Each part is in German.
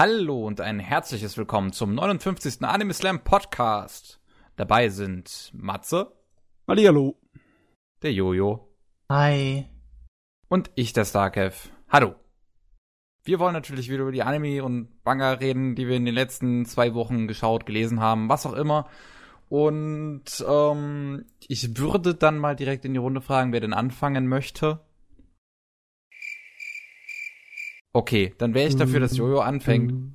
Hallo und ein herzliches Willkommen zum 59. Anime Slam Podcast. Dabei sind Matze, Hallihallo. der Jojo Hi. und ich, der Starkev. Hallo. Wir wollen natürlich wieder über die Anime und Manga reden, die wir in den letzten zwei Wochen geschaut, gelesen haben, was auch immer. Und ähm, ich würde dann mal direkt in die Runde fragen, wer denn anfangen möchte. Okay, dann wäre ich dafür, dass Jojo anfängt.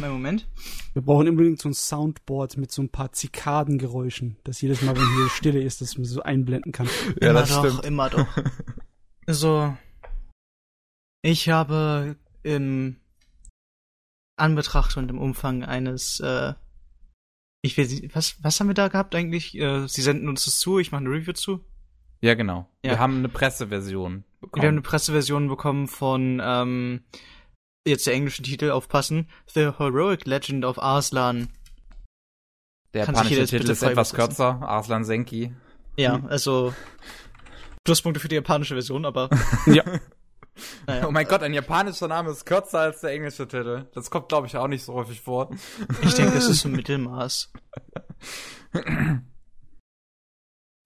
Moment. Wir brauchen unbedingt so ein Soundboard mit so ein paar Zikadengeräuschen, dass jedes Mal, wenn hier Stille ist, dass man so einblenden kann. Ja, immer das doch, stimmt. immer doch. So. Ich habe im Anbetracht und im Umfang eines, äh, ich will sie, was, was haben wir da gehabt eigentlich? Äh, sie senden uns das zu, ich mache eine Review zu. Ja, genau. Ja. Wir haben eine Presseversion bekommen. Wir haben eine Presseversion bekommen von, ähm, jetzt der englische Titel aufpassen, The Heroic Legend of Arslan. Der Kann japanische Titel ist etwas kürzer, Arslan Senki. Ja, also, Pluspunkte für die japanische Version, aber, Ja. naja. Oh mein Gott, ein japanischer Name ist kürzer als der englische Titel. Das kommt, glaube ich, auch nicht so häufig vor. Ich denke, es ist ein Mittelmaß.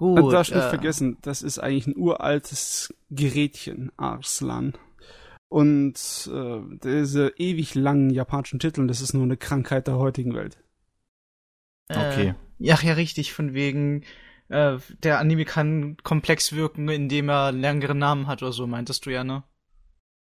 Und Gut. darfst nicht äh, vergessen, das ist eigentlich ein uraltes Gerätchen, Arslan. Und äh, diese ewig langen japanischen Titel, das ist nur eine Krankheit der heutigen Welt. Okay. Äh, ja, ja, richtig, von wegen, äh, der Anime kann komplex wirken, indem er einen längeren Namen hat oder so, meintest du ja, ne?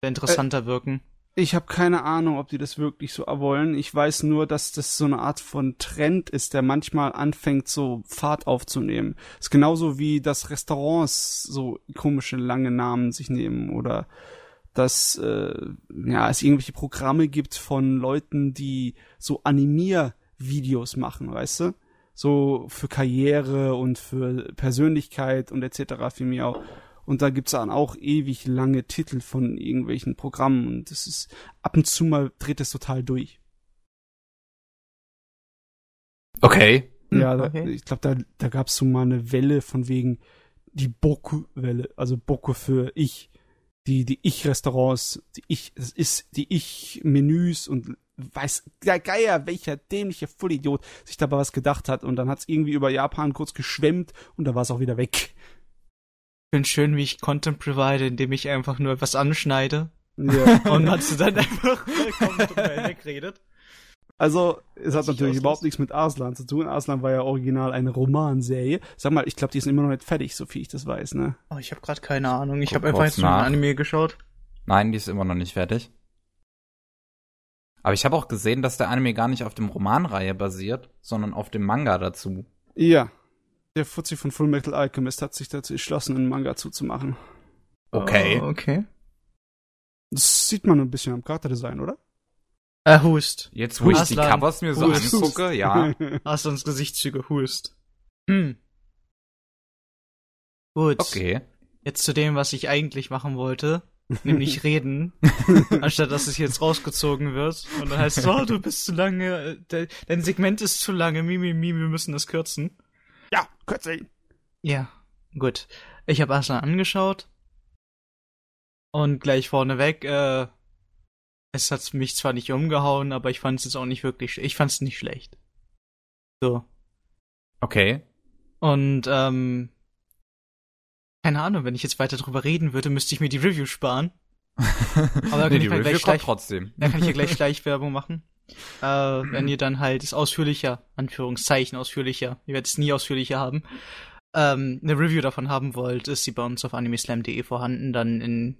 Der interessanter wirken. Ich habe keine Ahnung, ob die das wirklich so wollen. Ich weiß nur, dass das so eine Art von Trend ist, der manchmal anfängt, so Fahrt aufzunehmen. ist genauso wie, dass Restaurants so komische lange Namen sich nehmen oder dass äh, ja es irgendwelche Programme gibt von Leuten, die so Animiervideos machen, weißt du? So für Karriere und für Persönlichkeit und etc. für mich auch. Und da gibt's dann auch ewig lange Titel von irgendwelchen Programmen und das ist ab und zu mal dreht es total durch. Okay. Hm, ja, da, okay. ich glaube, da, da gab's so mal eine Welle von wegen die Boku-Welle, also Boku für ich, die die Ich-Restaurants, die Ich, das ist die Ich-Menüs und weiß der Geier, welcher dämliche Vollidiot sich dabei was gedacht hat und dann hat's irgendwie über Japan kurz geschwemmt und da war's auch wieder weg. Ich finde schön, wie ich Content provide, indem ich einfach nur etwas anschneide Ja. und hast du dann einfach wegredet. Also, es hat natürlich überhaupt nichts mit Arslan zu tun. Arslan war ja original eine Romanserie. Sag mal, ich glaube, die ist immer noch nicht fertig, so viel ich das weiß, ne? Oh, ich habe gerade keine Ahnung. Ich habe einfach jetzt nur ein. Anime geschaut. Nein, die ist immer noch nicht fertig. Aber ich habe auch gesehen, dass der Anime gar nicht auf dem Romanreihe basiert, sondern auf dem Manga dazu. Ja. Der Fuzzi von Full Metal Alchemist hat sich dazu entschlossen, einen Manga zuzumachen. Okay. Oh, okay. Das sieht man ein bisschen am Charakterdesign, oder? Er hust. Jetzt, wo ich die. Covers mir so Hust. angucke, ja. Aslans Gesichtszüge hust. Hm. Gut. Okay. Jetzt zu dem, was ich eigentlich machen wollte. Nämlich reden. anstatt dass es jetzt rausgezogen wird. Und dann heißt es, oh, du bist zu lange, äh, de dein Segment ist zu lange, mimi, mimi, wir müssen das kürzen. Ja, kürze ihn. Ja, gut. Ich habe Aslan angeschaut. Und gleich vorneweg, äh, es hat mich zwar nicht umgehauen, aber ich fand es jetzt auch nicht wirklich, ich fand es nicht schlecht. So. Okay. Und, ähm, keine Ahnung, wenn ich jetzt weiter drüber reden würde, müsste ich mir die Review sparen. Aber da nee, kann die ich mal Review gleich kommt gleich, trotzdem. da kann ich ja gleich Schleichwerbung machen. Äh, wenn ihr dann halt es ausführlicher, Anführungszeichen ausführlicher, ihr werdet es nie ausführlicher haben, ähm, eine Review davon haben wollt, ist sie bei uns auf animeslam.de vorhanden, dann in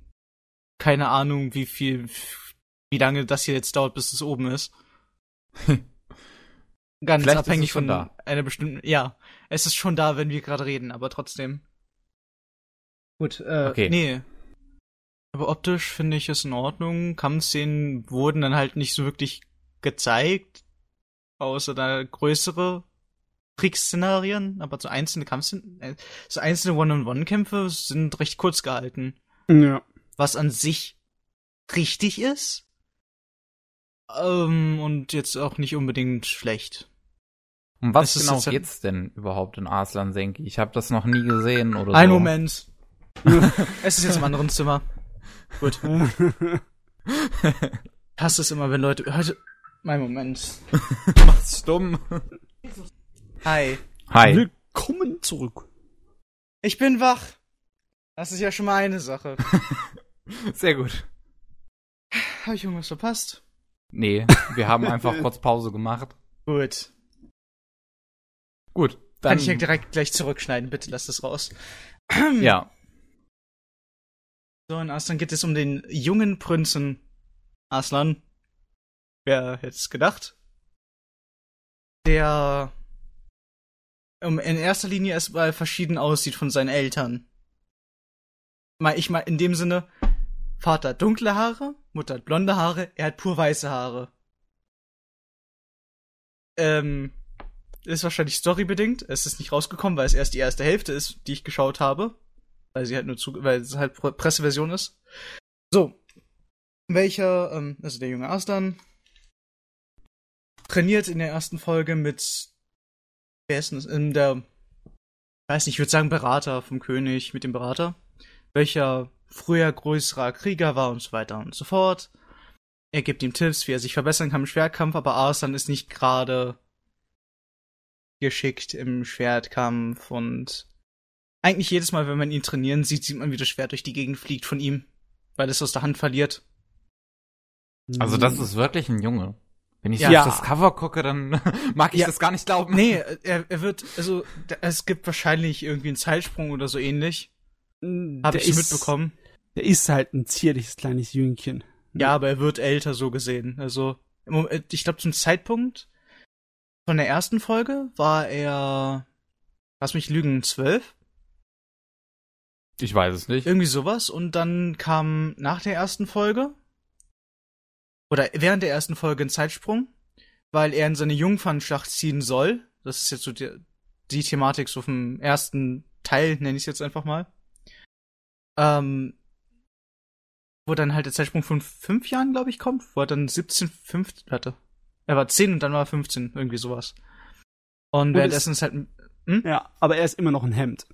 keine Ahnung, wie viel, wie lange das hier jetzt dauert, bis es oben ist. Ganz Vielleicht ist abhängig es schon von da. einer bestimmten, ja, es ist schon da, wenn wir gerade reden, aber trotzdem. Gut, äh, Okay. nee. Aber optisch finde ich es in Ordnung. Kampfszenen wurden dann halt nicht so wirklich gezeigt, außer da größere Kriegsszenarien, aber so einzelne Kampfszenen, äh, so einzelne One-on-One-Kämpfe sind recht kurz gehalten. Ja. Was an sich richtig ist. Ähm, und jetzt auch nicht unbedingt schlecht. Um was Es ist genau jetzt- geht's denn überhaupt in Arslan Senki? Ich habe das noch nie gesehen oder Ein so. Moment. es ist jetzt im anderen Zimmer. Gut. Ich hasse es immer, wenn Leute. Heute. Mein Moment. Mach's stumm. Hi. Hi. Willkommen zurück. Ich bin wach. Das ist ja schon mal eine Sache. Sehr gut. Habe ich irgendwas verpasst? Nee, wir haben einfach kurz Pause gemacht. Gut. Gut. Dann, Kann ich ja direkt gleich zurückschneiden. Bitte lass das raus. ja. So, in Aslan geht es um den jungen Prinzen Aslan. Wer hätte es gedacht? Der um, in erster Linie erstmal verschieden aussieht von seinen Eltern. Ich mal in dem Sinne, Vater hat dunkle Haare, Mutter hat blonde Haare, er hat pur weiße Haare. Ähm, ist wahrscheinlich storybedingt. Es ist nicht rausgekommen, weil es erst die erste Hälfte ist, die ich geschaut habe. Weil sie halt nur zu, weil es halt Pre- Presseversion ist. So. Welcher, ähm, also der junge Aslan, trainiert in der ersten Folge mit, wer ist denn das, in der, weiß nicht, ich würde sagen Berater vom König, mit dem Berater, welcher früher größerer Krieger war und so weiter und so fort. Er gibt ihm Tipps, wie er sich verbessern kann im Schwertkampf, aber Arslan ist nicht gerade geschickt im Schwertkampf und eigentlich jedes Mal, wenn man ihn trainieren sieht, sieht man, wie das Schwert durch die Gegend fliegt von ihm, weil es aus der Hand verliert. Also das ist wirklich ein Junge. Wenn ich Ja. so auf das Cover gucke, dann mag ich Ja. das gar nicht glauben. Nee, er, er wird, also, es gibt wahrscheinlich irgendwie einen Zeitsprung oder so ähnlich. Habe Habe ich mitbekommen. Der ist halt ein zierliches kleines Jüngchen. Ja, aber er wird älter, so gesehen. Also, Moment, ich glaube, zum Zeitpunkt von der ersten Folge war er, lass mich lügen, zwölf? Ich weiß es nicht. Irgendwie sowas. Und dann kam nach der ersten Folge, oder während der ersten Folge ein Zeitsprung, weil er in seine Jungfernschlacht ziehen soll. Das ist jetzt so die, die Thematik so vom ersten Teil, nenne ich es jetzt einfach mal. Ähm, wo dann halt der Zeitsprung von fünf Jahren, glaube ich, kommt, wo er dann 17, 15, warte. Er war 10 und dann war er 15, irgendwie sowas. Und Und währenddessen ist halt, Ja, aber er ist immer noch ein Hemd.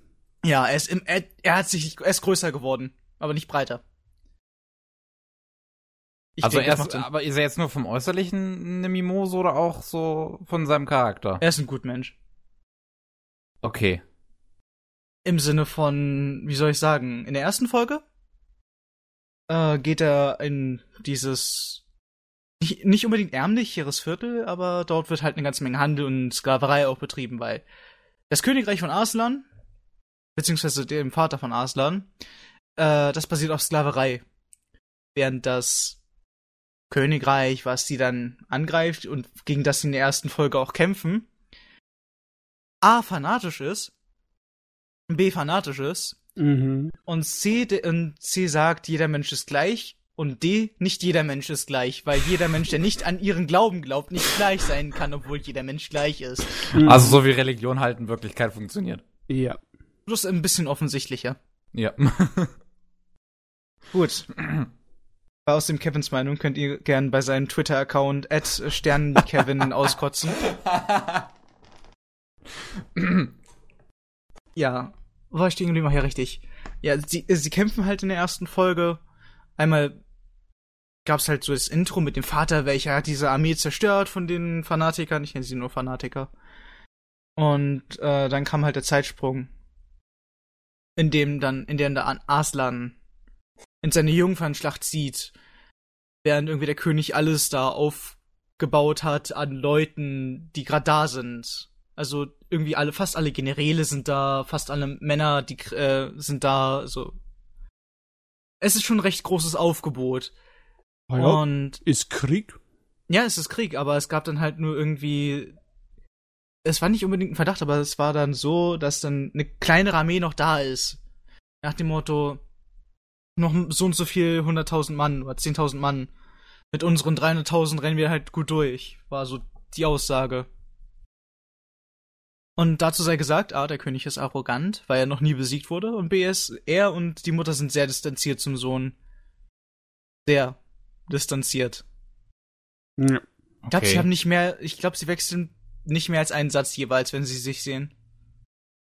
ja, er ist im, er, er hat sich, er ist größer geworden, aber nicht breiter. Ich also denke, er Sinn. aber ist er jetzt nur vom Äußerlichen eine Mimose oder auch so von seinem Charakter? er ist ein gut Mensch. Okay. Im Sinne von, wie soll ich sagen, in der ersten Folge äh, geht er in dieses nicht, nicht unbedingt ärmlicheres Viertel, aber dort wird halt eine ganze Menge Handel und Sklaverei auch betrieben, weil das Königreich von Arslan, beziehungsweise dem Vater von Arslan, äh, das basiert auf Sklaverei. Während das Königreich, was die dann angreift und gegen das sie in der ersten Folge auch kämpfen, A fanatisch ist, B fanatisch ist Mhm. und C, und C sagt, jeder Mensch ist gleich und D, nicht jeder Mensch ist gleich, weil jeder Mensch, der nicht an ihren Glauben glaubt, nicht gleich sein kann, obwohl jeder Mensch gleich ist. Mhm. Also so wie Religion halt in Wirklichkeit funktioniert. Ja. Bloß ein bisschen offensichtlicher. Ja. Gut. Aus dem Kevins Meinung könnt ihr gern bei seinem Twitter-Account at Sternenkevin auskotzen. Ja, war ich stehen geblieben? Ach ja, richtig. Ja, sie, sie kämpfen halt in der ersten Folge. Einmal gab's halt so das Intro mit dem Vater, welcher hat diese Armee zerstört von den Fanatikern. Ich nenne sie nur Fanatiker. Und äh, dann kam halt der Zeitsprung, in dem dann, in dem der Aslan in seine Jungfernschlacht zieht, während irgendwie der König alles da aufgebaut hat an Leuten, die gerade da sind. Also irgendwie alle, fast alle Generäle sind da, fast alle Männer, die äh, sind da. So, es ist schon ein recht großes Aufgebot. Ah ja. Und Ist Krieg? ja, es ist Krieg, aber es gab dann halt nur irgendwie. Es war nicht unbedingt ein Verdacht, aber es war dann so, dass dann eine kleinere Armee noch da ist. Nach dem Motto, noch so und so viel 100.000 Mann oder 10.000 Mann. Mit unseren 300.000 rennen wir halt gut durch, war so die Aussage. Und dazu sei gesagt, A, der König ist arrogant, weil er noch nie besiegt wurde, und B, ist, er und die Mutter sind sehr distanziert zum Sohn. Sehr distanziert. Ja. Ich glaube, sie haben nicht mehr, ich glaube, sie wechseln nicht mehr als einen Satz jeweils, wenn sie sich sehen.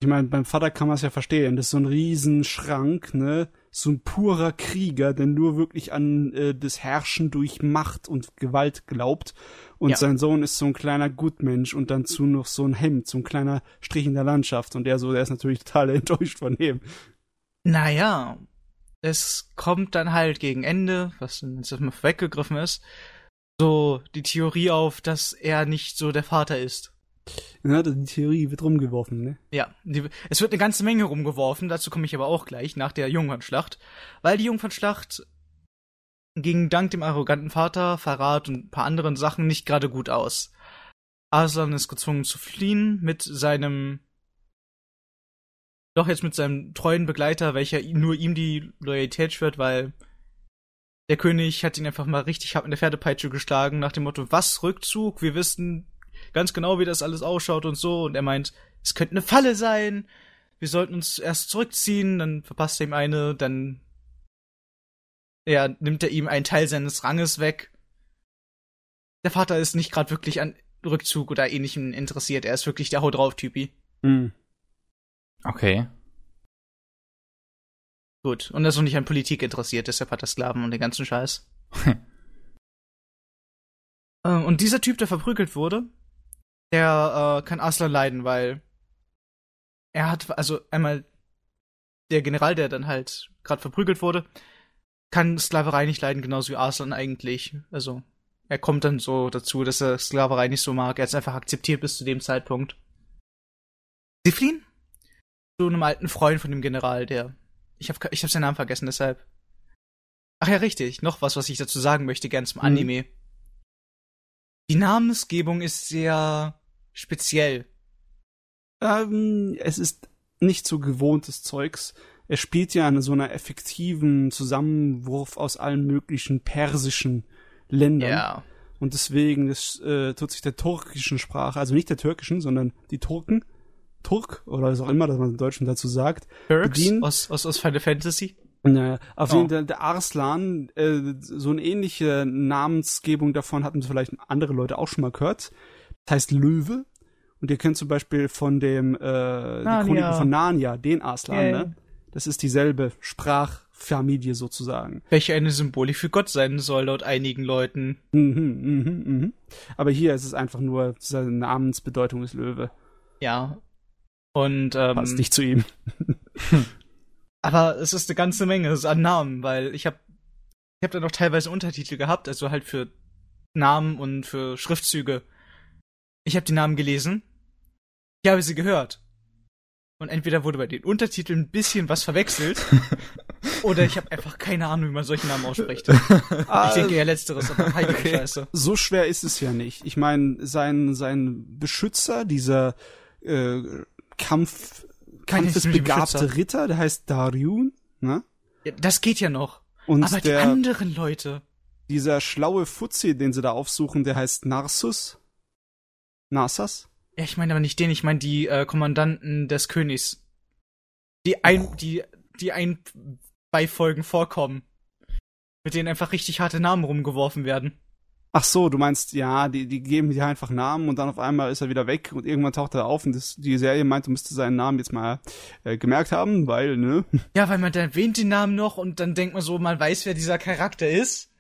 Ich meine, beim Vater kann man es ja verstehen. Das ist so ein Riesenschrank, ne? So ein purer Krieger, der nur wirklich an äh, das Herrschen durch Macht und Gewalt glaubt. Und Ja. sein Sohn ist so ein kleiner Gutmensch und dann zu noch so ein Hemd, so ein kleiner Strich in der Landschaft. Und der so, der ist natürlich total enttäuscht von ihm. Naja, es kommt dann halt gegen Ende, was jetzt erstmal weggegriffen ist, so die Theorie auf, dass er nicht so der Vater ist. Ja, die Theorie wird rumgeworfen, ne? Ja, die, es wird eine ganze Menge rumgeworfen, dazu komme ich aber auch gleich nach der Jungfernschlacht, weil die Jungfernschlacht ging dank dem arroganten Vater, Verrat und ein paar anderen Sachen nicht gerade gut aus. Arslan ist gezwungen zu fliehen mit seinem doch jetzt mit seinem treuen Begleiter, welcher nur ihm die Loyalität schwört, weil der König hat ihn einfach mal richtig hart mit der Pferdepeitsche geschlagen, nach dem Motto, was, Rückzug? Wir wissen ganz genau, wie das alles ausschaut und so. Und er meint, es könnte eine Falle sein. Wir sollten uns erst zurückziehen. Dann verpasst er ihm eine. Dann ja, nimmt er ihm einen Teil seines Ranges weg. Der Vater ist nicht gerade wirklich an Rückzug oder ähnlichem interessiert. Er ist wirklich der Haut drauf Typi. Hm. Okay. Gut. Und er ist auch nicht an Politik interessiert. Deshalb hat er Sklaven und den ganzen Scheiß. Äh, und dieser Typ, der verprügelt wurde, der äh, kann Aslan leiden, weil er hat, also einmal der General, der dann halt gerade verprügelt wurde, kann Sklaverei nicht leiden, genauso wie Aslan eigentlich. Also er kommt dann so dazu, dass er Sklaverei nicht so mag. Er hat es einfach akzeptiert bis zu dem Zeitpunkt. Sie fliehen zu einem alten Freund von dem General, der ich habe ich hab seinen Namen vergessen, deshalb. Ach ja, richtig. Noch was, was ich dazu sagen möchte, gern zum Mhm. Anime. Die Namensgebung ist sehr speziell. Ähm, es ist nicht so gewohntes Zeugs. Er spielt ja an so einer effektiven Zusammenwurf aus allen möglichen persischen Ländern. Ja. Und deswegen das, äh, tut sich der turkischen Sprache, also nicht der türkischen, sondern die Turken, Turk oder was auch immer, dass man im Deutschen dazu sagt. Turks Bedienen- aus, aus, aus Final Fantasy. Naja, auf Oh. jeden Fall der Arslan, äh, so eine ähnliche Namensgebung davon hatten vielleicht andere Leute auch schon mal gehört. Das heißt Löwe. Und ihr kennt zum Beispiel von dem äh, die. Chroniken von Narnia, den Arslan, Ja, ja. ne? Das ist dieselbe Sprachfamilie sozusagen. Welche eine Symbolik für Gott sein soll, laut einigen Leuten. Mhm, mhm, mhm. Aber hier ist es einfach nur, seine Namensbedeutung ist Löwe. Ja. Und, ähm, Passt nicht zu ihm. aber es ist eine ganze Menge an Namen, weil ich habe ich hab da noch teilweise Untertitel gehabt, also halt für Namen und für Schriftzüge. Ich habe die Namen gelesen. Ich habe sie gehört. Und entweder wurde bei den Untertiteln ein bisschen was verwechselt, oder ich habe einfach keine Ahnung, wie man solche Namen ausspricht. Ich denke eher letzteres, aber heilige Okay. Scheiße. so schwer ist es ja nicht. Ich meine, sein, sein Beschützer, dieser äh, Kampf, kampfesbegabte. Ritter, der heißt Dariun, ne? Ja, das geht ja noch. Und aber die der, anderen Leute. dieser schlaue Fuzzi, den sie da aufsuchen, der heißt Narsus. Narsas? Ja, ich meine aber nicht den, ich meine die äh, Kommandanten des Königs. Die ein, die, die ein bei Folgen vorkommen. Mit denen einfach richtig harte Namen rumgeworfen werden. Ach so, du meinst, ja, die, die geben dir einfach Namen und dann auf einmal ist er wieder weg und irgendwann taucht er auf und das, die Serie meint, du müsstest seinen Namen jetzt mal äh, gemerkt haben, weil, ne? Ja, weil man dann erwähnt den Namen noch und dann denkt man so, man weiß, wer dieser Charakter ist.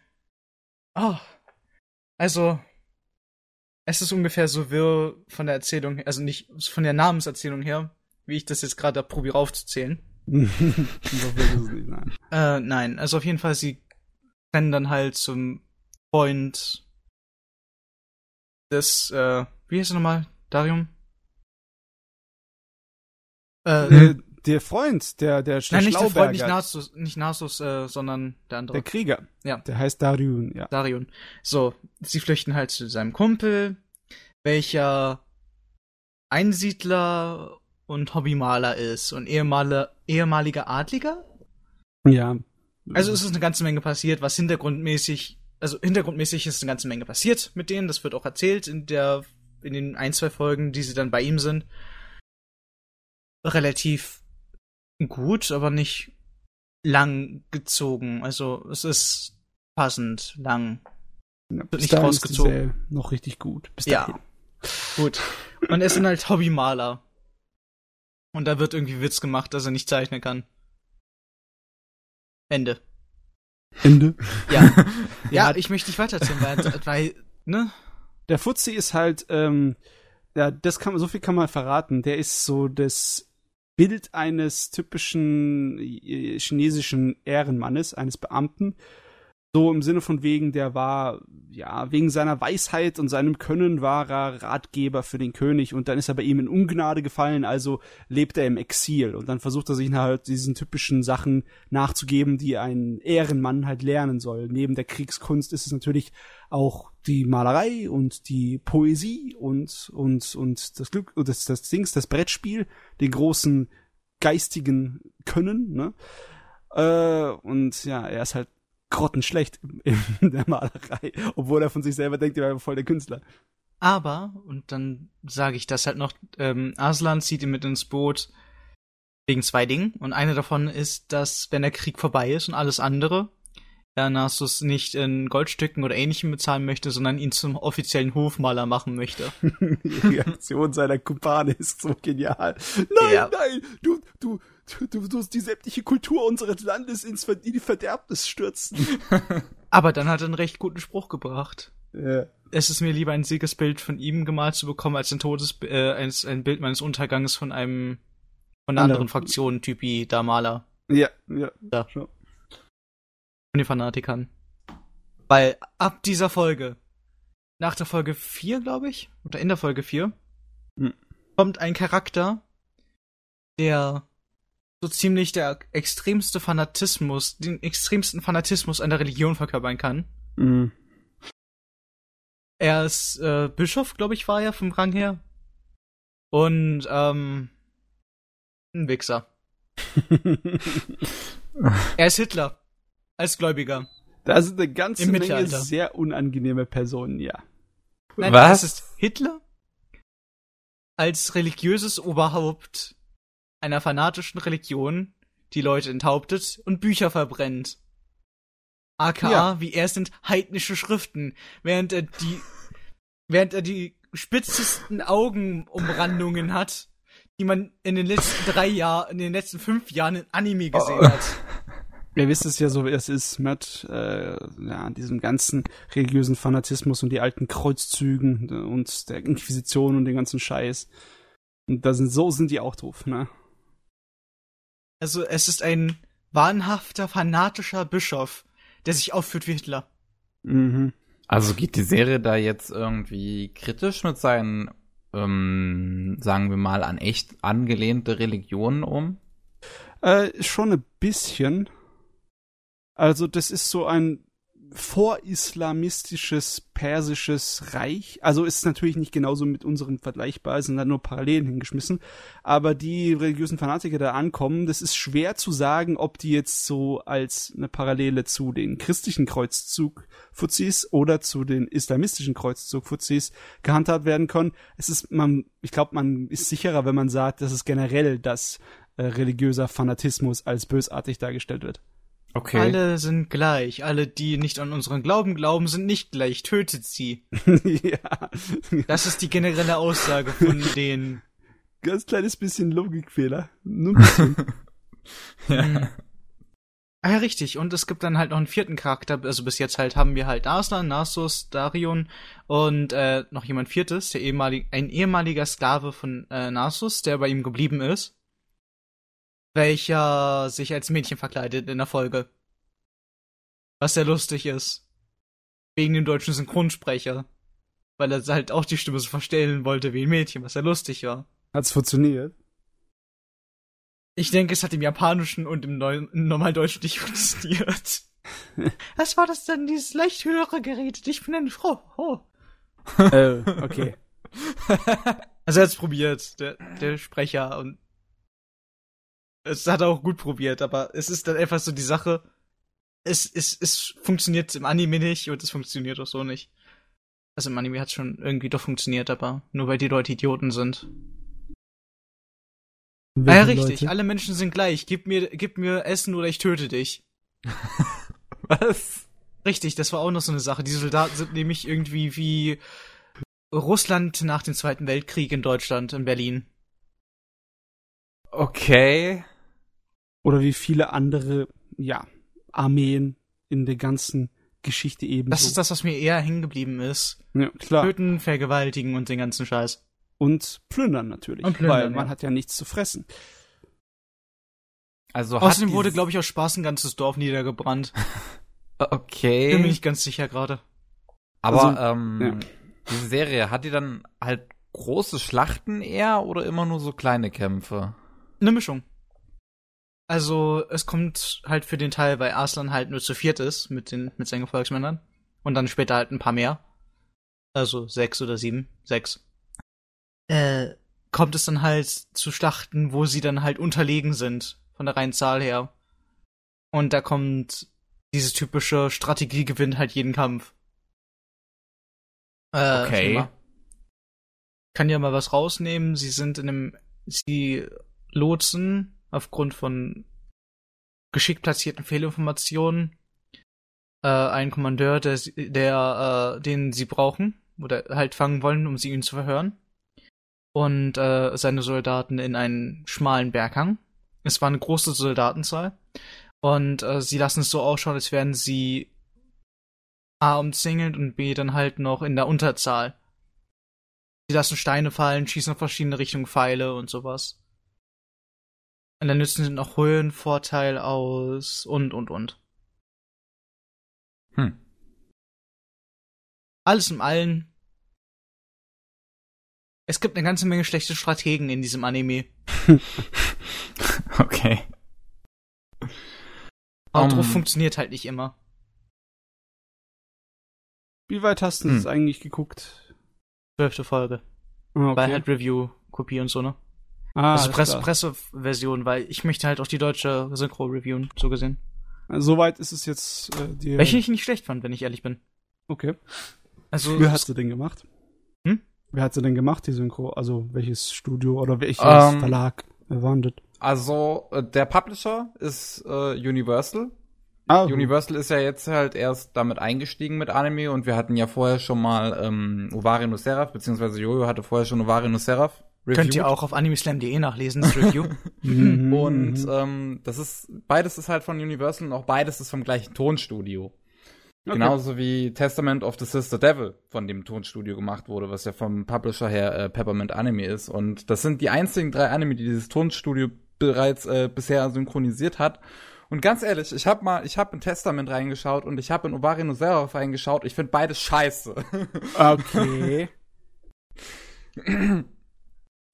Oh. Also, es ist ungefähr so wirr von der Erzählung, also nicht von der Namenserzählung her, wie ich das jetzt gerade probiere aufzuzählen. so will es nicht, nein. Äh, nein, also auf jeden Fall, sie rennen dann halt zum Freund des, äh, wie heißt er nochmal? Darium? Äh, Der, Freund, der, der, der nein, nicht der Freund, nicht Nasus, nicht Nasus, äh, sondern der andere. der Krieger. Ja. Der heißt Dariun, ja. Darion. So, sie flüchten halt zu seinem Kumpel, welcher Einsiedler und Hobbymaler ist und ehemale, ehemaliger Adliger. Ja. Also es ist eine ganze Menge passiert, was hintergrundmäßig, also hintergrundmäßig ist eine ganze Menge passiert mit denen. Das wird auch erzählt in der, in den ein, zwei Folgen, die sie dann bei ihm sind. Relativ gut, aber nicht lang gezogen. Also es ist passend lang. ja, bis nicht ist rausgezogen. Serie Noch richtig gut. Bis Ja. dahin. Gut. Und er sind halt Hobbymaler. Und da wird irgendwie Witz gemacht, dass er nicht zeichnen kann. Ende. Ende. Ja. Ja. ja, ich möchte nicht weitererzählen, weil, weil, ne? Der Fuzzi ist halt, ähm, ja, das kann man, so viel kann man verraten. Der ist so das Bild eines typischen äh, chinesischen Ehrenmannes, eines Beamten. So im Sinne von wegen, der war, ja, wegen seiner Weisheit und seinem Können war er Ratgeber für den König und dann ist er bei ihm in Ungnade gefallen, also lebt er im Exil und dann versucht er sich halt diesen typischen Sachen nachzugeben, die ein Ehrenmann halt lernen soll. Neben der Kriegskunst ist es natürlich auch die Malerei und die Poesie und, und, und das Glück, das, das Dings, das Brettspiel, den großen geistigen Können, ne? Äh, und ja, er ist halt grottenschlecht in der Malerei, obwohl er von sich selber denkt, er wäre voll der Künstler. Aber, und dann sage ich das halt noch, ähm, Aslan zieht ihn mit ins Boot wegen zwei Dingen. Und eine davon ist, dass, wenn der Krieg vorbei ist und alles andere, Nasus nicht in Goldstücken oder ähnlichem bezahlen möchte, sondern ihn zum offiziellen Hofmaler machen möchte. Die Reaktion seiner Kumpane ist so genial. Nein, Ja. nein, du, du, du, du wirst die sämtliche Kultur unseres Landes ins Ver in die Verderbnis stürzen. Aber dann hat er einen recht guten Spruch gebracht. ja. Es ist mir lieber ein Siegesbild von ihm gemalt zu bekommen, als ein Todes äh, ein, ein Bild meines Unterganges von einem von einer Anderen. anderen Fraktion, Typi da Maler. Ja, ja. Ja. Schon. Von den Fanatikern. Weil ab dieser Folge, nach der Folge 4, glaube ich, oder in der Folge 4, Hm. kommt ein Charakter, der so ziemlich der extremste Fanatismus, den extremsten Fanatismus einer Religion verkörpern kann. Mhm. Er ist äh, Bischof, glaube ich, war er vom Rang her. Und ähm, ein Wichser. Er ist Hitler. Als Gläubiger. Da sind eine ganze Im Menge sehr unangenehme Personen, ja. Nein, Was? es ist Hitler als religiöses Oberhaupt einer fanatischen Religion, die Leute enthauptet und Bücher verbrennt. AKA, Ja. wie er es sind, heidnische Schriften, während er die, während er die spitzesten Augenumrandungen hat, die man in den letzten drei Jahren, in den letzten fünf Jahren in Anime gesehen Oh. hat. Ihr wisst es ja so, wie es ist mit äh, ja, diesem ganzen religiösen Fanatismus und die alten Kreuzzügen und der Inquisition und den ganzen Scheiß. Und da sind so sind die auch doof, ne? Also, es ist ein wahnhafter, fanatischer Bischof, der sich aufführt wie Hitler. Mhm. Also geht die Serie da jetzt irgendwie kritisch mit seinen, ähm, sagen wir mal, an echt angelehnte Religionen um? Äh, schon ein bisschen. Also, das ist so ein vorislamistisches persisches Reich. Also ist natürlich nicht genauso mit unserem vergleichbar, sind da nur Parallelen hingeschmissen. Aber die religiösen Fanatiker, da ankommen, das ist schwer zu sagen, ob die jetzt so als eine Parallele zu den christlichen Kreuzzug-Fuzis oder zu den islamistischen Kreuzzug-Fuzis gehandhabt werden können. Es ist, man, ich glaube, man ist sicherer, wenn man sagt, dass es generell das äh, religiöser Fanatismus als bösartig dargestellt wird. Okay. Alle sind gleich. Alle, die nicht an unseren Glauben glauben, sind nicht gleich. Tötet sie. ja, Das ist die generelle Aussage von denen. ganz kleines bisschen Logikfehler. Nur ein bisschen. Mhm. Ah ja, richtig. Und es gibt dann halt noch einen vierten Charakter. Also bis jetzt halt haben wir halt Arslan, Nasus, Darion und äh, noch jemand viertes, der ehemalig, ein ehemaliger Sklave von äh, Nasus, der bei ihm geblieben ist. Welcher sich als Mädchen verkleidet in der Folge. Was sehr lustig ist. Wegen dem deutschen Synchronsprecher. Weil er halt auch die Stimme so verstellen wollte wie ein Mädchen, was sehr lustig war. Hat's funktioniert? Ich denke, es hat im Japanischen und im, Neu im Normaldeutschen nicht funktioniert. Was war das denn, dieses leicht höhere Gerät? Ich bin eine Frau. Oh. äh, okay. Also er hat's probiert, der, der Sprecher, und es hat er auch gut probiert, aber es ist dann einfach so die Sache, es, es, es funktioniert im Anime nicht und es funktioniert auch so nicht. Also im Anime hat schon irgendwie doch funktioniert, aber nur weil die Leute Idioten sind. Ah, ja, richtig, Leute? alle Menschen sind gleich. Gib mir, gib mir Essen oder ich töte dich. Was? Richtig, das war auch noch so eine Sache. Die Soldaten sind nämlich irgendwie wie Russland nach dem Zweiten Weltkrieg in Deutschland, in Berlin. Okay. Oder wie viele andere, ja, Armeen in der ganzen Geschichte eben. Das ist das, was mir eher hängen geblieben ist. Ja, klar. Töten, vergewaltigen und den ganzen Scheiß. Und plündern natürlich, Und plündern, weil man ja. hat ja nichts zu fressen. Also Außerdem wurde, glaube ich, aus Spaß ein ganzes Dorf niedergebrannt. Okay. Bin mir nicht ganz sicher gerade. Aber Also, ähm, ja. diese Serie, hat die dann halt große Schlachten eher oder immer nur so kleine Kämpfe? Eine Mischung. Also, es kommt halt für den Teil, weil Arslan halt nur zu viert ist mit, den, mit seinen Gefolgsmännern. Und dann später halt ein paar mehr. Also sechs oder sieben. Sechs. Äh, kommt es dann halt zu Schlachten, wo sie dann halt unterlegen sind. Von der reinen Zahl her. Und da kommt dieses typische Strategie gewinnt halt jeden Kampf. Äh, Okay. Kann ja mal was rausnehmen. Sie sind in einem, sie lotsen aufgrund von geschickt platzierten Fehlinformationen äh, einen Kommandeur, der, der äh, den sie brauchen oder halt fangen wollen, um sie ihn zu verhören. Und äh, seine Soldaten in einen schmalen Berghang. Es war eine große Soldatenzahl. Und äh, sie lassen es so ausschauen, als wären sie A umzingelt und B dann halt noch in der Unterzahl. Sie lassen Steine fallen, schießen in verschiedene Richtungen Pfeile und sowas. Und dann nützen sie noch Höhenvorteil aus und und und. Hm. Alles im Allen. Es gibt eine ganze Menge schlechte Strategen in diesem Anime. Okay. Aber Um, funktioniert halt nicht immer. Wie weit hast du Hm. das eigentlich geguckt? Zwölfte Folge. Ah, okay. Bei halt Review-Kopie und so, ne? Ah, also Presse. Presseversion, weil ich möchte halt auch die deutsche Synchro reviewen, so gesehen. Also, Soweit ist es jetzt äh, dir. Welche ich nicht schlecht fand, wenn ich ehrlich bin. Okay. Also, Wer hat sie denn gemacht? Hm? Wer hat sie denn gemacht, die Synchro? Also welches Studio oder welches Ähm, Verlag? Wer war das? Also, äh, der Publisher ist äh, Universal. Ah, Universal ist ja jetzt halt erst damit eingestiegen mit Anime und wir hatten ja vorher schon mal ähm, Ovari no Seraph, beziehungsweise Jojo hatte vorher schon Ovari no Seraph. könnt reviewed. ihr auch auf animeslam.de nachlesen, das Review. Mhm, Und ähm, das ist, beides ist halt von Universal und auch beides ist vom gleichen Tonstudio. Okay. Genauso wie Testament of the Sister Devil von dem Tonstudio gemacht wurde, was ja vom Publisher her äh, Peppermint Anime ist. Und das sind die einzigen drei Anime, die dieses Tonstudio bereits äh, bisher synchronisiert hat. Und ganz ehrlich, ich habe mal, ich habe in Testament reingeschaut und ich habe in Ovari no Seraph reingeschaut. Ich finde beides scheiße. Okay.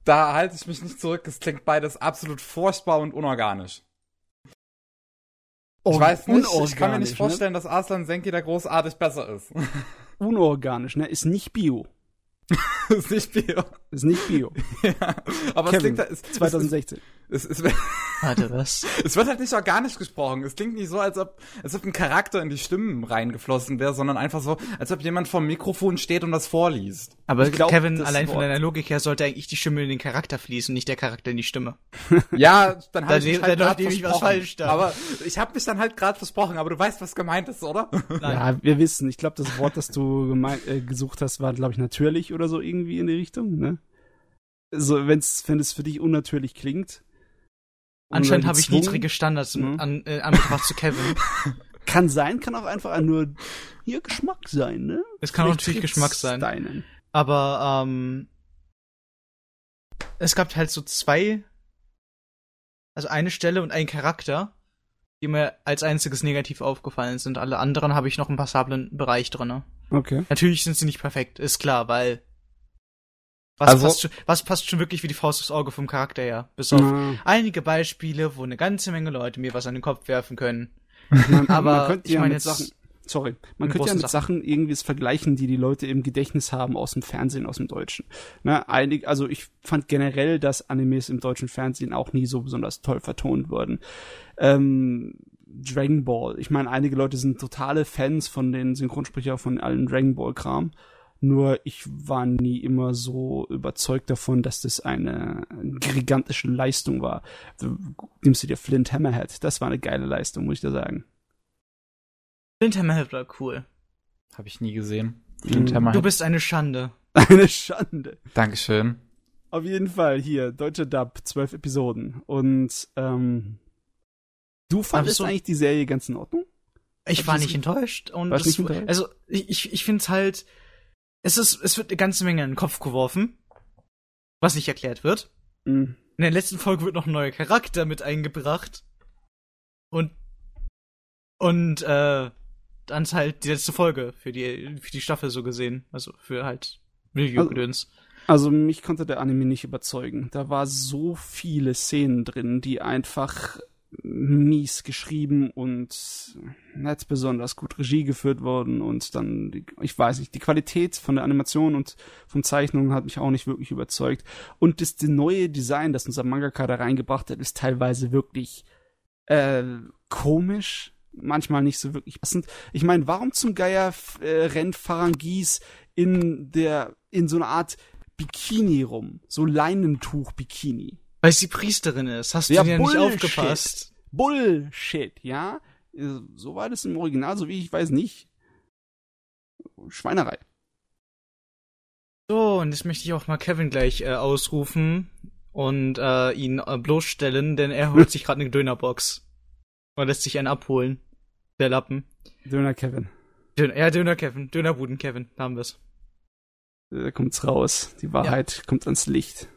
da halte ich mich nicht zurück. Es klingt beides absolut furchtbar und unorganisch. Ich weiß nicht, ich kann mir nicht Unorganisch, vorstellen, dass Arslan Senki da großartig besser ist. Ne? Unorganisch, ne? Ist nicht Bio. ist nicht Bio. Ist nicht Bio. ja, aber es Kevin, klingt, es, 2016. es, es, es, Warte, was? es wird halt nicht organisch gesprochen. Es klingt nicht so, als ob, als ob ein Charakter in die Stimmen reingeflossen wäre, sondern einfach so, als ob jemand vom Mikrofon steht und das vorliest. Aber Ich glaub, Kevin, allein von Wort- deiner Logik her sollte eigentlich die Stimme in den Charakter fließen, nicht der Charakter in die Stimme. Ja, dann Da habe ich halt was versprochen. falsch da. Aber ich habe mich dann halt gerade versprochen, aber du weißt, was gemeint ist, oder? Nein. Ja, wir wissen. Ich glaube, das Wort, das du gemein, äh, gesucht hast, war, glaube ich, natürlich oder so irgendwie in die Richtung, ne? So, wenn's, wenn es für dich unnatürlich klingt. Anscheinend habe ich niedrige Standards Mhm. an, äh, anbetracht zu Kevin. Kann sein, kann auch einfach nur hier Geschmack sein, ne? Es kann auch Vielleicht natürlich trifft's Geschmack sein. Deinen. Aber ähm, es gab halt so zwei, also eine Stelle und einen Charakter, die mir als einziges negativ aufgefallen sind. Alle anderen habe ich noch einen passablen Bereich drinne. Okay. Natürlich sind sie nicht perfekt, ist klar, weil was, Also- passt schon, was passt schon wirklich wie die Faust aufs Auge vom Charakter her? Bis auf Na, einige Beispiele, wo eine ganze Menge Leute mir was an den Kopf werfen können. man, Aber man könnte ich ja meine mit jetzt Sachen, sorry, man könnte ja mit Sachen irgendwie es vergleichen, die die Leute im Gedächtnis haben aus dem Fernsehen, aus dem Deutschen. Ne, einig, also ich fand generell, dass Animes im deutschen Fernsehen auch nie so besonders toll vertont wurden. Ähm, Dragon Ball. Ich meine, einige Leute sind totale Fans von den Synchronsprecher von allen Dragon Ball Kram. Nur ich war nie immer so überzeugt davon, dass das eine gigantische Leistung war. Du, nimmst du dir Flint Hammerhead, das war eine geile Leistung, muss ich dir sagen. Flint Hammerhead war cool. Habe ich nie gesehen. Flint Hammerhead. Du bist eine Schande. Eine Schande. Dankeschön. Auf jeden Fall hier, deutsche Dub, zwölf Episoden. Und ähm, du fandest so- eigentlich die Serie ganz in Ordnung? Ich war nicht enttäuscht. Und es, nicht enttäuscht? also ich, ich, ich finde es halt, es ist, es wird eine ganze Menge in den Kopf geworfen, was nicht erklärt wird. Mhm. In der letzten Folge wird noch ein neuer Charakter mit eingebracht. Und und äh, dann ist halt die letzte Folge für die für die Staffel so gesehen, also für halt Review-Gedöns. Also mich konnte der Anime nicht überzeugen. Da war so viele Szenen drin, die einfach mies geschrieben und nicht besonders gut Regie geführt wurden und dann, die, ich weiß nicht, die Qualität von der Animation und von Zeichnungen hat mich auch nicht wirklich überzeugt. Und das, das neue Design, das unser Mangaka da reingebracht hat, ist teilweise wirklich äh, komisch, manchmal nicht so wirklich passend. Ich meine, warum zum Geier äh, rennt Farangis in der in so einer Art Bikini rum, so Leinentuch-Bikini? Weil sie Priesterin ist, hast Ja, du dir nicht aufgepasst? Bullshit, ja? Äh, So war das im Original, so wie ich weiß nicht. Schweinerei. So, und jetzt möchte ich auch mal Kevin gleich äh, ausrufen und äh, ihn äh, bloßstellen, denn er holt sich gerade eine Dönerbox. Und lässt sich einen abholen. Der Lappen. Döner Kevin. Döner, ja, Döner Kevin. Dönerbuden Kevin. Da haben wir's. Da kommt's raus. Die Wahrheit kommt ans Licht.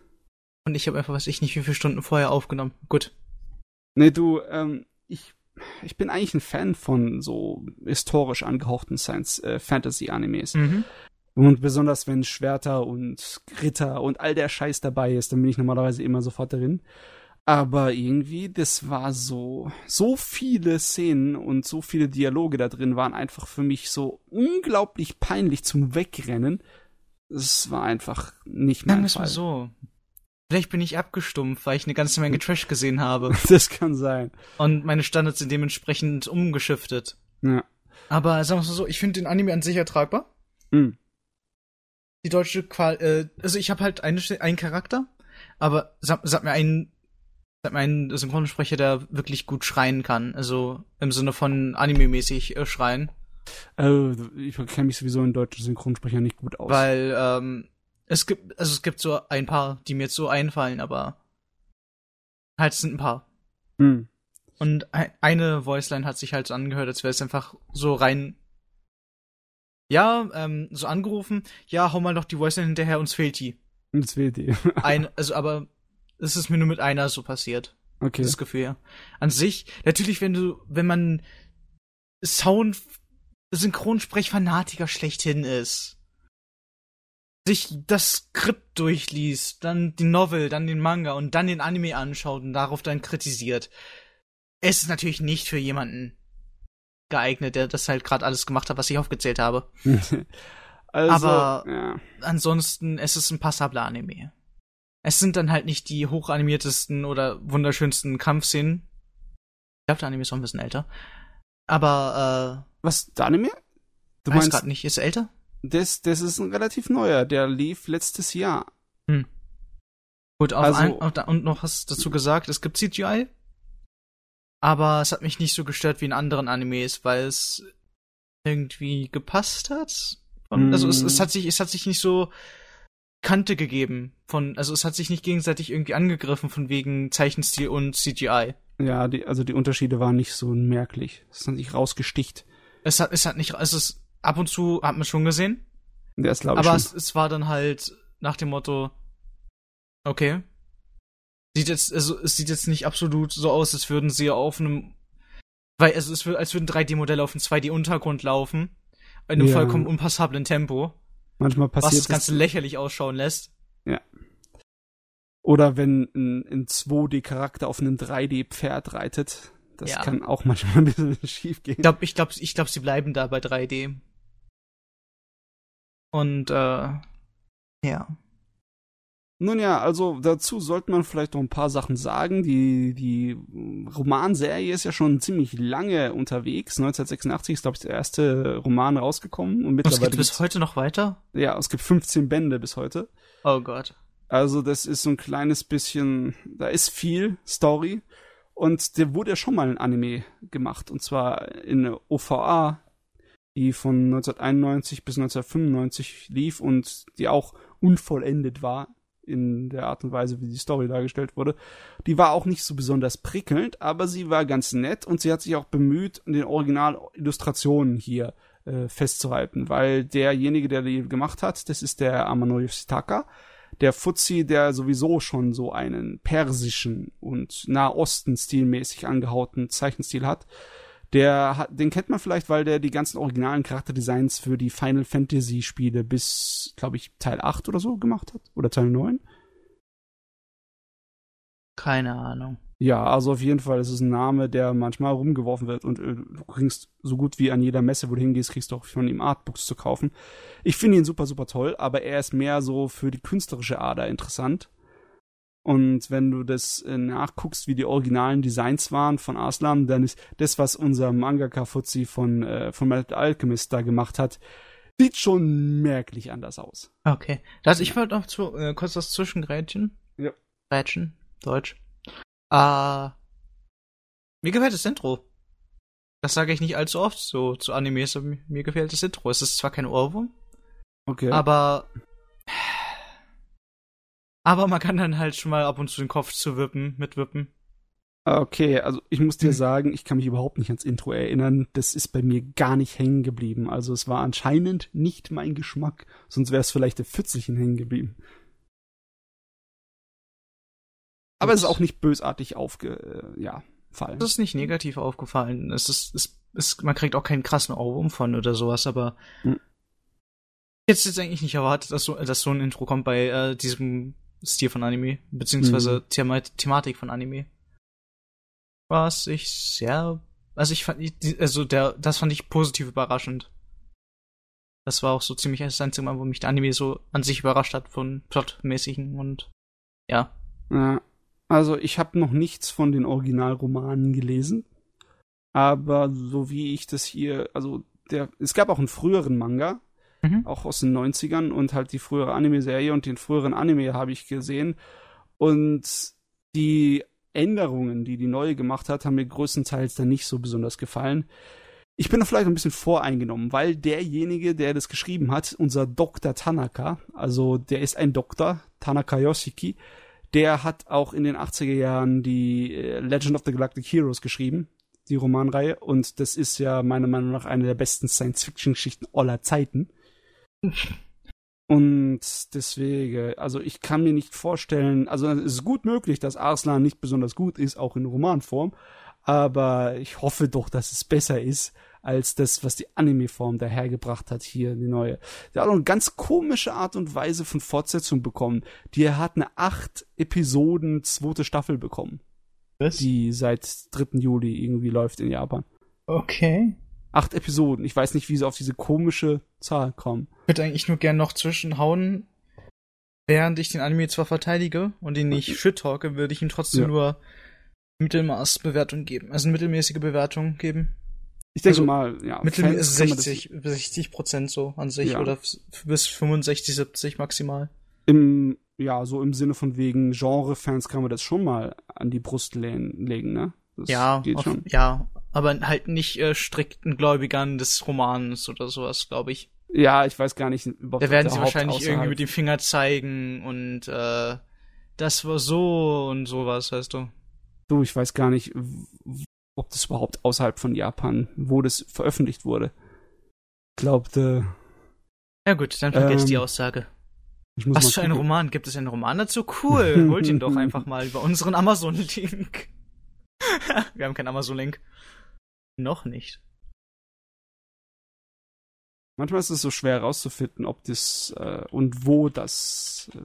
Und ich habe einfach, weiß ich nicht, wie viele Stunden vorher aufgenommen. Gut. Nee, du, ähm, ich, ich bin eigentlich ein Fan von so historisch angehauchten Science-Fantasy-Animes. Mhm. Und besonders wenn Schwerter und Ritter und all der Scheiß dabei ist, dann bin ich normalerweise immer sofort darin. Aber irgendwie, das war so, so viele Szenen und so viele Dialoge da drin waren einfach für mich so unglaublich peinlich zum Wegrennen. Es war einfach nicht Sagen mein es mal Fall. so. Vielleicht bin ich abgestumpft, weil ich eine ganze Menge Trash gesehen habe. Das kann sein. Und meine Standards sind dementsprechend umgeschiftet. Ja. Aber sagen wir mal so, ich finde den Anime an sich ertragbar. Hm. die deutsche Qual, äh, also ich habe halt eine, einen Charakter, aber sag, sag mir einen, sag mir einen Synchronsprecher, der wirklich gut schreien kann, also im Sinne von Anime-mäßig äh, schreien, Äh, ich kenne mich sowieso in deutschen Synchronsprecher nicht gut aus. weil ähm, es gibt, also es gibt so ein paar, die mir jetzt so einfallen, aber halt es sind ein paar. Hm. Und ein, eine Voiceline hat sich halt so angehört, als wäre es einfach so rein. Ja, ähm, so angerufen, ja, hau mal noch die Voiceline hinterher, uns fehlt die. Das will die. Ein, also, aber es ist mir nur mit einer so passiert, Okay. das Gefühl. ja. An sich, natürlich, wenn du, wenn man Sound, Synchronsprechfanatiker schlechthin ist, sich das Skript durchliest, dann die Novel, dann den Manga und dann den Anime anschaut und darauf dann kritisiert. Es ist natürlich nicht für jemanden geeignet, der das halt gerade alles gemacht hat, was ich aufgezählt habe. also, Aber- ja. ansonsten, es ist ein passabler Anime. Es sind dann halt nicht die hochanimiertesten oder wunderschönsten Kampfszenen. Ich glaube, der Anime ist noch ein bisschen älter. Aber, Was, der Anime? Du äh, weiß meinst, gerade nicht, ist er älter? Das, das ist ein relativ neuer, der lief letztes Jahr. Gut, auf Also- ein, auf da, und noch hast du dazu gesagt, es gibt CGI. Aber es hat mich nicht so gestört wie in anderen Animes, weil es irgendwie gepasst hat. Und, Also es, es hat sich, es hat sich nicht so Kante gegeben von, also es hat sich nicht gegenseitig irgendwie angegriffen von wegen Zeichenstil und CGI. Ja, die, also die Unterschiede waren nicht so merklich. Es hat sich rausgesticht. Es hat, es hat nicht, also es ab und zu hat man schon gesehen, ist, glaube ich, aber schon. es, es war dann halt nach dem Motto, okay, sieht jetzt, also es sieht jetzt nicht absolut so aus, als würden sie auf einem, weil also es wird, als würden 3D-Modelle auf einem 2D-Untergrund laufen, in einem Ja. vollkommen unpassablen Tempo, Manchmal was passiert das Ganze lächerlich ausschauen lässt. Oder wenn ein, ein 2D-Charakter auf einem 3D-Pferd reitet. Das Ja. kann auch manchmal ein bisschen schief gehen. Ich glaube, ich glaube, ich glaube, sie bleiben da bei 3D. Und äh, ja. Nun ja, also dazu sollte man vielleicht noch ein paar Sachen sagen. Die, die Romanserie ist ja schon ziemlich lange unterwegs. 1986 ist, glaube ich, der erste Roman rausgekommen. Und Und es mittlerweile geht bis heute noch weiter? ja, es gibt 15 Bände bis heute. Oh Gott. Also das ist so ein kleines bisschen, da ist viel Story. Und der wurde ja schon mal ein Anime gemacht. Und zwar in OVA, die von 1991 bis 1995 lief und die auch unvollendet war. in der Art und Weise, wie die Story dargestellt wurde. Die war auch nicht so besonders prickelnd, aber sie war ganz nett und sie hat sich auch bemüht, den Original-Illustrationen hier äh, festzuhalten, weil derjenige, der die gemacht hat, das ist der Amano Yoshitaka, der Fuzzi, der sowieso schon so einen persischen und Nahosten-stilmäßig angehauten Zeichenstil hat. Der hat, den kennt man vielleicht, weil der die ganzen originalen Charakterdesigns für die Final Fantasy Spiele bis, glaube ich, Teil 8 oder so gemacht hat. Oder Teil 9. Keine Ahnung. Ja, also auf jeden Fall ist es ein Name, der manchmal rumgeworfen wird und äh, du kriegst so gut wie an jeder Messe, wo du hingehst, kriegst du auch von ihm Artbooks zu kaufen. Ich finde ihn super, super toll, aber er ist mehr so für die künstlerische Ader interessant. Und wenn du das äh, nachguckst, wie die originalen Designs waren von Aslan, dann ist das, was unser Mangaka Fuzzi von, äh, von Metal Alchemist da gemacht hat, sieht schon merklich anders aus. Okay. Das, ich wollte noch zu, äh, kurz was zwischengrätschen. Ja. Grätschen, Deutsch. Äh, mir gefällt das Intro. Das sage ich nicht allzu oft so zu Animes, aber mir gefällt das Intro. Es ist zwar kein Ohrwurm, Okay. aber aber man kann dann halt schon mal ab und zu den Kopf zu wippen, mit wippen. Okay, also ich muss dir Hm. sagen, ich kann mich überhaupt nicht ans Intro erinnern. Das ist bei mir gar nicht hängen geblieben. Also es war anscheinend nicht mein Geschmack. Sonst wäre es vielleicht der Pfützelchen hängen geblieben. Aber es ist auch nicht bösartig aufge, äh, ja, fallen. Das ist nicht negativ aufgefallen. Es ist, es ist, man kriegt auch keinen krassen Ohrwurm von oder sowas, aber Hm. jetzt jetzt eigentlich nicht erwartet, dass so, dass so ein Intro kommt bei äh, diesem Stil von Anime, beziehungsweise Mhm. Thema Thematik von Anime. Was ich sehr, also ich fand, also der, das fand ich positiv überraschend. Das war auch so ziemlich das einzige Mal, wo mich der Anime so an sich überrascht hat von plotmäßigen und ja. Ja, also ich habe noch nichts von den Originalromanen gelesen, aber so wie ich das hier, also der, es gab auch einen früheren Manga, Mhm. auch aus den 90ern und halt die frühere Anime-Serie und den früheren Anime habe ich gesehen und die Änderungen, die die neue gemacht hat, haben mir größtenteils dann nicht so besonders gefallen. Ich bin da vielleicht ein bisschen voreingenommen, weil derjenige, der das geschrieben hat, unser Dr. Tanaka, also der ist ein Doktor, Tanaka Yoshiki, der hat auch in den 80er Jahren die äh, Legend of the Galactic Heroes geschrieben, die Romanreihe, und das ist ja meiner Meinung nach eine der besten Science-Fiction-Geschichten aller Zeiten. Und deswegen, also ich kann mir nicht vorstellen, also es ist gut möglich, dass Arslan nicht besonders gut ist, auch in Romanform, aber ich hoffe doch, dass es besser ist als das, was die Anime-Form dahergebracht hat hier, die neue. Der hat auch eine ganz komische Art und Weise von Fortsetzung bekommen. Die hat eine acht Episoden zweite Staffel bekommen, Was? die seit 3. Juli irgendwie läuft in Japan. Okay. Acht Episoden. Ich weiß nicht, wie sie auf diese komische Zahl kommen. Ich würde eigentlich nur gern noch zwischenhauen. Während ich den Anime zwar verteidige und ihn nicht shit talke, würde ich ihm trotzdem Ja. nur Mittelmaßbewertung geben. Also eine mittelmäßige Bewertung geben. Ich denke Also, mal, ja. Mittel Fans ist kann man das 60, 60 Prozent so an sich Ja. oder bis 65, 70 maximal. Im, ja, so im Sinne von wegen Genre-Fans kann man das schon mal an die Brust lehnen, legen, ne? Das Ja, geht auf, schon. ja, aber halt nicht äh, strikten Gläubigern des Romans oder sowas, glaube ich. Ja, ich weiß gar nicht, überhaupt Da werden sie wahrscheinlich irgendwie außerhalb- mit dem Finger zeigen und äh, das war so und sowas, weißt du. Du, ich weiß gar nicht, ob das überhaupt außerhalb von Japan, wo das veröffentlicht wurde. Ich glaube, Ja gut, dann vergesst Ähm, die Aussage. Was für ein. Roman? Gibt es einen Roman dazu? Cool. Holt ihn doch einfach mal über unseren Amazon-Link. Wir haben keinen Amazon-Link. Noch nicht. Manchmal ist es so schwer herauszufinden, ob das äh, und wo das äh,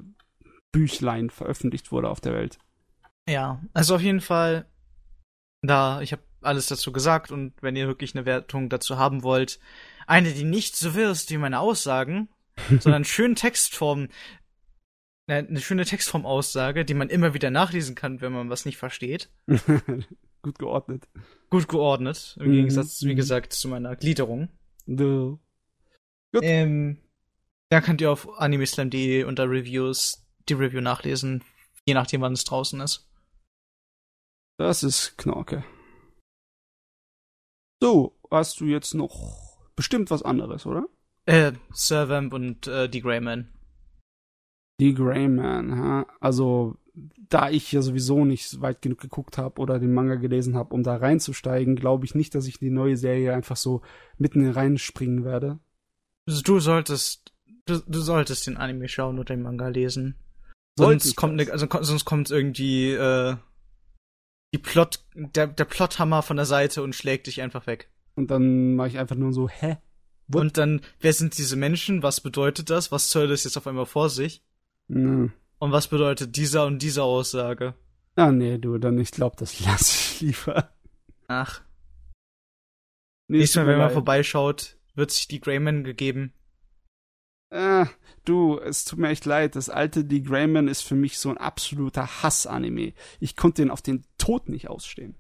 Büchlein veröffentlicht wurde auf der Welt. Ja, also auf jeden Fall, da, ich habe alles dazu gesagt und wenn ihr wirklich eine Wertung dazu haben wollt, eine, die nicht so wirst wie meine Aussagen, sondern schön Textform, ne, eine schöne Textform-Aussage, die man immer wieder nachlesen kann, wenn man was nicht versteht. Gut geordnet. Gut geordnet, im Mhm, Gegensatz, wie mhm. gesagt, zu meiner Gliederung. Du. Gut. Ähm, da könnt ihr auf animeslam.de unter Reviews die Review nachlesen, je nachdem, wann es draußen ist. Das ist Knorke. So, hast du jetzt noch bestimmt was anderes, oder? Äh, Servamp und äh, die Greyman. Die Greyman, ha? also da ich ja sowieso nicht weit genug geguckt habe oder den Manga gelesen habe, um da reinzusteigen, glaube ich nicht, dass ich in die neue Serie einfach so mitten reinspringen werde. Du solltest, du, du solltest den Anime schauen oder den Manga lesen. Sonst kommt, ne, also, sonst kommt irgendwie äh, die Plot, der, der Plothammer von der Seite und schlägt dich einfach weg. Und dann mache ich einfach nur so, hä? What? Und dann, wer sind diese Menschen? Was bedeutet das? Was soll das jetzt auf einmal vor sich? Mhm. Und was bedeutet dieser und diese Aussage? Ah, nee, du, dann ich glaube, das lasse ich lieber. Ach. Nächstes Mal, wenn man vorbeischaut, wird sich die Greyman gegeben. Ah, du, es tut mir echt leid. Das alte Die Greyman ist für mich so ein absoluter Hass-Anime. Ich konnte den auf den Tod nicht ausstehen.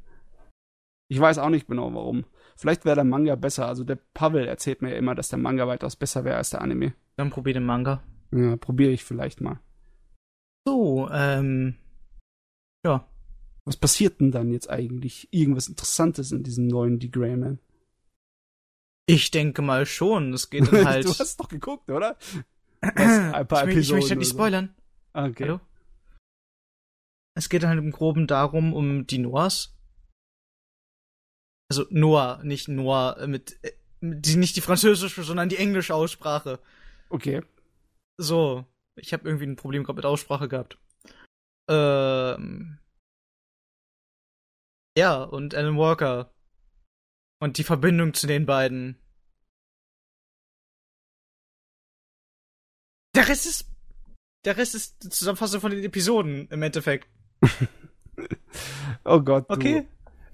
Ich weiß auch nicht genau warum. Vielleicht wäre der Manga besser. Also der Pavel erzählt mir ja immer, dass der Manga weitaus besser wäre als der Anime. Dann probier den Manga. Ja, probiere ich vielleicht mal. So, ähm. Ja. Was passiert denn dann jetzt eigentlich? Irgendwas Interessantes in diesem neuen The Greyman? Ich denke mal schon. Es geht dann halt. du hast doch geguckt, oder? ein paar ich, ich möchte halt nicht spoilern. Okay. Hallo? Es geht dann halt im Groben darum, um die Noahs. Also Noah, nicht Noah mit, mit die, nicht die französische, sondern die englische Aussprache. Okay. So, ich habe irgendwie ein Problem gerade mit Aussprache gehabt. Ähm. Ja, und Alan Walker. Und die Verbindung zu den beiden. Der Rest ist. Der Rest ist die Zusammenfassung von den Episoden im Endeffekt. oh Gott. Okay.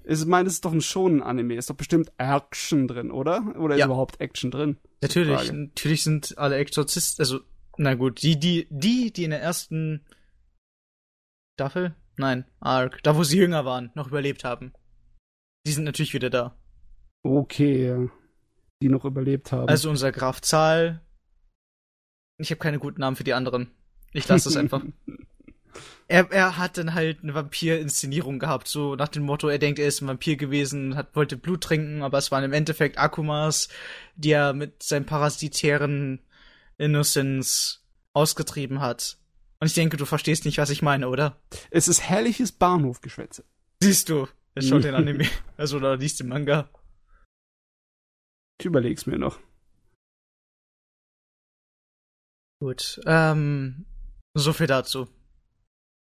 Ich meine, es ist doch ein Shonen-Anime. Ist doch bestimmt Action drin, oder? Oder ist ja. überhaupt Action drin? Natürlich. Natürlich sind alle Exorzisten, also na gut, die, die, die, die in der ersten Staffel, nein, Arc, da wo sie jünger waren, noch überlebt haben. Die sind natürlich wieder da. Okay, die noch überlebt haben. Also unser Graf Zahl. Ich habe keine guten Namen für die anderen. Ich lasse das einfach. er, er hat dann halt eine Vampir-Inszenierung gehabt, so nach dem Motto, er denkt, er ist ein Vampir gewesen, hat, wollte Blut trinken, aber es waren im Endeffekt Akumas, die er mit seinem parasitären Innocence ausgetrieben hat. Und ich denke, du verstehst nicht, was ich meine, oder? Es ist herrliches Bahnhofgeschwätze. Siehst du, er schaut den Anime, also oder liest den Manga. Ich überleg's mir noch. Gut, ähm, so viel dazu.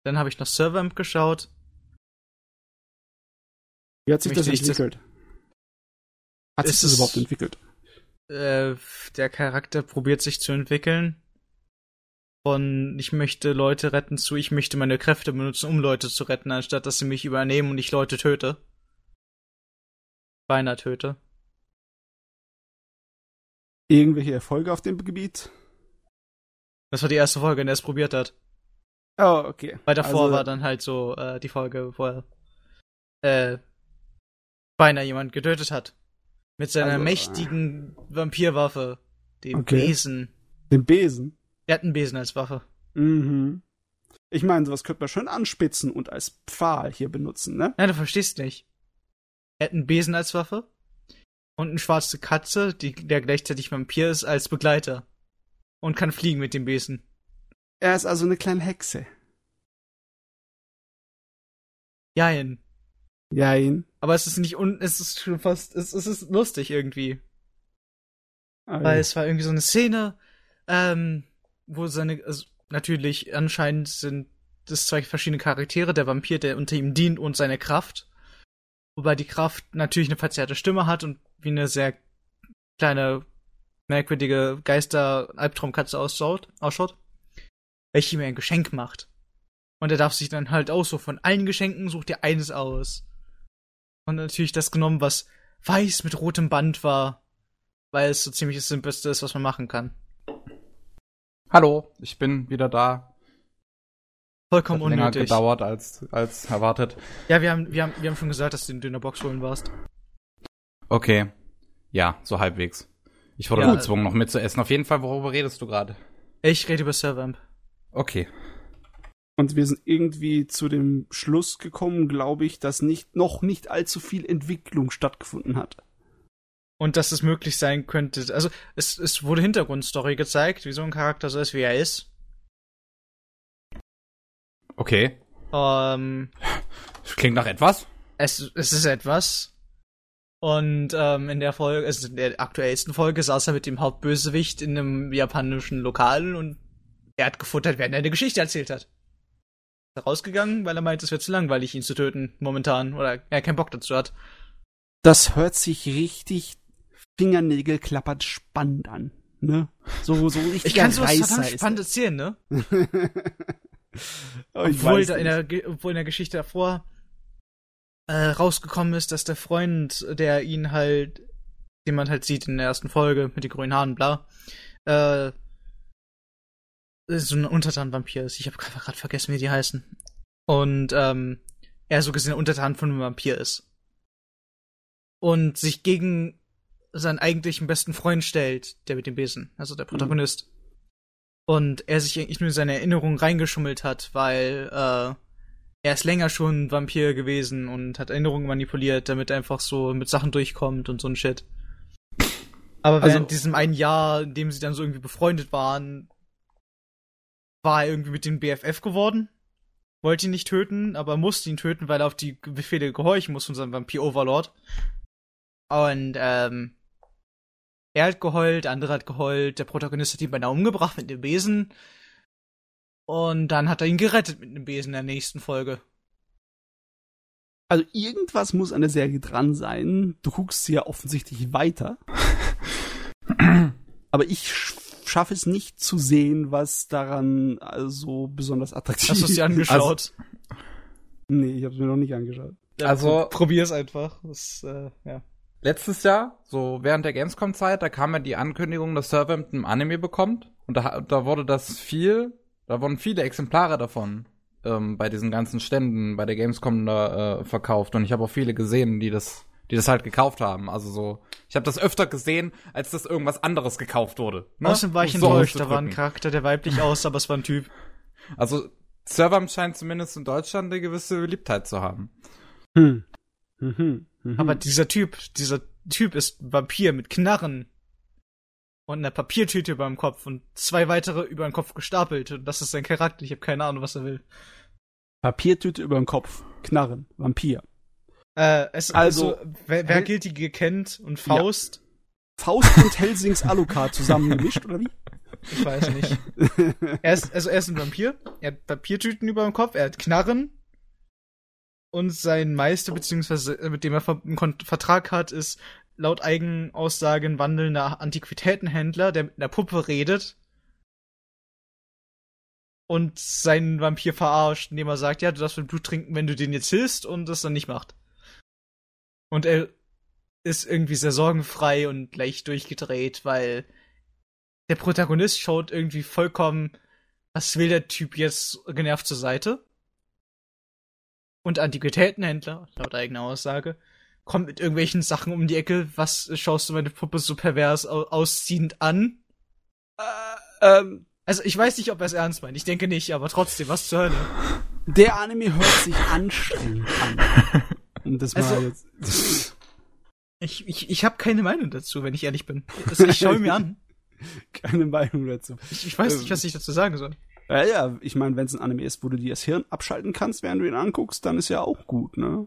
Dann habe ich noch Servamp geschaut. Wie hat sich das entwickelt? Hat sich das überhaupt entwickelt? Äh, der Charakter probiert sich zu entwickeln. Von ich möchte Leute retten zu ich möchte meine Kräfte benutzen, um Leute zu retten, anstatt dass sie mich übernehmen und ich Leute töte. Beinahe töte. Irgendwelche Erfolge auf dem Gebiet? Das war die erste Folge, in der er es probiert hat. Oh, okay. Weil davor also, war dann halt so äh, die Folge, wo er äh, beinahe jemand getötet hat. Mit seiner also, mächtigen Vampirwaffe. Dem okay. Besen. Den Besen? Er hat einen Besen als Waffe. Mhm. Ich meine, sowas könnte man schön anspitzen und als Pfahl hier benutzen, ne? Ja, du verstehst nicht. Er hat einen Besen als Waffe und eine schwarze Katze, die, der gleichzeitig Vampir ist, als Begleiter. Und kann fliegen mit dem Besen. Er ist also eine kleine Hexe. Jein. Jein. Aber es ist nicht un, es ist schon fast, es, es ist lustig irgendwie. Ah, Weil ja. es war irgendwie so eine Szene, ähm, wo seine, also natürlich anscheinend sind das zwei verschiedene Charaktere, der Vampir, der unter ihm dient und seine Kraft. Wobei die Kraft natürlich eine verzerrte Stimme hat und wie eine sehr kleine, merkwürdige Geister-Albtraumkatze ausschaut, ausschaut, welche ihm ein Geschenk macht. Und er darf sich dann halt auch so von allen Geschenken sucht er eines aus und natürlich das genommen, was weiß mit rotem Band war, weil es so ziemlich das Simpelste ist, was man machen kann. Hallo, ich bin wieder da. Vollkommen Hat unnötig. Länger gedauert als, als erwartet. Ja, wir haben, wir, haben, wir haben schon gesagt, dass du in der Box holen warst. Okay. Ja, so halbwegs. Ich wurde ja, gezwungen, noch mitzuessen. Auf jeden Fall, worüber redest du gerade? Ich rede über Servamp. Okay. Und wir sind irgendwie zu dem Schluss gekommen, glaube ich, dass nicht, noch nicht allzu viel Entwicklung stattgefunden hat. Und dass es möglich sein könnte, also es, es wurde Hintergrundstory gezeigt, wie so ein Charakter so ist, wie er ist. Okay. Ähm, Das klingt nach etwas. es, es ist etwas. Und ähm, in der Folge, also in der aktuellsten Folge, saß er mit dem Hauptbösewicht in einem japanischen Lokal und er hat gefuttert, während er eine Geschichte erzählt hat. Rausgegangen, weil er meint, es wäre zu langweilig, ihn zu töten, momentan, oder er keinen Bock dazu hat. Das hört sich richtig Fingernägel klappert spannend an. Ne? So, so richtig Ich kann sowas verdammt spannend erzählen, ne? Oh, obwohl, da in der, obwohl in der Geschichte davor äh, rausgekommen ist, dass der Freund, der ihn halt, den man halt sieht in der ersten Folge mit den grünen Haaren, bla, äh, so ein Untertan-Vampir ist. Ich habe gerade vergessen, wie die heißen. Und ähm, er so gesehen Untertan von einem Vampir ist. Und sich gegen seinen eigentlichen besten Freund stellt, der mit dem Besen, also der Protagonist. Und er sich eigentlich nur in seine Erinnerung reingeschummelt hat, weil äh, er ist länger schon Vampir gewesen und hat Erinnerungen manipuliert, damit er einfach so mit Sachen durchkommt und so ein Shit. Aber während Also- diesem einen Jahr, in dem sie dann so irgendwie befreundet waren, war er irgendwie mit dem BFF geworden. Wollte ihn nicht töten, aber musste ihn töten, weil er auf die Befehle gehorchen muss von seinem Vampir-Overlord. Und, ähm, er hat geheult, der andere hat geheult, der Protagonist hat ihn beinahe umgebracht mit dem Besen. Und dann hat er ihn gerettet mit einem Besen in der nächsten Folge. Also irgendwas muss an der Serie dran sein. Du guckst sie ja offensichtlich weiter. Aber ich schaffe es nicht zu sehen, was daran also besonders attraktiv Hast du es dir angeschaut? Nee, ich habe es mir noch nicht angeschaut. Also- pro- probier's einfach. Das, äh, ja. Letztes Jahr, so während der Gamescom-Zeit, da kam ja die Ankündigung, dass Servant ein Anime bekommt. Und da, da wurde das viel, da wurden viele Exemplare davon ähm, bei diesen ganzen Ständen bei der Gamescom da äh, verkauft. Und ich habe auch viele gesehen, die das, die das halt gekauft haben. Also so, ich habe das öfter gesehen, als dass irgendwas anderes gekauft wurde. Ne? Außerdem war ich Um so enttäuscht. Da war ein. Charakter, der weiblich aussah, aber es war ein Typ. Also Servant scheint zumindest in Deutschland eine gewisse Beliebtheit zu haben. Hm. Mhm. Mhm. Aber dieser Typ, dieser Typ ist ein Vampir mit Knarren. Und einer Papiertüte über dem Kopf und zwei weitere über den Kopf gestapelt. Und das ist sein Charakter. Ich habe keine Ahnung, was er will. Papiertüte über den Kopf. Knarren. Vampir. Äh, es, Also, also, wer, wer Hel- Guilty kennt und Faust, Faust und Helsings Alucard zusammengemischt, oder wie? ich weiß nicht. Er ist, also er ist ein Vampir, er hat Papiertüten über dem Kopf, er hat Knarren. Und sein Meister, beziehungsweise mit dem er einen Vertrag hat, ist laut Eigenaussage ein wandelnder Antiquitätenhändler, der mit einer Puppe redet. Und seinen Vampir verarscht, indem er sagt, ja, du darfst mein Blut trinken, wenn du den jetzt hilfst und das dann nicht macht. Und er ist irgendwie sehr sorgenfrei und leicht durchgedreht, weil der Protagonist schaut irgendwie vollkommen, was will der Typ jetzt genervt zur Seite? Und Antiquitätenhändler, laut eigener Aussage, kommt mit irgendwelchen Sachen um die Ecke, was schaust du meine Puppe so pervers au ausziehend an? Äh, ähm, Also ich weiß nicht, ob er es ernst meint, ich denke nicht, aber trotzdem, was zur Hölle? der Anime hört sich anstrengend an. Das mal Also- jetzt. Ich, ich, ich habe keine Meinung dazu, wenn ich ehrlich bin. Also ich schaue mir an. Keine Meinung dazu. Ich, ich weiß nicht, was ich dazu sagen soll. Ja, ja, ich meine, wenn es ein Anime ist, wo du dir das Hirn abschalten kannst, während du ihn anguckst, dann ist ja auch gut, ne?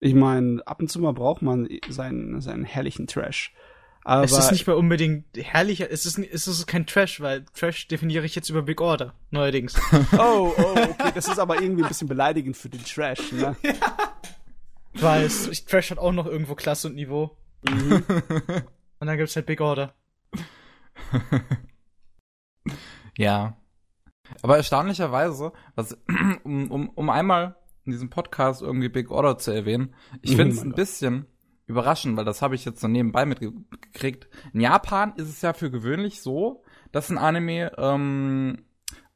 Ich meine, ab und zu mal braucht man seinen, seinen herrlichen Trash. Aber es ist nicht mal unbedingt herrlicher, es ist, es ist kein Trash, weil Trash definiere ich jetzt über Big Order, neuerdings. oh, oh, okay, das ist aber irgendwie ein bisschen beleidigend für den Trash, ne? weil es, ich- Trash hat auch noch irgendwo Klasse und Niveau. Mhm. Und dann gibt's halt Big Order. Ja. Aber erstaunlicherweise, was, um, um, um einmal in diesem Podcast irgendwie Big Order zu erwähnen, ich Oh finde es mein ein Gott. bisschen überraschend, weil das habe ich jetzt so nebenbei mitgekriegt. In Japan ist es ja für gewöhnlich so, dass ein Anime ähm,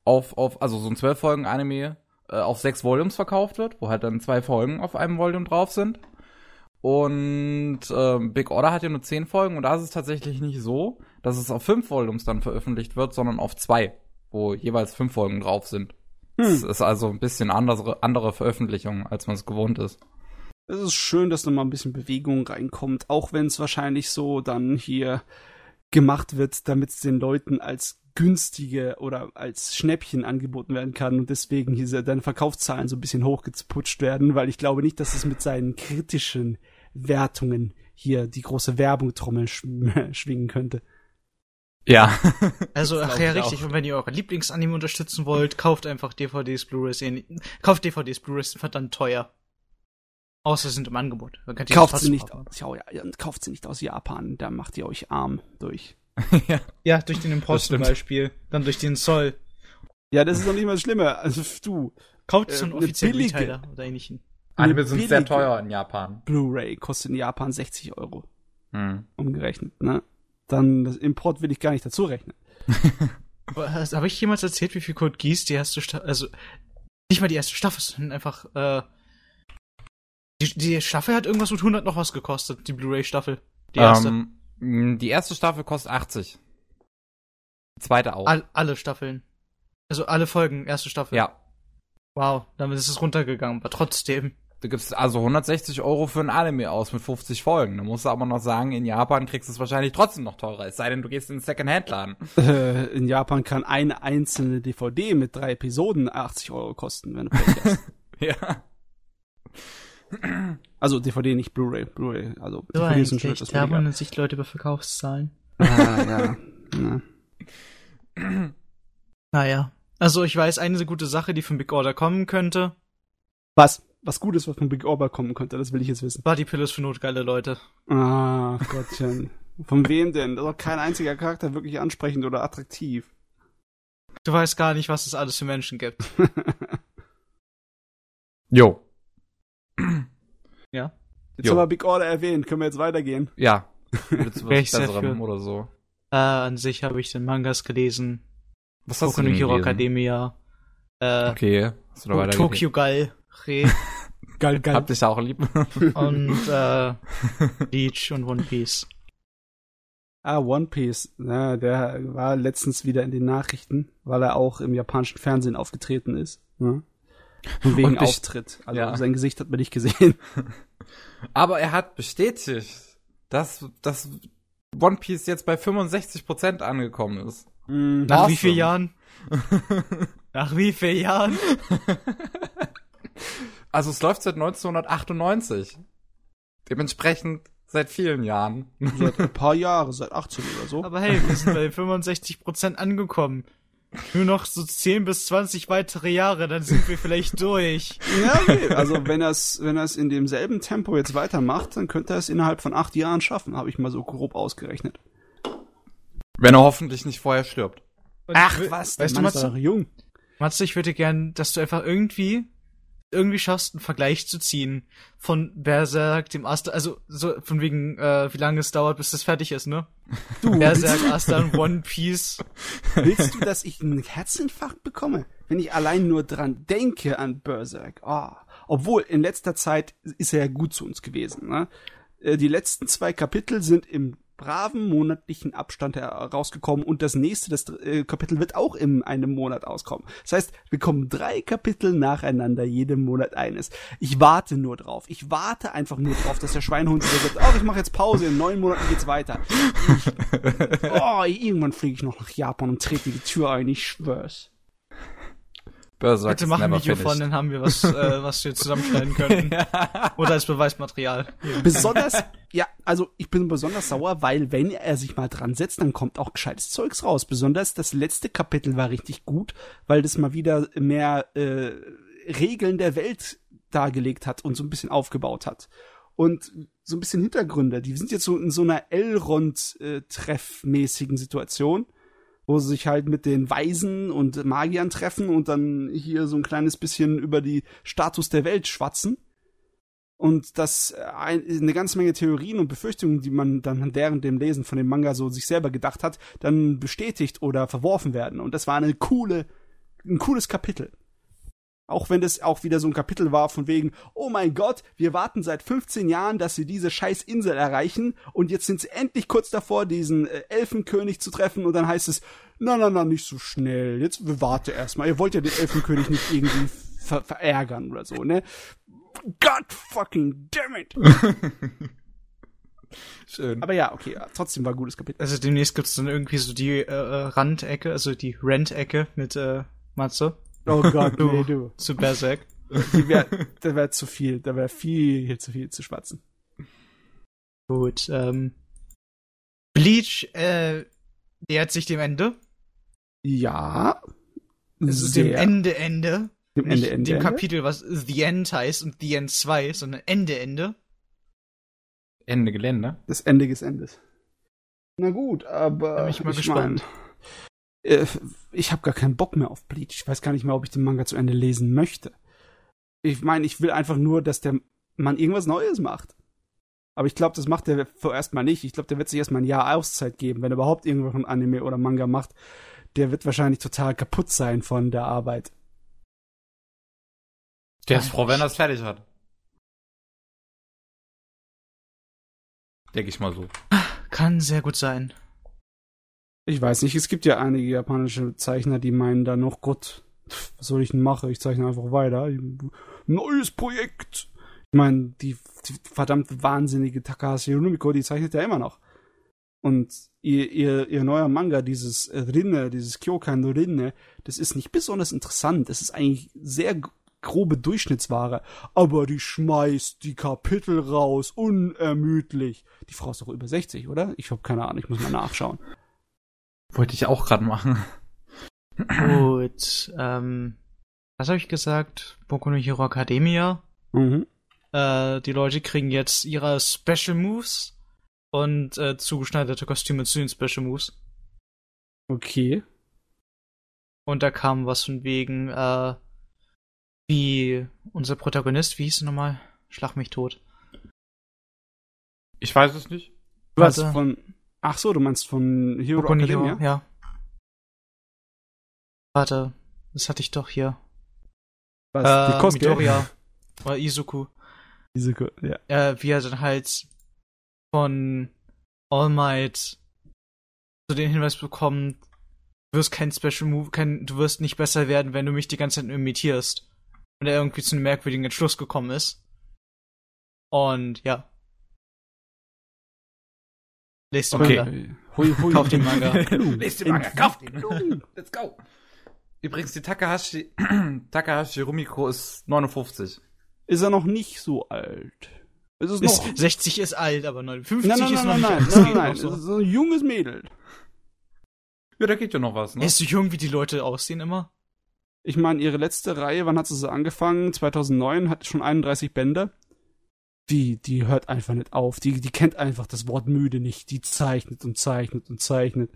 auf, auf, also so ein zwölf Folgen Anime äh, auf sechs Volumes verkauft wird, wo halt dann zwei Folgen auf einem Volume drauf sind. Und ähm, Big Order hat ja nur zehn Folgen und da ist es tatsächlich nicht so, dass es auf fünf Volumes dann veröffentlicht wird, sondern auf zwei, wo jeweils fünf Folgen drauf sind. Es Hm. ist also ein bisschen andere, andere Veröffentlichung, als man es gewohnt ist. Es ist schön, dass da mal ein bisschen Bewegung reinkommt, auch wenn es wahrscheinlich so dann hier gemacht wird, damit es den Leuten als günstige oder als Schnäppchen angeboten werden kann und deswegen hier deine Verkaufszahlen so ein bisschen hochgeputscht werden, weil ich glaube nicht, dass es mit seinen kritischen Wertungen hier die große Werbungtrommel sch schwingen könnte. Ja. Also, ach ja, ich richtig. auch. Und wenn ihr eure Lieblingsanime unterstützen wollt, kauft einfach DVDs, Blu-rays. Kauft DVDs, Blu-rays sind verdammt teuer. Außer sie sind im Angebot. Kauft sie nicht aus, ja, ja, kauft sie nicht aus Japan, da macht ihr euch arm durch. ja. Ja, durch den Import zum. Beispiel. Dann durch den Zoll. Ja, das ist doch nicht mal das Schlimme. Also du, Kauft Äh, so einen eine offiziellen Retailer oder ähnlichen. Anime sind sehr teuer in Japan. Blu-ray kostet in Japan 60 Euro Hm. umgerechnet, ne? Dann das Import will ich gar nicht dazu rechnen. Aber hast- Habe ich jemals erzählt, wie viel Code Geass die erste Staffel, also nicht mal die erste Staffel, sondern einfach, äh, die, die Staffel hat irgendwas mit 100 noch was gekostet, die Blu-ray-Staffel. Die erste. Ähm, die erste Staffel kostet 80. Die zweite auch. All, alle Staffeln. Also alle Folgen, erste Staffel. ja. Wow, damit ist es runtergegangen, aber trotzdem. Du gibst also 160 Euro für ein Anime aus mit 50 Folgen. Da musst du aber noch sagen, in Japan kriegst du es wahrscheinlich trotzdem noch teurer. Es sei denn, du gehst in den Second-Hand-Laden. Äh, in Japan kann eine einzelne DVD mit drei Episoden 80 Euro kosten, wenn du Pech hast. ja. Also DVD, nicht Blu-ray. Blu-ray, also DVD sind schon etwas da wundern sich Leute über Verkaufszahlen. Ah, ja. ja. Naja. Also ich weiß, eine so gute Sache, die von Big Order kommen könnte, Was? Was Gutes, was von Big Orber kommen könnte, das will ich jetzt wissen. die Pillows für notgeile Leute. Ah, Gottchen. Von wem denn? Da ist doch kein einziger Charakter wirklich ansprechend oder attraktiv. Du weißt gar nicht, was es alles für Menschen gibt. Jo. Ja. Jetzt Jo. haben wir Big Order erwähnt, können wir jetzt weitergehen. Ja. Willst du was Besserem oder so? Äh, an sich habe ich den Mangas gelesen. Was hast Boku du denn Hero? Academia. Äh, Okay. Hast du da weiter Tokyo Gal. Re Geil, geil. Hab dich auch lieb. und äh, Bleach und One Piece. Ah, One Piece. Ja, der war letztens wieder in den Nachrichten, weil er auch im japanischen Fernsehen aufgetreten ist. Ne? Und wegen Und Auftritt. Also ja. sein Gesicht hat man nicht gesehen. Aber er hat bestätigt, dass, dass One Piece jetzt bei 65% angekommen ist. Mhm. Nach Awesome. wie vielen Jahren? Nach wie vielen Jahren? Also es läuft seit 1998. Dementsprechend seit vielen Jahren. Seit ein paar Jahren, seit 18 oder so. Aber hey, wir sind bei 65% angekommen. Nur noch so 10 bis 20 weitere Jahre, dann sind wir vielleicht durch. Ja, okay. Also wenn er es wenn er's in demselben Tempo jetzt weitermacht, dann könnte er es innerhalb von acht Jahren schaffen, habe ich mal so grob ausgerechnet. Wenn er hoffentlich nicht vorher stirbt. Und w- Weißt Weißt du, Mann ist Matze? doch jung. Matze, ich würde gern, dass du einfach irgendwie irgendwie schaffst, einen Vergleich zu ziehen von Berserk, dem Asta, also so von wegen, äh, wie lange es dauert, bis das fertig ist, ne? Du, Berserk, Asta One Piece. Willst du, dass ich einen Herzinfarkt bekomme, wenn ich allein nur dran denke an Berserk? Ah, obwohl in letzter Zeit ist er ja gut zu uns gewesen. Ne? Äh, Die letzten zwei Kapitel sind im braven monatlichen Abstand herausgekommen und das nächste, das äh, Kapitel wird auch in einem Monat auskommen. Das heißt, wir kommen drei Kapitel nacheinander jedem Monat eines. Ich warte nur drauf. Ich warte einfach nur drauf, dass der Schweinhund wieder sagt, oh, ich mache jetzt Pause, in neun Monaten geht's weiter. Ich, oh, irgendwann fliege ich noch nach Japan und trete die Tür ein, ich schwör's. Berserk Bitte ist mach ein never Video finished. von, dann haben wir was, äh, was wir zusammenschneiden könnten. Oder als Beweismaterial. Besonders, ja, also ich bin besonders sauer, weil wenn er sich mal dran setzt, dann kommt auch gescheites Zeugs raus. Besonders das letzte Kapitel war richtig gut, weil das mal wieder mehr äh, Regeln der Welt dargelegt hat und so ein bisschen aufgebaut hat. Und so ein bisschen Hintergründe. Die sind jetzt so in so einer Elrond-Treff-mäßigen Situation, wo sie sich halt mit den Weisen und Magiern treffen und dann hier so ein kleines bisschen über die Status der Welt schwatzen und das äh, ein, eine ganze Menge Theorien und Befürchtungen, die man dann während dem Lesen von dem Manga so sich selber gedacht hat, dann bestätigt oder verworfen werden. Und das war eine coole, ein cooles Kapitel. Auch wenn das auch wieder so ein Kapitel war von wegen, oh mein Gott, wir warten seit 15 Jahren, dass sie diese scheiß Insel erreichen und jetzt sind sie endlich kurz davor, diesen äh, Elfenkönig zu treffen und dann heißt es, na, na, na, nicht so schnell, jetzt warte erstmal, ihr wollt ja den Elfenkönig nicht irgendwie ver verärgern oder so, ne? God fucking damn it! Schön. Aber ja, okay, trotzdem war ein gutes Kapitel. Also demnächst gibt's dann irgendwie so die äh, Randecke, also die Rent-Ecke mit äh, Matze Oh Gott, Du. nee, du. zu Berserk. Wär, da wäre zu viel, da wäre viel zu viel zu schwatzen. Gut, ähm. Bleach, äh, nähert sich dem Ende. Ja. Also sehr. dem Ende, Ende. Dem Ende, Ende. dem Ende. Kapitel, was The End heißt und The End 2, sondern Ende, Ende. Ende Gelände. Das Ende des Endes. Na gut, aber Da bin ich mal ich gespannt. mein, äh, ich habe gar keinen Bock mehr auf Bleach. Ich weiß gar nicht mehr, ob ich den Manga zu Ende lesen möchte. Ich meine, ich will einfach nur, dass der Mann irgendwas Neues macht. Aber ich glaube, das macht er vorerst mal nicht. Ich glaube, der wird sich erst mal ein Jahr Auszeit geben, wenn er überhaupt irgendwo Anime oder Manga macht. Der wird wahrscheinlich total kaputt sein von der Arbeit. Der ist froh, wenn er es fertig hat. Denke ich mal so. Kann sehr gut sein. Ich weiß nicht, es gibt ja einige japanische Zeichner, die meinen da noch, Gott, was soll ich denn machen? Ich zeichne einfach weiter. Neues Projekt. Ich meine, die, die verdammt wahnsinnige Takahashi Rumiko, die zeichnet ja immer noch. Und ihr, ihr, ihr neuer Manga, dieses Rinne, dieses Kyokan Rinne, das ist nicht besonders interessant. Es ist eigentlich sehr grobe Durchschnittsware. Aber die schmeißt die Kapitel raus, unermüdlich. Die Frau ist doch über 60, oder? Ich habe keine Ahnung, ich muss mal nachschauen. Wollte ich auch gerade machen. Gut, ähm, was habe ich gesagt? Boku no Hero Academia. Mhm. Äh, die Leute kriegen jetzt ihre Special Moves und äh, zugeschneiderte Kostüme zu den Special Moves. Okay. Und da kam was von wegen, äh, wie unser Protagonist, wie hieß er nochmal? Schlag mich tot. Ich weiß es nicht. Was Warte. von. Ach so, du meinst von Hero Boku Academia? Hero, ja. Warte, das hatte ich doch hier. Was? äh, die Kosuke? Midoriya. Oder Izuku. Ko- ja. äh, wie er dann halt von All Might so den Hinweis bekommt, du wirst kein Special Move, kein, du wirst nicht besser werden, wenn du mich die ganze Zeit imitierst. Und er irgendwie zu einem merkwürdigen Entschluss gekommen ist. Und ja. Lest den Okay. Manga. Hui, hui. Kauf den Manga. Lest den Manga, kauft ihn. Let's go. Übrigens, die Takahashi, Takahashi Rumiko ist 59. Ist er noch nicht so alt? Ist es noch. Ist, 60 ist alt, aber 59 nein, nein, ist nein, noch nein, nicht nein, alt. Nein, nein, noch so. So ein junges Mädel. Ja, da geht ja noch was, Er ne? ist so jung, wie die Leute aussehen immer. Ich meine, ihre letzte Reihe, wann hat sie so angefangen? 2009, hat schon 31 Bände. Die, die hört einfach nicht auf. Die, die kennt einfach das Wort müde nicht. Die zeichnet und zeichnet und zeichnet.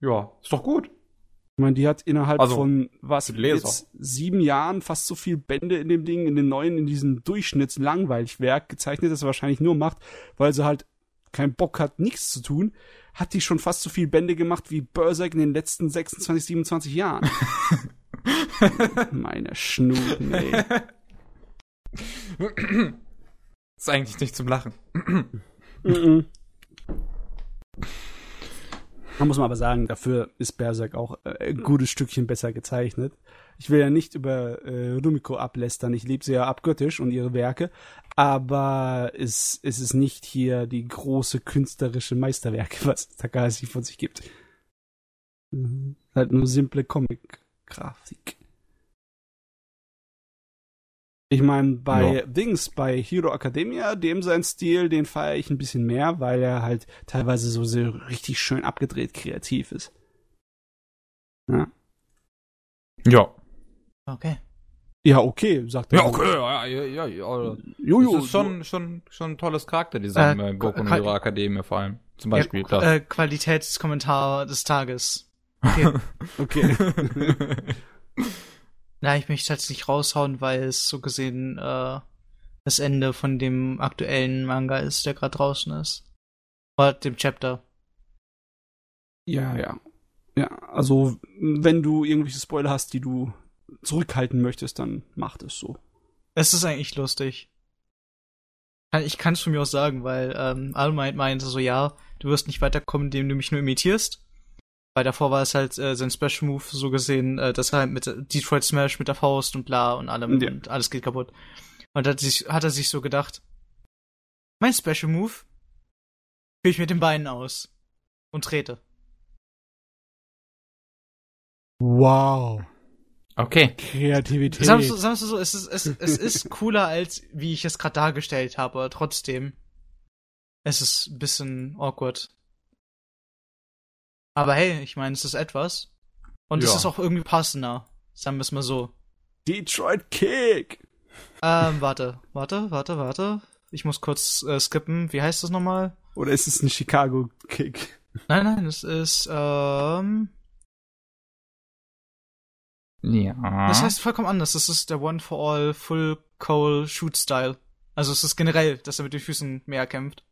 Ja, ist doch gut. Ich meine, die hat innerhalb Also, von was jetzt sieben Jahren fast so viel Bände in dem Ding, in den neuen, in diesem Durchschnittslangweilig-Werk gezeichnet, das sie wahrscheinlich nur macht, weil sie halt keinen Bock hat, nichts zu tun, hat die schon fast so viel Bände gemacht wie Berserk in den letzten 26, 27 Jahren. Meine Schnuten, ey. Ist eigentlich nicht zum Lachen. Mhm. Man muss man aber sagen, dafür ist Berserk auch äh, ein gutes Stückchen besser gezeichnet. Ich will ja nicht über äh, Rumiko ablästern, ich liebe sie ja abgöttisch und ihre Werke, aber es, es ist nicht hier die große künstlerische Meisterwerke, was Takahashi von sich gibt. Mhm. Halt nur simple Comic-Grafik. Ich meine, bei Ja. Dings, bei Hero Academia, dem sein Stil, den feiere ich ein bisschen mehr, weil er halt teilweise so, so richtig schön abgedreht kreativ ist. Ja, Ja. Okay. ja okay, sagt er. Ja, okay, ja, ja, ja, ja. Jojo, das ist schon, schon, schon ein tolles Charakterdesign Äh, bei no Ka- Hero Akademie vor allem. Zum Beispiel ja, das. äh, Qualitätskommentar des Tages. Okay. okay. Na, ich möchte jetzt nicht raushauen, weil es so gesehen äh, das Ende von dem aktuellen Manga ist, der gerade draußen ist. Oder dem Chapter. ja, ja. Ja, also, wenn du irgendwelche Spoiler hast, die du zurückhalten möchtest, dann mach das so. Es ist eigentlich lustig. Ich kann es von mir aus sagen, weil ähm, All Might meinte so, ja, du wirst nicht weiterkommen, indem du mich nur imitierst. Weil davor war es halt äh, sein Special Move so gesehen, äh, dass er halt mit Detroit Smash mit der Faust und bla und allem Ja. und alles geht kaputt. Und hat, sich, hat er sich so gedacht, Mein Special Move führe ich mit den Beinen aus und trete. Wow. Okay. Kreativität. Sagen wir so, sagen wir so es, ist, es, es ist cooler, als wie ich es gerade dargestellt habe, aber trotzdem. Es ist ein bisschen awkward. Aber hey, ich meine, es ist etwas. Und es Ja. ist auch irgendwie passender. Sagen wir es mal so. Detroit Kick. Ähm, warte, warte, warte, warte. Ich muss kurz äh, skippen. Wie heißt das nochmal? Oder ist es ein Chicago Kick? Nein, nein, es ist, ähm, Ja. das heißt vollkommen anders. Das ist der One for All Full Coal Shoot Style. Also es ist generell, dass er mit den Füßen mehr kämpft.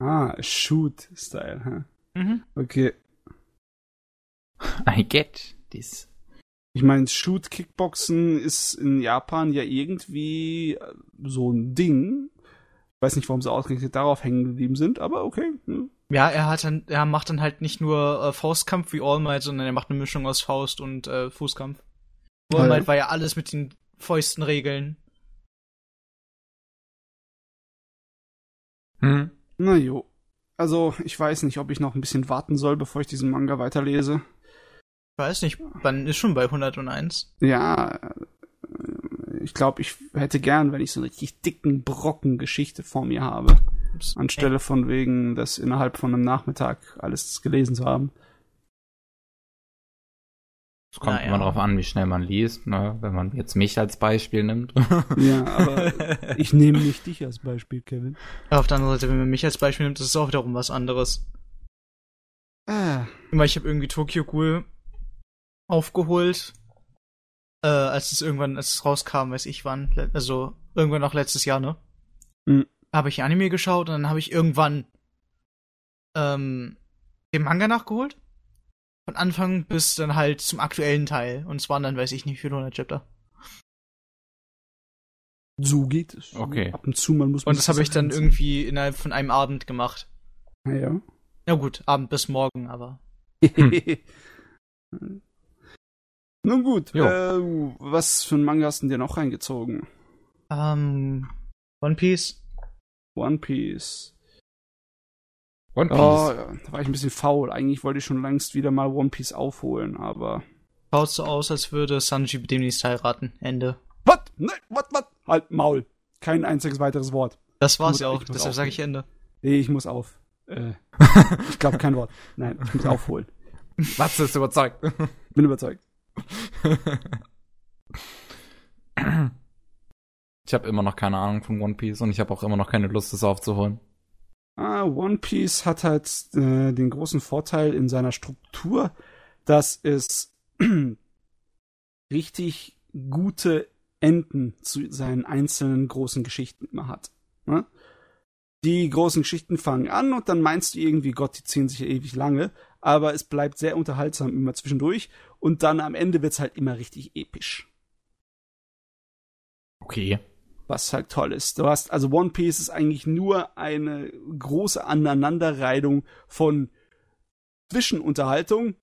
Ah, Shoot-Style. Huh? Mhm. Okay. I get this. Ich meine, Shoot-Kickboxen ist in Japan ja irgendwie äh, so ein Ding. Ich weiß nicht, warum sie ausgerechnet darauf hängen geblieben sind, aber okay. Hm. Ja, er hat dann, er macht dann halt nicht nur äh, Faustkampf wie All Might, sondern er macht eine Mischung aus Faust und äh, Fußkampf. All. Might war ja alles mit den Fäusten regeln. Hm. Na jo. Also, ich weiß nicht, ob ich noch ein bisschen warten soll, bevor ich diesen Manga weiterlese. Ich weiß nicht, man ist schon bei 101. Ja, äh, ich glaube, ich hätte gern, wenn ich so einen richtig dicken Brocken Geschichte vor mir habe. Anstelle von wegen, das innerhalb von einem Nachmittag alles gelesen zu haben. Es kommt Naja. immer darauf an, wie schnell man liest, ne? Wenn man jetzt mich als Beispiel nimmt. Ja, aber ich nehme nicht dich als Beispiel, Kevin. Auf der anderen Seite, wenn man mich als Beispiel nimmt, ist es auch wiederum was anderes. Ah, ich habe irgendwie Tokyo Ghoul aufgeholt, äh, als es irgendwann, als es rauskam, weiß ich wann, also irgendwann auch letztes Jahr, ne? Mhm. Habe ich Anime geschaut und dann habe ich irgendwann ähm, den Manga nachgeholt. Von Anfang bis dann halt zum aktuellen Teil. Und es waren dann, weiß ich nicht, 400 Chapter. so geht es. Okay. Ab und zu, man muss Und das habe ich dann irgendwie innerhalb von einem Abend gemacht. Ja. Na gut, Abend bis morgen, aber. Nun gut, äh, was für ein Manga hast du denn dir noch reingezogen? Ähm, One Piece. One Piece. One Piece. Oh, ja, da war ich ein bisschen faul. Eigentlich wollte ich schon längst wieder mal One Piece aufholen, aber. Schaut so aus, als würde Sanji demnächst heiraten. Ende. Was? Nein, was, was? Halt, Maul. Kein einziges weiteres Wort. Das war's ja auch, deshalb sage ich. Ende. Nee, ich muss auf. Äh, ich glaube kein Wort. Nein, ich muss aufholen. Was ist überzeugt? Bin überzeugt. Ich habe immer noch keine Ahnung von One Piece und ich habe auch immer noch keine Lust, es aufzuholen. Ah, One Piece hat halt äh, den großen Vorteil in seiner Struktur, dass es richtig gute Enden zu seinen einzelnen großen Geschichten immer hat. Ne? Die großen Geschichten fangen an und dann meinst du irgendwie, Gott, die ziehen sich ewig lange, aber es bleibt sehr unterhaltsam immer zwischendurch und dann am Ende wird's halt immer richtig episch. Okay. was halt toll ist. Du hast, also One Piece ist eigentlich nur eine große Aneinanderreihung von Zwischenunterhaltung,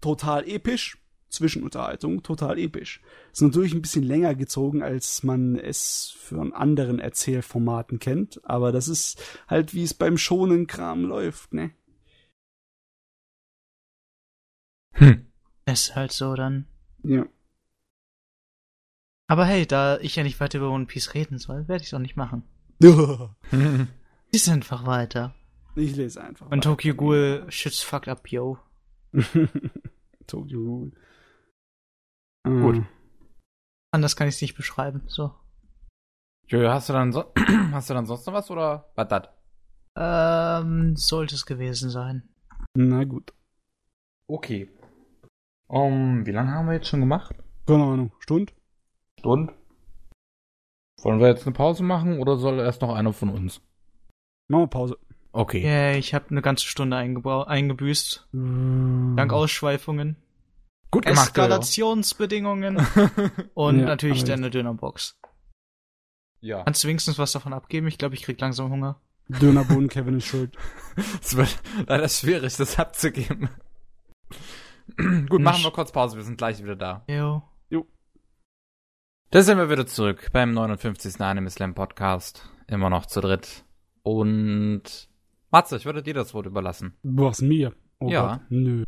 total episch, Zwischenunterhaltung, total episch. Ist natürlich ein bisschen länger gezogen, als man es von anderen Erzählformaten kennt, aber das ist halt, wie es beim schonen Kram läuft, ne? Hm. Ist halt so dann. Ja. Aber hey, da ich ja nicht weiter über One Piece reden soll, werde ich es auch nicht machen. Lies einfach weiter. Ich lese einfach. Und Tokyo Ghoul shit's fucked up, yo. Tokyo Ghoul. Gut. Ah. Anders kann ich es nicht beschreiben. So. Jojo, hast du dann so hast du dann sonst noch was oder was dat? Ähm, sollte es gewesen sein. Na gut. Okay. Um, wie lange haben wir jetzt schon gemacht? Keine Ahnung. Stund? Stund? Wollen wir jetzt eine Pause machen oder soll erst noch einer von uns? Machen wir Pause. Okay. Yeah, ich habe eine ganze Stunde eingebüßt. Dank Ausschweifungen. Gut gemacht. Eskalationsbedingungen. Und Ja, natürlich deine Dönerbox. Ja. Kannst du wenigstens was davon abgeben? Ich glaube, ich krieg langsam Hunger. Dönerboden, Kevin ist schuld. Es wird leider schwierig, das abzugeben. Gut, machen wir kurz Pause, wir sind gleich wieder da. Jo. Da sind wir wieder zurück beim 59. Anime Slam Podcast. Immer noch zu dritt. Und Matze, ich würde dir das Wort überlassen. Was mir? Oh Ja. Gott, nö.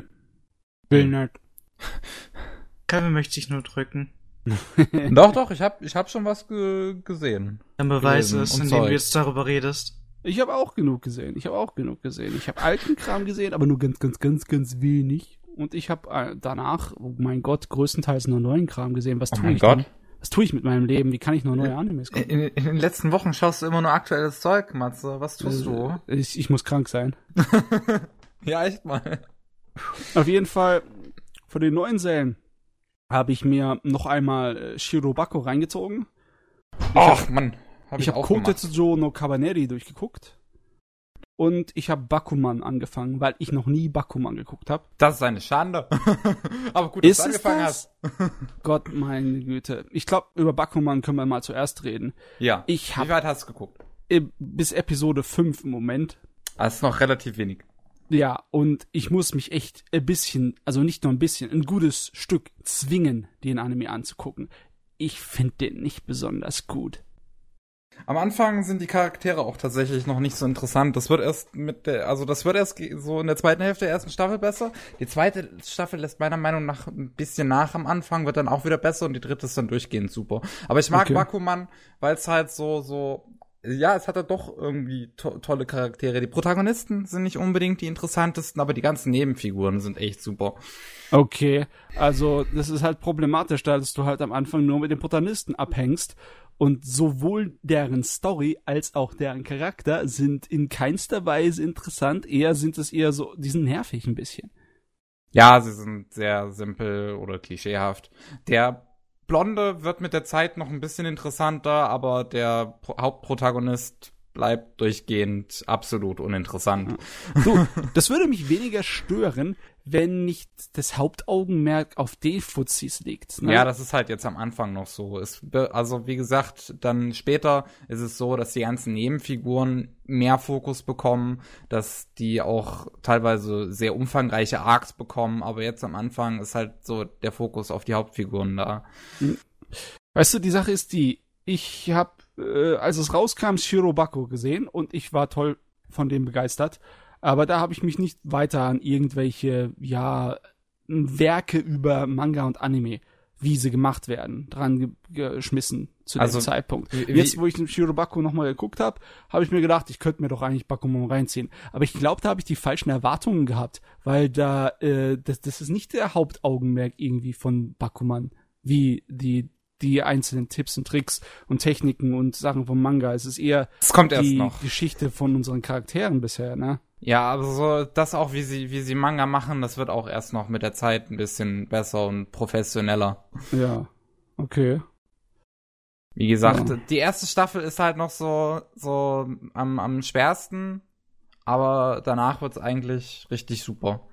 Will nicht. Kevin möchte sich nur drücken. doch, doch, ich hab, ich hab schon was ge gesehen. Dann beweis Gelesen es, indem du jetzt darüber redest. Ich habe auch genug gesehen. Ich habe auch genug gesehen. Ich habe alten Kram gesehen, aber nur ganz, ganz, ganz, ganz wenig. Und ich habe äh, danach, oh mein Gott, größtenteils nur neuen Kram gesehen. Was Oh tue ich Gott. denn? Was tue ich mit meinem Leben? Wie kann ich nur neue Animes gucken? In, in den letzten Wochen schaust du immer nur aktuelles Zeug, Matze. Was tust du? Äh, Ich, ich muss krank sein. Ja, echt mal. Auf jeden Fall, von den neuen Serien habe ich mir noch einmal äh, Shirobako reingezogen. Ach, Mann. Hab ich ich, habe. Kotetsujo no Cabaneri durchgeguckt. Und ich habe Bakuman angefangen, weil ich noch nie Bakuman geguckt habe. Das ist eine Schande. Aber gut, dass Ist du angefangen hast. Gott, meine Güte. Ich glaube, über Bakuman können wir mal zuerst reden. Ja. Ich Wie habe weit hast du geguckt? bis Episode 5 im Moment. Das ist noch relativ wenig. Ja, und ich muss mich echt ein bisschen, also nicht nur ein bisschen, ein gutes Stück zwingen, den Anime anzugucken. Ich finde den nicht besonders gut. Am Anfang sind die Charaktere auch tatsächlich noch nicht so interessant. Das wird erst mit der, also das wird erst so in der zweiten Hälfte der ersten Staffel besser. Die zweite Staffel lässt meiner Meinung nach ein bisschen nach am Anfang, wird dann auch wieder besser und die dritte ist dann durchgehend super. Aber ich mag Okay. Bakuman, weil es halt so, so, ja, es hat halt doch irgendwie to tolle Charaktere. Die Protagonisten sind nicht unbedingt die interessantesten, aber die ganzen Nebenfiguren sind echt super. Okay, also das ist halt problematisch, da dass du halt am Anfang nur mit den Protagonisten abhängst und sowohl deren Story als auch deren Charakter sind in keinster Weise interessant, eher sind es eher so, die sind nervig ein bisschen. Ja, sie sind sehr simpel oder klischeehaft. Der Blonde wird mit der Zeit noch ein bisschen interessanter, aber der Pro Hauptprotagonist bleibt durchgehend absolut uninteressant. Du, das würde mich weniger stören, wenn nicht das Hauptaugenmerk auf den Fuzis liegt. Ne? Ja, das ist halt jetzt am Anfang noch so. Es, also wie gesagt, dann später ist es so, dass die ganzen Nebenfiguren mehr Fokus bekommen, dass die auch teilweise sehr umfangreiche Arcs bekommen, aber jetzt am Anfang ist halt so der Fokus auf die Hauptfiguren da. Weißt du, die Sache ist die, ich habe, äh, als es rauskam, Shirobako gesehen und ich war toll von dem begeistert. Aber da habe ich mich nicht weiter an irgendwelche, ja, Werke über Manga und Anime, wie sie gemacht werden, dran ge geschmissen zu Also, dem Zeitpunkt. wie- Jetzt, wo ich den Shirobako nochmal geguckt habe, habe ich mir gedacht, ich könnte mir doch eigentlich Bakuman reinziehen. Aber ich glaube, da habe ich die falschen Erwartungen gehabt, weil da, äh, das, das ist nicht der Hauptaugenmerk irgendwie von Bakuman, wie die die einzelnen Tipps und Tricks und Techniken und Sachen vom Manga. Es ist eher Es kommt erst die. Geschichte von unseren Charakteren bisher, ne? Ja, aber so das auch, wie sie, wie sie Manga machen, das wird auch erst noch mit der Zeit ein bisschen besser und professioneller. Ja. Okay. Wie gesagt, Ja. die erste Staffel ist halt noch so, so am, am schwersten, aber danach wird's eigentlich richtig super.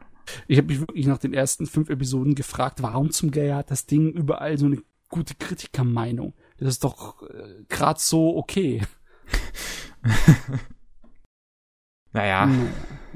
Ich habe mich wirklich nach den ersten fünf Episoden gefragt, warum zum Geier hat das Ding überall so eine gute Kritikermeinung? Das ist doch äh, gerade so okay. Naja, Naja,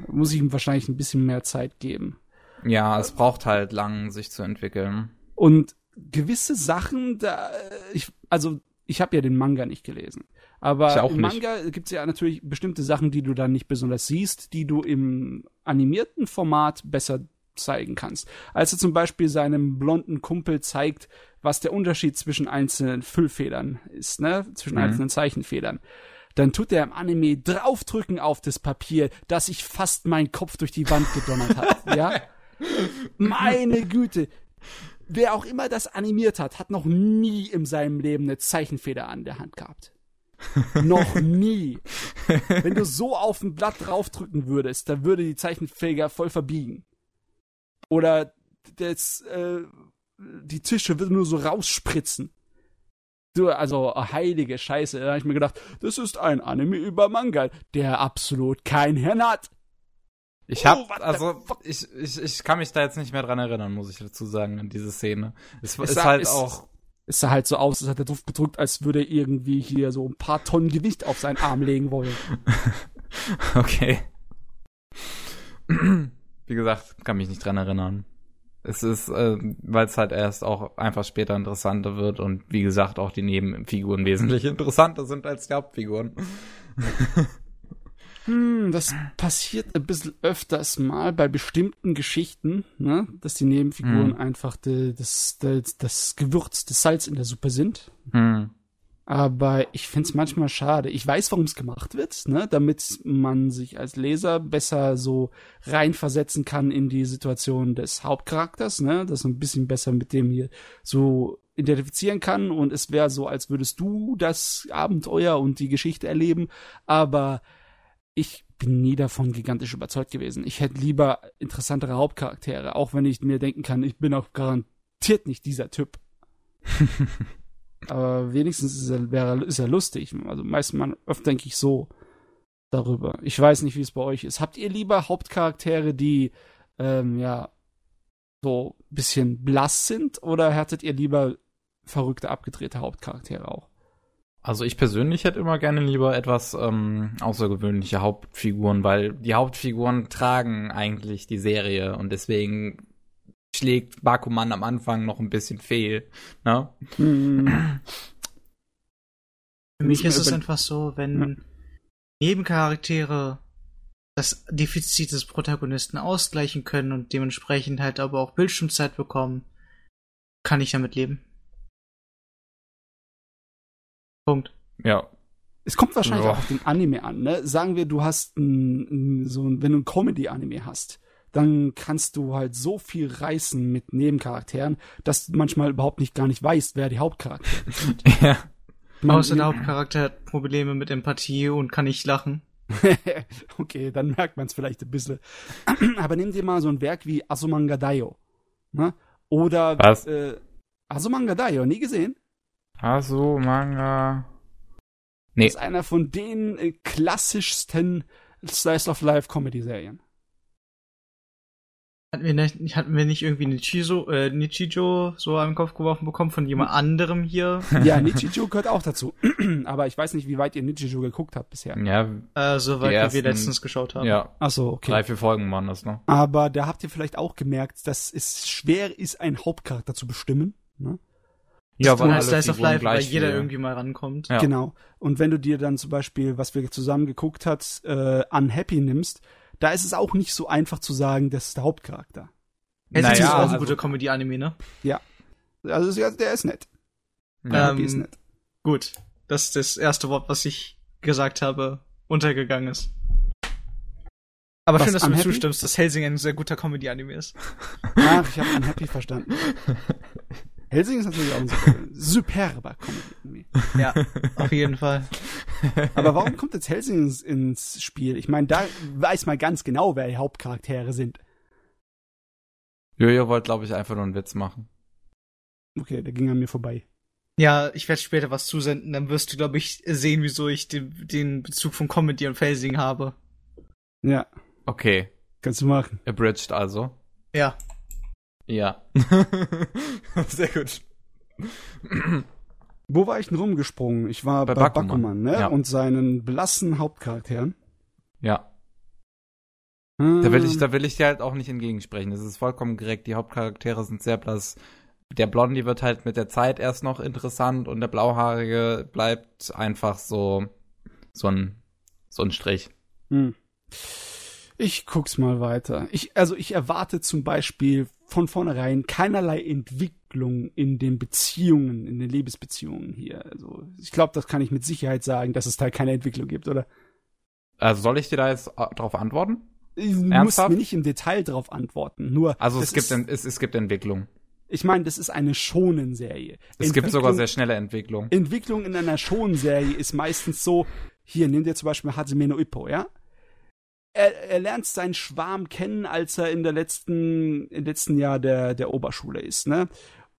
muss ich ihm wahrscheinlich ein bisschen mehr Zeit geben. ja, es braucht halt lang, sich zu entwickeln. Und gewisse Sachen, da äh, ich also ich habe ja den Manga nicht gelesen, aber im. Manga gibt's ja natürlich bestimmte Sachen, die du dann nicht besonders siehst, die du im animierten Format besser zeigen kannst. Als er zum Beispiel seinem blonden Kumpel zeigt, was der Unterschied zwischen einzelnen Füllfedern ist, ne, zwischen Mhm. einzelnen Zeichenfedern. Dann tut er im Anime draufdrücken auf das Papier, dass sich fast mein Kopf durch die Wand gedonnert hat, ja? Meine Güte. Wer auch immer das animiert hat, hat noch nie in seinem Leben eine Zeichenfeder an der Hand gehabt. noch nie. Wenn du so auf ein Blatt draufdrücken würdest, dann würde die Zeichenfeder voll verbiegen. Oder das, äh, die Tische würden nur so rausspritzen. Du, also heilige Scheiße. Da habe ich mir gedacht, das ist ein Anime über Manga, der absolut kein Hirn hat. Ich Oh, hab, the also, ich, ich, ich kann mich da jetzt nicht mehr dran erinnern, muss ich dazu sagen, an diese Szene. Es, Es ist sah- halt es- auch, Es sah halt so aus, als hat er drauf gedrückt, als würde er irgendwie hier so ein paar Tonnen Gewicht auf seinen Arm legen wollen. okay. Wie gesagt, kann mich nicht dran erinnern. Es ist, äh, weil es halt erst auch einfach später interessanter wird und wie gesagt auch die Nebenfiguren wesentlich interessanter sind als die Hauptfiguren. Hm, das passiert ein bisschen öfters mal bei bestimmten Geschichten, ne? dass die Nebenfiguren Hm. einfach de, das, das, das Gewürz, das Salz in der Suppe sind. Hm. Aber ich find's manchmal schade. Ich weiß, warum es gemacht wird, ne? damit man sich als Leser besser so reinversetzen kann in die Situation des Hauptcharakters, ne? dass man ein bisschen besser mit dem hier so identifizieren kann und es wäre so, als würdest du das Abenteuer und die Geschichte erleben. Aber ich bin nie davon gigantisch überzeugt gewesen. Ich hätte lieber interessantere Hauptcharaktere, auch wenn ich mir denken kann, ich bin auch garantiert nicht dieser Typ. Aber wenigstens ist er, wäre, ist er lustig. Also meistens man öfter denke ich so darüber. Ich weiß nicht, wie es bei euch ist. Habt ihr lieber Hauptcharaktere, die ähm, ja so ein bisschen blass sind, oder hattet ihr lieber verrückte, abgedrehte Hauptcharaktere auch? Also ich persönlich hätte immer gerne lieber etwas ähm, außergewöhnliche Hauptfiguren, weil die Hauptfiguren tragen eigentlich die Serie und deswegen schlägt Bakuman am Anfang noch ein bisschen fehl. Ne? Hm, Für mich ist es einfach so, wenn Nebencharaktere das Defizit des Protagonisten ausgleichen können und dementsprechend halt aber auch Bildschirmzeit bekommen, kann ich damit leben. Punkt. Ja. Es kommt wahrscheinlich Ja. auch auf den Anime an, ne? Sagen wir, du hast ein, ein, so ein, wenn du ein Comedy-Anime hast, dann kannst du halt so viel reißen mit Nebencharakteren, dass du manchmal überhaupt nicht gar nicht weißt, wer die Hauptcharaktere sind. ja. Man- Außer der Hauptcharakter hat Probleme mit Empathie und kann nicht lachen. okay, dann merkt man es vielleicht ein bisschen. Aber nimm dir mal so ein Werk wie Asumanga Daio. Ne? Oder Was? Äh, Asumanga Daio, nie gesehen? Also Manga. Das Nee. ist einer von den äh, klassischsten Slice of Life Comedy-Serien. Hatten wir nicht, hatten wir nicht irgendwie Nichizo, äh, Nichijo so am Kopf geworfen bekommen von jemand anderem hier? Ja, Nichijou gehört auch dazu. Aber ich weiß nicht, wie weit ihr Nichijou geguckt habt bisher. Ja, Äh, soweit Die wie ersten- wir letztens geschaut haben. ja. Ach so, okay. Drei, vier Folgen waren das, ne? Aber da habt ihr vielleicht auch gemerkt, dass es schwer ist, einen Hauptcharakter zu bestimmen. Ne? Ja, Von weil alle Slice of Life, weil jeder viel- irgendwie mal rankommt. Ja. Genau. Und wenn du dir dann zum Beispiel, was wir zusammen geguckt hat, äh, Unhappy nimmst, da ist es auch nicht so einfach zu sagen, das ist der Hauptcharakter. Es Naja, ist auch ein also- guter Comedy-Anime, ne? Also ja, der ist nett. Ja. Ähm, ist nett. Gut. Das ist das erste Wort, was ich gesagt habe, untergegangen ist. Aber Was, schön, dass du mir Unhappy? zustimmst, dass Helsing ein sehr guter Comedy-Anime ist. Ach, ich habe Unhappy verstanden. Helsing ist natürlich auch ein super, superber Comedy. Ja, auf jeden Fall. Aber warum kommt jetzt Helsing ins, ins Spiel? Ich meine, da weiß man ganz genau, wer die Hauptcharaktere sind. Jojo wollte, glaube ich, einfach nur einen Witz machen. Okay, der ging an mir vorbei. Ja, ich werde später was zusenden, dann wirst du, glaube ich, sehen, wieso ich den, den Bezug von Comedy und Helsing habe. Ja, Okay. kannst du machen. Abridged also. Ja. Ja. Sehr gut. Wo war ich denn rumgesprungen? Ich war Bei bei, Bakuman, Bakuman, ne? ja. Und seinen blassen Hauptcharakteren. Ja. Da will ich, da will ich dir halt auch nicht entgegensprechen. Das ist vollkommen korrekt. Die Hauptcharaktere sind sehr blass. Der Blondie wird halt mit der Zeit erst noch interessant und der Blauhaarige bleibt einfach so, so ein, so ein Strich. Hm. Ich guck's mal weiter. Ich, also ich erwarte zum Beispiel von vornherein keinerlei Entwicklung in den Beziehungen, in den Liebesbeziehungen hier. Also ich glaube, das kann ich mit Sicherheit sagen, dass es da keine Entwicklung gibt, oder? Also soll ich dir da jetzt äh, drauf antworten? Ich muss Ernsthaft? mir nicht im Detail drauf antworten. Nur Also es gibt, ist, es, es gibt Entwicklung. ich meine, das ist eine Schonen-Serie. Es gibt sogar sehr schnelle Entwicklung. Entwicklung in einer Shonen-Serie ist meistens so, hier, nimm dir zum Beispiel Hajime no Ippo, ja? Er, er lernt seinen Schwarm kennen, als er in der letzten, im letzten Jahr der, der Oberschule ist, ne?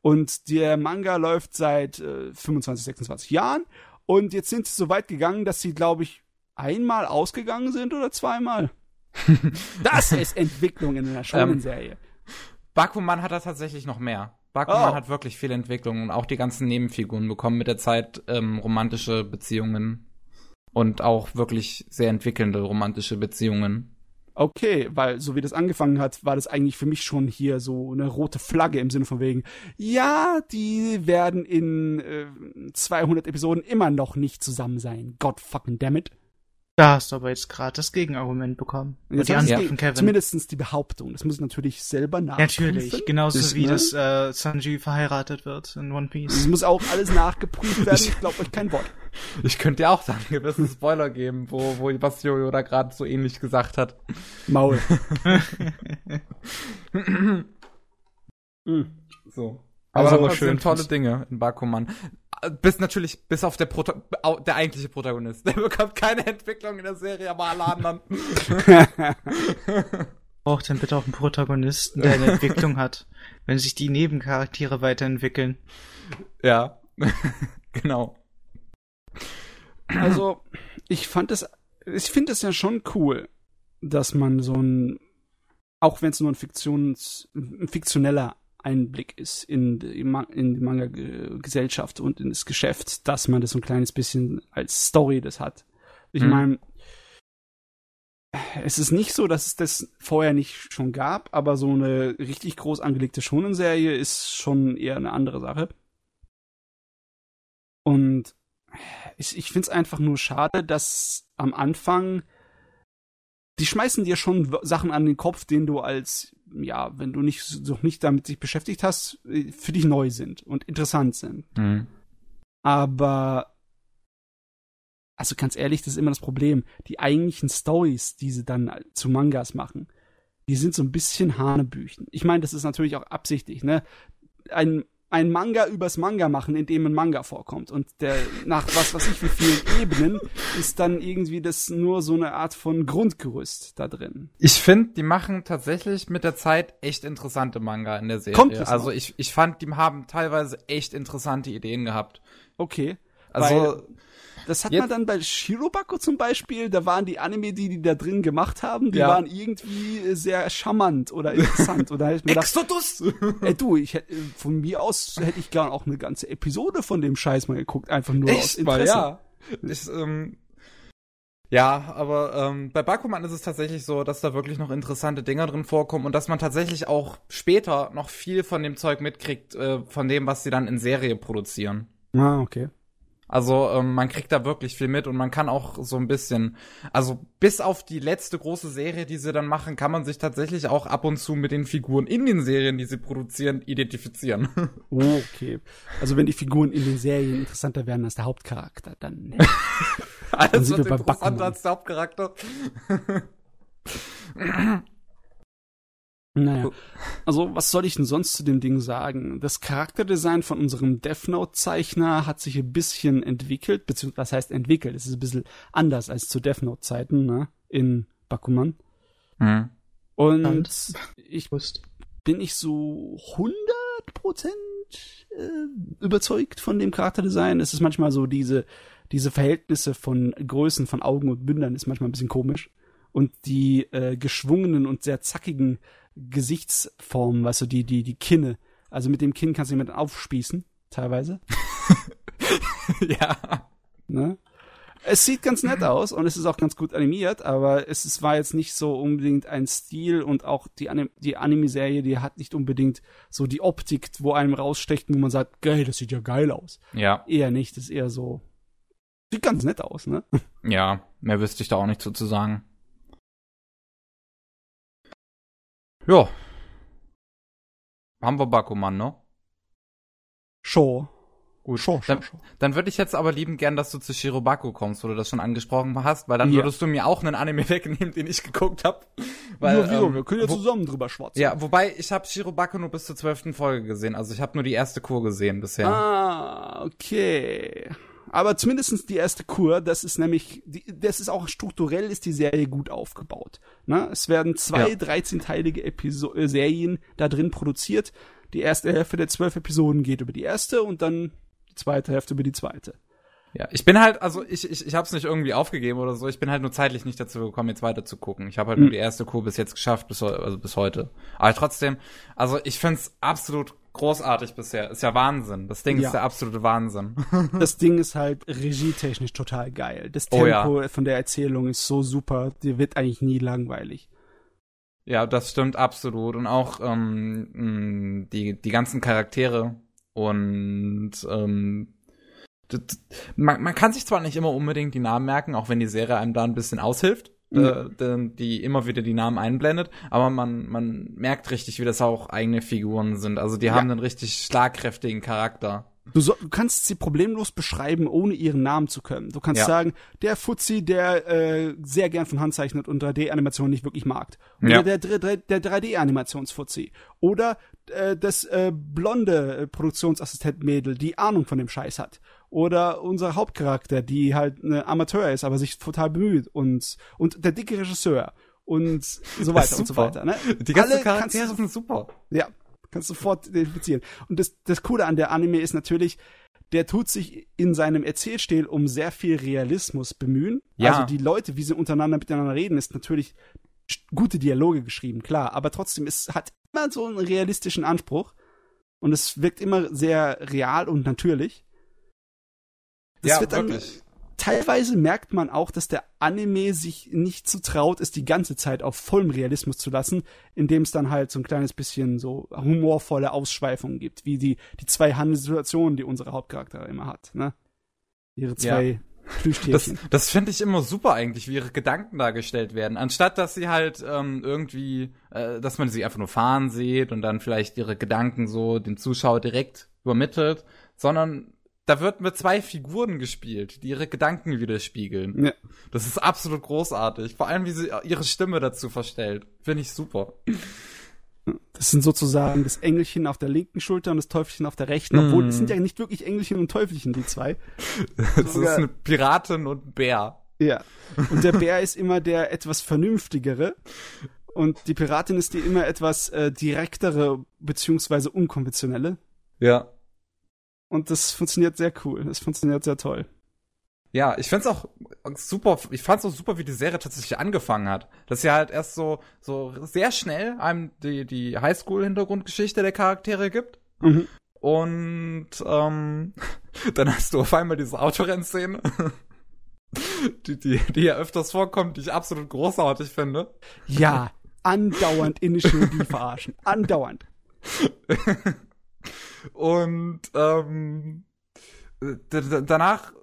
Und der Manga läuft seit äh, 25, 26 Jahren und jetzt sind sie so weit gegangen, dass sie, glaube ich, einmal ausgegangen sind oder zweimal. Das ist Entwicklung in einer Shonen-Serie. Bakuman hat da tatsächlich noch mehr. Bakuman Oh. hat wirklich viel Entwicklung und auch die ganzen Nebenfiguren bekommen mit der Zeit ähm, romantische Beziehungen und auch wirklich sehr entwickelnde romantische Beziehungen. Okay, weil so wie das angefangen hat, war das eigentlich für mich schon hier so eine rote Flagge im Sinne von wegen, ja, die werden in äh, 200 Episoden immer noch nicht zusammen sein. God fucking damn it. Da hast du aber jetzt gerade das Gegenargument bekommen. Und Jetzt die Antwort die- von Kevin. Zumindest die Behauptung. Das muss ich natürlich selber nachprüfen. Natürlich, genauso Das, wie ne? das äh, Sanji verheiratet wird in One Es Piece. muss auch alles nachgeprüft werden. Ich glaube euch kein Wort. Ich könnte dir auch da einen gewissen Spoiler geben, wo, wo was Jojo da gerade so ähnlich gesagt hat. Maul. Hm. So. Also Aber aber schön tolle Dinge in Bakuman. Bis natürlich, bis auf der, Prota au- der eigentliche Protagonist. Der bekommt keine Entwicklung in der Serie, aber alle anderen. Braucht dann bitte auch einen Protagonisten, der eine Entwicklung hat. Wenn sich die Nebencharaktere weiterentwickeln. ja. genau. Also, ich fand es, ich finde es ja schon cool, dass man so ein, auch wenn es nur ein Fiktions, ein fiktioneller Einblick ist in die, in die Manga-Gesellschaft und in das Geschäft, dass man das so ein kleines bisschen als Story das hat. Ich Mhm. meine, es ist nicht so, dass es das vorher nicht schon gab, aber so eine richtig groß angelegte Shonen-Serie ist schon eher eine andere Sache. Und ich, ich finde es einfach nur schade, dass am Anfang die schmeißen dir schon Sachen an den Kopf, denen du als ja, wenn du nicht noch nicht damit dich beschäftigt hast, äh, für dich neu sind und interessant sind. Mhm. Aber also ganz ehrlich, das ist immer das Problem. Die eigentlichen Stories, die sie dann zu Mangas machen, die sind so ein bisschen Hanebüchen. Ich meine, das ist natürlich auch absichtlich, ne? Ein, ein Manga übers Manga machen, in dem ein Manga vorkommt. Und der nach was weiß ich wie vielen Ebenen ist dann irgendwie das nur so eine Art von Grundgerüst da drin. Ich finde, die machen tatsächlich mit der Zeit echt interessante Manga in der Serie. Kommt also noch? ich, ich fand, die haben teilweise echt interessante Ideen gehabt. Okay. Also, Das hat Jetzt- man dann bei Shirobako zum Beispiel, da waren die Anime, die die da drin gemacht haben, die Ja. waren irgendwie äh, sehr charmant oder interessant. oder hätte ich mir gedacht, Exodus! ey du, ich hätte, von mir aus hätte ich gern auch eine ganze Episode von dem Scheiß mal geguckt, einfach nur aus Echt mal, Interesse. ja. Ich, ähm, ja, aber ähm, bei Bakuman ist es tatsächlich so, dass da wirklich noch interessante Dinger drin vorkommen und dass man tatsächlich auch später noch viel von dem Zeug mitkriegt, äh, von dem, was sie dann in Serie produzieren. Ah, okay. Also ähm, man kriegt da wirklich viel mit und man kann auch so ein bisschen, also bis auf die letzte große Serie, die sie dann machen, kann man sich tatsächlich auch ab und zu mit den Figuren in den Serien, die sie produzieren, identifizieren. Oh, okay. Also wenn die Figuren in den Serien interessanter werden als der Hauptcharakter, dann Alles sind wird wir bei interessanter als der Hauptcharakter. Naja. Also, was soll ich denn sonst zu dem Ding sagen? Das Charakterdesign von unserem Death Note-Zeichner hat sich ein bisschen entwickelt, beziehungsweise, was heißt entwickelt? Es ist ein bisschen anders als zu Death Note-Zeiten, ne? In Bakuman. Mhm. Und Spannend. ich Wusst. bin ich so 100% äh, überzeugt von dem Charakterdesign. Es ist manchmal so diese, diese Verhältnisse von Größen von Augen und Mündern ist manchmal ein bisschen komisch. Und die äh, geschwungenen und sehr zackigen Gesichtsformen, weißt du, die, die, die Kinne. Also mit dem Kinn kannst du jemanden aufspießen, teilweise. ja. Ne? Es sieht ganz nett aus und es ist auch ganz gut animiert, aber es ist, war jetzt nicht so unbedingt ein Stil und auch die, Anim die Anime-Serie, die hat nicht unbedingt so die Optik, wo einem rausstecht, wo man sagt, geil, das sieht ja geil aus. Ja. Eher nicht, das ist eher so, sieht ganz nett aus, ne? Ja, mehr wüsste ich da auch nicht zu, zu sagen. Ja. Haben wir Bakuman, ne? Show. Gut. Show, show, Dann, show. dann würde ich jetzt aber lieben gern, dass du zu Shirobako kommst, wo du das schon angesprochen hast, weil dann Ja. würdest du mir auch einen Anime wegnehmen, den ich geguckt habe. Ja, wieso? ähm, wir können ja wo- zusammen drüber schwatzen. Ja, wobei ich habe Shirobako nur bis zur zwölften Folge gesehen. Also ich habe nur die erste Kur gesehen bisher. Ah, okay. Aber zumindestens die erste Kur, das ist nämlich, die, das ist auch strukturell ist die Serie gut aufgebaut. Ne? Es werden zwei Ja. 13-teilige Episo äh, Serien da drin produziert. Die erste Hälfte der zwölf Episoden geht über die erste und dann die zweite Hälfte über die zweite. Ja, ich bin halt, also ich, ich, ich habe es nicht irgendwie aufgegeben oder so. Ich bin halt nur zeitlich nicht dazu gekommen, jetzt weiter zu gucken. Ich habe halt Mhm. nur die erste Kur bis jetzt geschafft, bis, also bis heute. Aber trotzdem, also ich find's absolut großartig bisher. Ist ja Wahnsinn. Das Ding Ja. ist der absolute Wahnsinn. Das Ding ist halt regietechnisch total geil. Das Oh Tempo ja. von der Erzählung ist so super, die wird eigentlich nie langweilig. ja, das stimmt absolut. Und auch ähm, die, die ganzen Charaktere und ähm, man, man kann sich zwar nicht immer unbedingt die Namen merken, auch wenn die Serie einem da ein bisschen aushilft, äh, die immer wieder die Namen einblendet, aber man, man merkt richtig, wie das auch eigene Figuren sind. Also die Ja. haben einen richtig schlagkräftigen Charakter. Du, so, du kannst sie problemlos beschreiben, ohne ihren Namen zu können. Du kannst Ja. sagen, der Fuzzi, der äh, sehr gern von Hand zeichnet und 3D-Animationen nicht wirklich mag. Oder Ja. der, dr- der 3D-Animationsfuzzi. Oder äh, das äh, blonde Produktionsassistent-Mädel, die Ahnung von dem Scheiß hat. Oder unser Hauptcharakter, die halt eine Amateur ist, aber sich total bemüht. Und, und der dicke Regisseur. Und so weiter und so weiter. Ne? Die ganzen Alle Charaktere kannst sind super. ja, kannst sofort identifizieren. Und das, das Coole an der Anime ist natürlich, der tut sich in seinem Erzählstil um sehr viel Realismus bemühen. Ja. Also die Leute, wie sie untereinander miteinander reden, ist natürlich gute Dialoge geschrieben, klar. Aber trotzdem, es hat immer so einen realistischen Anspruch. Und es wirkt immer sehr real und natürlich. Das ja, wird dann, wirklich. teilweise merkt man auch, dass der Anime sich nicht zu traut ist, die ganze Zeit auf vollem Realismus zu lassen, indem es dann halt so ein kleines bisschen so humorvolle Ausschweifungen gibt, wie die, die zwei Handelssituationen, die unsere Hauptcharaktere immer hat, ne? Ihre zwei Das, Plüschtierchen. das finde ich immer super eigentlich, wie ihre Gedanken dargestellt werden. Anstatt dass sie halt ähm, irgendwie, äh, dass man sie einfach nur fahren sieht und dann vielleicht ihre Gedanken so dem Zuschauer direkt übermittelt, sondern da wird mit zwei Figuren gespielt, die ihre Gedanken widerspiegeln. Ja. Das ist absolut großartig. Vor allem, wie sie ihre Stimme dazu verstellt. Finde ich super. Das sind sozusagen das Engelchen auf der linken Schulter und das Teufelchen auf der rechten, obwohl Mm. es sind ja nicht wirklich Engelchen und Teufelchen, die zwei. Das ist Sogar- eine Piratin und ein Bär. Ja. Und der Bär ist immer der etwas vernünftigere. Und die Piratin ist die immer etwas äh, direktere beziehungsweise unkonventionelle. Ja. Und das funktioniert sehr cool. Das funktioniert sehr toll. Ja, ich find's auch super, ich fand's auch super, wie die Serie tatsächlich angefangen hat. Dass sie halt erst so, so sehr schnell einem die, die Highschool-Hintergrundgeschichte der Charaktere gibt. Mhm. Und ähm, dann hast du auf einmal diese Autorennszene, die, die, die ja öfters vorkommt, die ich absolut großartig finde. Ja, andauernd Initial D verarschen. Andauernd. Und ähm, danach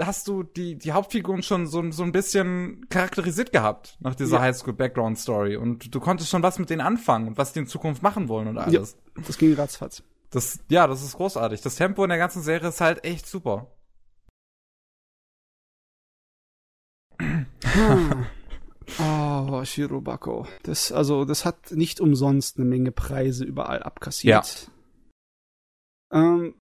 hast du die, die Hauptfiguren schon so, so ein bisschen charakterisiert gehabt nach dieser Ja. Highschool-Background-Story. Und du konntest schon was mit denen anfangen und was die in Zukunft machen wollen und alles. Das ging ratzfatz. Das, ja, das ist großartig. Das Tempo in der ganzen Serie ist halt echt super. Oh, Shirobako. Das, also, das hat nicht umsonst eine Menge Preise überall abkassiert. Ähm,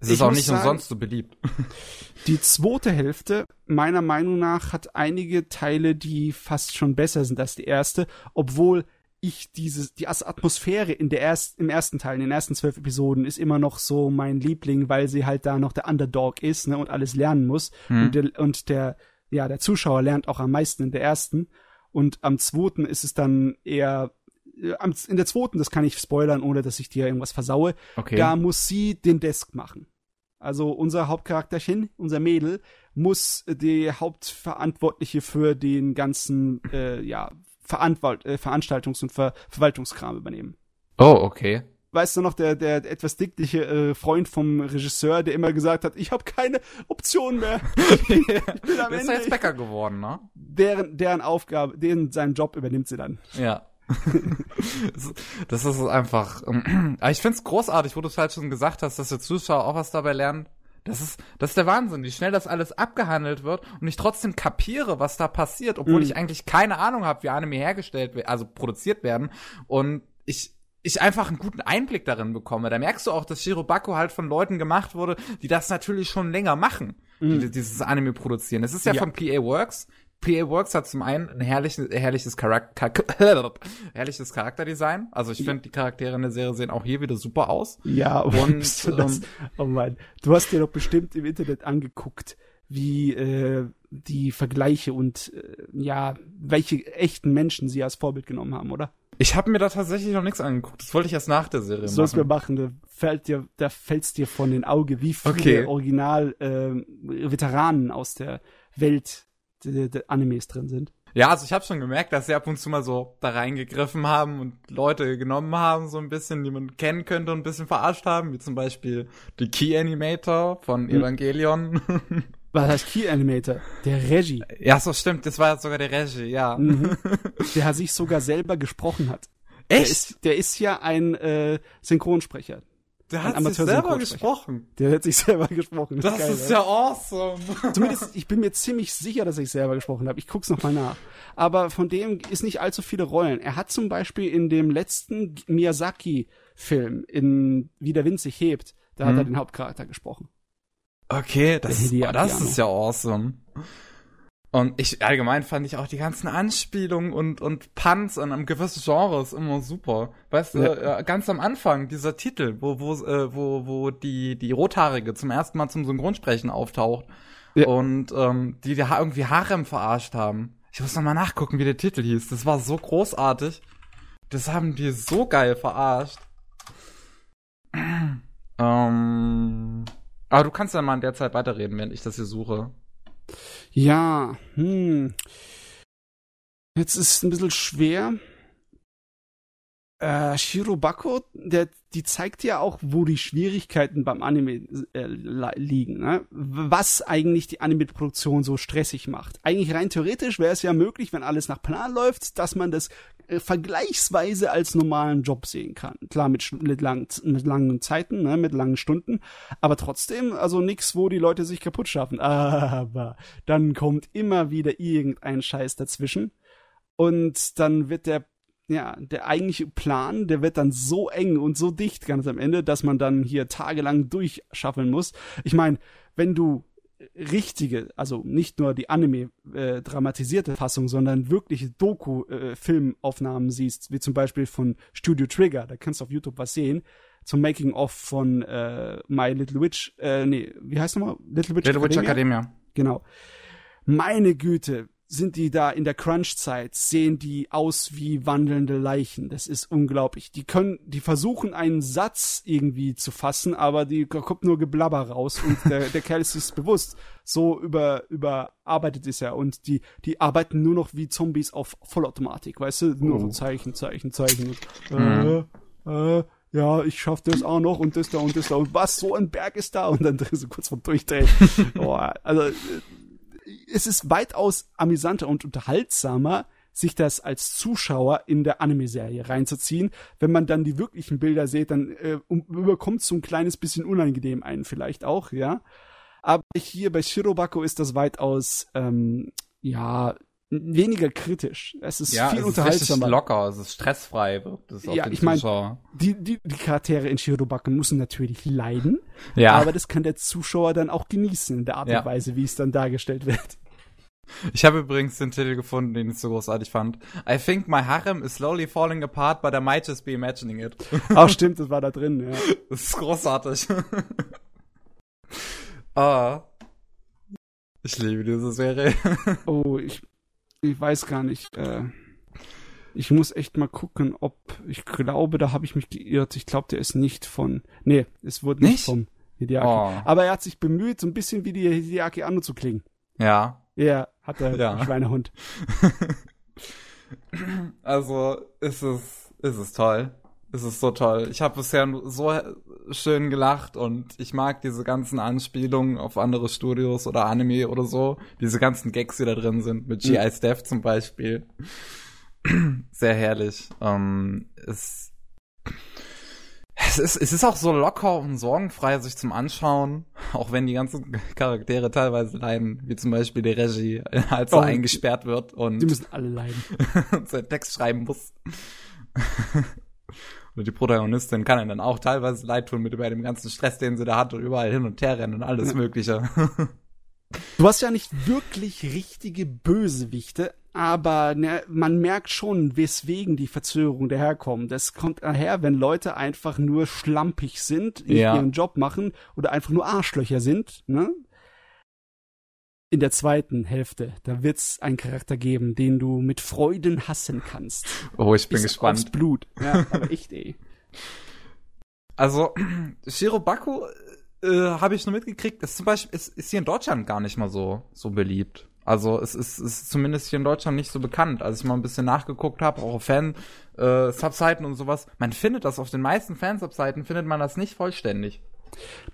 Es ist auch nicht sagen- umsonst so beliebt. Die zweite Hälfte, meiner Meinung nach, hat einige Teile, die fast schon besser sind als die erste, obwohl ich dieses, die Atmosphäre in der erst, im ersten Teil, in den ersten zwölf Episoden, ist immer noch so mein Liebling, weil sie halt da noch der Underdog ist, ne, und alles lernen muss. Hm. Und, der, und der, ja, der Zuschauer lernt auch am meisten in der ersten. Und am zweiten ist es dann eher, in der zweiten, das kann ich spoilern, ohne dass ich dir irgendwas versaue, Okay. da muss sie den Desk machen. Also unser Hauptcharakterchen, unser Mädel, muss die Hauptverantwortliche für den ganzen äh, ja, Verantwalt äh, Veranstaltungs- und Ver Verwaltungskram übernehmen. Oh, okay. Weißt du noch, der, der etwas dickliche äh, Freund vom Regisseur, der immer gesagt hat, ich habe keine Option mehr. Ich bin am Der ist Ende. ja jetzt Bäcker geworden, ne? Deren, deren Aufgabe, deren seinen Job übernimmt sie dann. Ja. Das- ist einfach. ähm, Aber ich find's großartig, wo du es halt schon gesagt hast, dass der Zuschauer auch was dabei lernt. Das ist, das ist der Wahnsinn, wie schnell das alles abgehandelt wird und ich trotzdem kapiere, was da passiert, obwohl Mhm. ich eigentlich keine Ahnung habe, wie Anime hergestellt also produziert werden. Und ich, ich einfach einen guten Einblick darin bekomme. Da merkst du auch, dass Shirobako halt von Leuten gemacht wurde, die das natürlich schon länger machen, die dieses Anime produzieren. Es ist ja, Ja. von PA Works. PA Works hat zum einen ein herrliches, herrliches, Charakter, herrliches Charakterdesign. Also ich finde, die Charaktere in der Serie sehen auch hier wieder super aus. Ja, Und, und du das, ähm, oh Mann, du hast dir doch bestimmt im Internet angeguckt, wie äh, die Vergleiche und äh, ja, welche echten Menschen sie als Vorbild genommen haben, oder? Ich habe mir da tatsächlich noch nichts angeguckt. Das wollte ich erst nach der Serie Das sollst du machen. machen, da fällt dir, da fällt's dir von den Augen, wie viele Okay. Original äh, Veteranen aus der Welt der, der Animes drin sind. Ja, also ich habe schon gemerkt, dass sie ab und zu mal so da reingegriffen haben und Leute genommen haben, so ein bisschen, die man kennen könnte und ein bisschen verarscht haben, wie zum Beispiel die Key Animator von Hm. Evangelion. Was heißt Key Animator? Der Regie. ja, so stimmt, das war sogar der Regie, ja. Mhm. Der sich sogar selber gesprochen hat. Der Echt? ist, der ist ja ein äh, Synchronsprecher. Der hat sich selber gesprochen. Der hat sich selber gesprochen. Das geil, ist oder? ja awesome. Zumindest, ich bin mir ziemlich sicher, dass ich selber gesprochen habe. Ich guck's noch mal nach. Aber von dem ist nicht allzu viele Rollen. Er hat zum Beispiel in dem letzten Miyazaki-Film, in Wie der Wind sich hebt, da hat Mhm. er den Hauptcharakter gesprochen. Okay, das, oh, das ist ja awesome. Und ich, allgemein fand ich auch die ganzen Anspielungen und, und Punts an einem gewissen Genres immer super. Weißt du, Ja. äh, ganz am Anfang, dieser Titel, wo, wo, äh, wo, wo die, die Rothaarige zum ersten Mal zum Synchronsprechen auftaucht. Ja. Und, ähm, die, die irgendwie Harem verarscht haben. Ich muss noch mal nachgucken, wie der Titel hieß. Das war so großartig. Das haben die so geil verarscht. ähm, aber du kannst ja mal in der Zeit weiterreden, während ich das hier suche. Ja, hm. Jetzt ist es ein bisschen schwer. Äh, Shirobako, der, die zeigt ja auch, wo die Schwierigkeiten beim Anime äh, li- liegen. Ne? Was eigentlich die Anime-Produktion so stressig macht. Eigentlich rein theoretisch wäre es ja möglich, wenn alles nach Plan läuft, dass man das äh, vergleichsweise als normalen Job sehen kann. Klar, mit, mit, lang, mit langen Zeiten, ne, mit langen Stunden, aber trotzdem, also nix, wo die Leute sich kaputt schaffen. Aber dann kommt immer wieder irgendein Scheiß dazwischen und dann wird der ja, der eigentliche Plan, der wird dann so eng und so dicht ganz am Ende, dass man dann hier tagelang durchschaffeln muss. Ich meine, wenn du richtige, also nicht nur die Anime äh, dramatisierte Fassung, sondern wirkliche Doku-Filmaufnahmen siehst, wie zum Beispiel von Studio Trigger, da kannst du auf YouTube was sehen, zum Making of von äh, My Little Witch, äh, nee, wie heißt nochmal? Little Witch Little Witch Academia? Academia. Genau. Meine Güte, sind die da in der Crunch-Zeit, sehen die aus wie wandelnde Leichen. Das ist unglaublich. Die können, die versuchen einen Satz irgendwie zu fassen, aber die kommt nur Geblabber raus und der, der Kerl ist sich bewusst. So über, überarbeitet ist er und die, die arbeiten nur noch wie Zombies auf Vollautomatik, weißt du? Nur so Oh. Zeichen, Zeichen, Zeichen. Und, äh, äh, ja, ich schaff das auch noch und das da und das da und was, so ein Berg ist da und dann so kurz vom Durchdrehen. Boah, also, äh, es ist weitaus amüsanter und unterhaltsamer, sich das als Zuschauer in der Anime-Serie reinzuziehen. Wenn man dann die wirklichen Bilder sieht, dann äh, um, überkommt so ein kleines bisschen unangenehm einen vielleicht auch, ja. Aber hier bei Shirobako ist das weitaus, ähm, ja, weniger kritisch. Es ist Ja, viel es ist unterhaltsamer. locker, es ist stressfrei, wirkt es Ja, ich mein, Zuschauer. die, die, die Charaktere in Shirobako müssen natürlich leiden, Ja, aber das kann der Zuschauer dann auch genießen in der Art Ja. und Weise, wie es dann dargestellt wird. ich habe übrigens den Titel gefunden, den ich so großartig fand. I think my harem is slowly falling apart, but I might just be imagining it. Auch stimmt, das war da drin, ja. Das ist großartig. ah. Ich liebe diese Serie. Oh, ich, ich weiß gar nicht. Äh, ich muss echt mal gucken, ob ich glaube, da habe ich mich geirrt. Ich glaube, der ist nicht von. Nee, es wurde nicht, Nicht? vom Hideaki. Oh. Aber er hat sich bemüht, so ein bisschen wie die Hideaki Anno zu klingen. Ja. Ja, hat der Ja. Schweinehund. Also, ist es, ist es toll. Es ist so toll. Ich habe bisher so schön gelacht und ich mag diese ganzen Anspielungen auf andere Studios oder Anime oder so. Diese ganzen Gags, die da drin sind, mit G.I. Steph zum Beispiel. Sehr herrlich. Ähm, es, es, ist, es ist auch so locker und sorgenfrei sich zum Anschauen, auch wenn die ganzen Charaktere teilweise leiden, wie zum Beispiel der Regie, als er Oh. eingesperrt wird und Die müssen alle leiden. und seinen Text schreiben muss. und die Protagonistin kann ihm dann auch teilweise leid tun mit über dem ganzen Stress, den sie da hat und überall hin und her rennen und alles Ja. Mögliche. Du hast ja nicht wirklich richtige Bösewichte, aber ne, man merkt schon, weswegen die Verzögerung daherkommt. Das kommt daher, wenn Leute einfach nur schlampig sind, Ja. ihren Job machen oder einfach nur Arschlöcher sind. Ne? In der zweiten Hälfte, da wird's einen Charakter geben, den du mit Freuden hassen kannst. oh, ich bin Bis aufs gespannt. Blut. Ja, aber echt, ey. Also, Shirobaku äh, habe ich nur mitgekriegt, ist zum Beispiel, ist, ist hier in Deutschland gar nicht mal so, so beliebt. Also es ist, es ist zumindest hier in Deutschland nicht so bekannt. Als ich mal ein bisschen nachgeguckt habe, auch auf Fan-Subseiten äh, und sowas, man findet das auf den meisten Fansubseiten, findet man das nicht vollständig.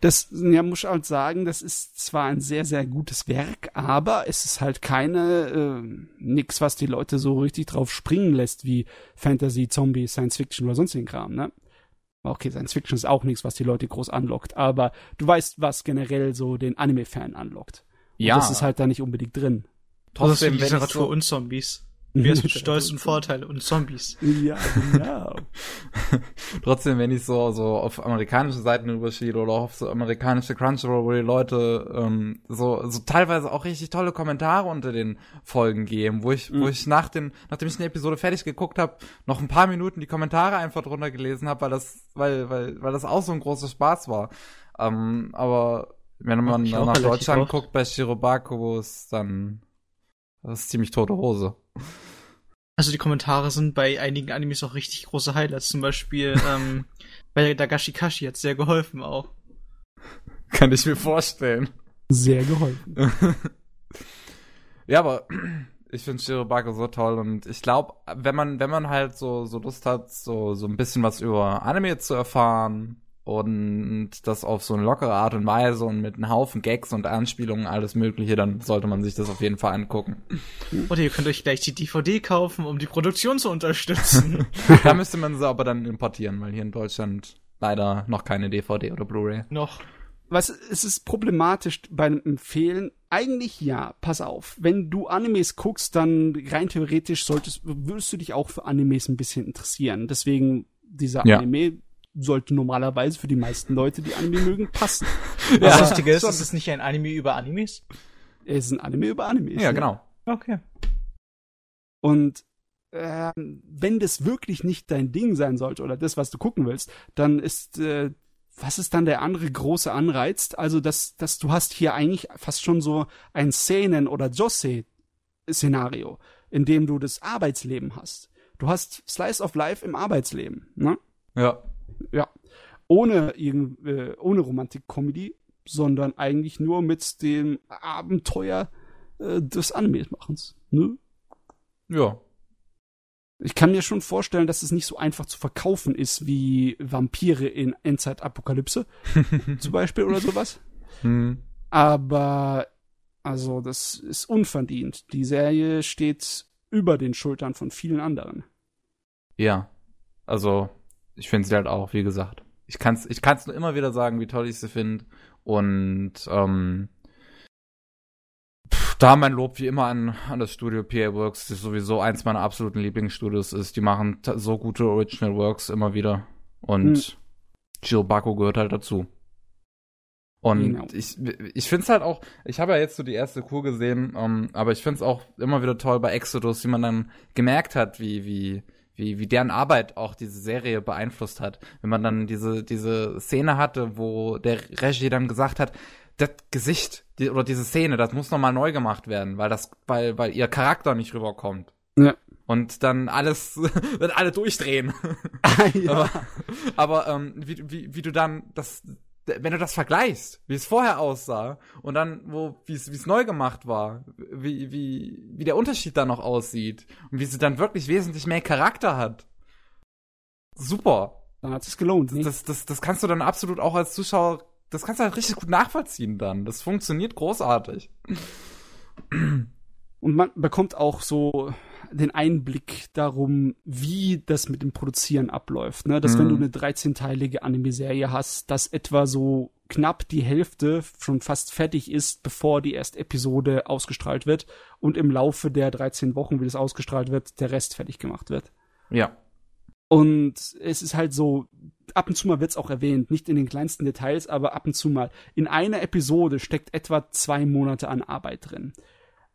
Das, ja, muss ich halt sagen, das ist zwar ein sehr, sehr gutes Werk, aber es ist halt keine, äh, nix, was die Leute so richtig drauf springen lässt, wie Fantasy, Zombie, Science Fiction oder sonstigen Kram, ne? Okay, Science Fiction ist auch nichts, was die Leute groß anlockt, aber du weißt, was generell so den Anime-Fan anlockt. Und ja. Das ist halt da nicht unbedingt drin. Trotzdem Literatur so und Zombies. Wie es mit Stolz und Vorteile und Zombies. Ja, genau. Trotzdem, wenn ich so, so auf amerikanische Seiten rüberschiebe oder auf so amerikanische Crunchyroll, wo die Leute ähm, so, so teilweise auch richtig tolle Kommentare unter den Folgen geben, wo ich, mhm. wo ich nach den, nachdem ich eine Episode fertig geguckt habe, noch ein paar Minuten die Kommentare einfach drunter gelesen habe, weil das, weil, weil, weil das auch so ein großer Spaß war. Ähm, aber wenn man nach Deutschland guckt bei Shirobakos, dann das ist ziemlich tote Hose. Also die Kommentare sind bei einigen Animes auch richtig große Highlights. Zum Beispiel ähm, bei Dagashi Kashi hat sehr geholfen auch. Kann ich mir vorstellen. Sehr geholfen. ja, aber ich finde Shirobako so toll und ich glaube, wenn man, wenn man halt so, so Lust hat, so, so ein bisschen was über Anime zu erfahren und das auf so eine lockere Art und Weise und mit einem Haufen Gags und Anspielungen alles Mögliche, dann sollte man sich das auf jeden Fall angucken. Oder ihr könnt euch gleich die DVD kaufen, um die Produktion zu unterstützen. da müsste man sie aber dann importieren, weil hier in Deutschland leider noch keine DVD oder Blu-ray. Noch. Was es ist problematisch beim Empfehlen? Eigentlich ja, pass auf. Wenn du Animes guckst, dann rein theoretisch solltest, würdest du dich auch für Animes ein bisschen interessieren. Deswegen dieser ja. Anime sollte normalerweise für die meisten Leute, die Anime mögen, passen. Ja, das Lustige ist, ist es nicht ein Anime über Animes? Es ist ein Anime über Animes. Ja, ne? genau. Okay. Und äh, wenn das wirklich nicht dein Ding sein sollte oder das, was du gucken willst, dann ist äh, was ist dann der andere große Anreiz? Also, dass, dass du hast hier eigentlich fast schon so ein Szenen- oder Jose-Szenario, in dem du das Arbeitsleben hast. Du hast Slice of Life im Arbeitsleben, ne? Ja ja, ohne, äh, ohne Romantik-Comedy, sondern eigentlich nur mit dem Abenteuer äh, des Anime-Machens. Ne? Ja. Ich kann mir schon vorstellen, dass es nicht so einfach zu verkaufen ist wie Vampire in Endzeit-Apokalypse zum Beispiel oder sowas. Hm. Aber also das ist unverdient. Die Serie steht über den Schultern von vielen anderen. Ja, also ich finde sie halt auch, wie gesagt. Ich kann es ich kann's nur immer wieder sagen, wie toll ich sie finde. Und ähm, da mein Lob wie immer an, an das Studio PA Works, das sowieso eins meiner absoluten Lieblingsstudios ist. Die machen so gute Original Works immer wieder. Und hm. Jill Baku gehört halt dazu. Und genau. ich, ich finde es halt auch, ich habe ja jetzt so die erste Kur gesehen, um, ähm, aber ich finde es auch immer wieder toll bei Exodus, wie man dann gemerkt hat, wie, wie, wie, wie deren Arbeit auch diese Serie beeinflusst hat. Wenn man dann diese, diese Szene hatte, wo der Regie dann gesagt hat, das Gesicht die, oder diese Szene, das muss nochmal neu gemacht werden, weil das, weil, weil ihr Charakter nicht rüberkommt. Ja. Und dann alles, dann alle durchdrehen. ja. Aber, aber ähm, wie, wie, wie du dann das wenn du das vergleichst, wie es vorher aussah und dann, wo, wie es, wie es neu gemacht war, wie, wie, wie der Unterschied da noch aussieht und wie sie dann wirklich wesentlich mehr Charakter hat. Super. Dann hat es gelohnt. Ne? Das, das, das kannst du dann absolut auch als Zuschauer, das kannst du halt richtig gut nachvollziehen dann. Das funktioniert großartig. Und man bekommt auch so den Einblick darum, wie das mit dem Produzieren abläuft. Ne? Dass mhm. wenn du mhm. eine 13-teilige Anime-Serie hast, dass etwa so knapp die Hälfte schon fast fertig ist, bevor die erste Episode ausgestrahlt wird und im Laufe der 13 Wochen, wie das ausgestrahlt wird, der Rest fertig gemacht wird. Ja. Und es ist halt so, ab und zu mal wird's auch erwähnt, nicht in den kleinsten Details, aber ab und zu mal. In einer Episode steckt etwa zwei Monate an Arbeit drin.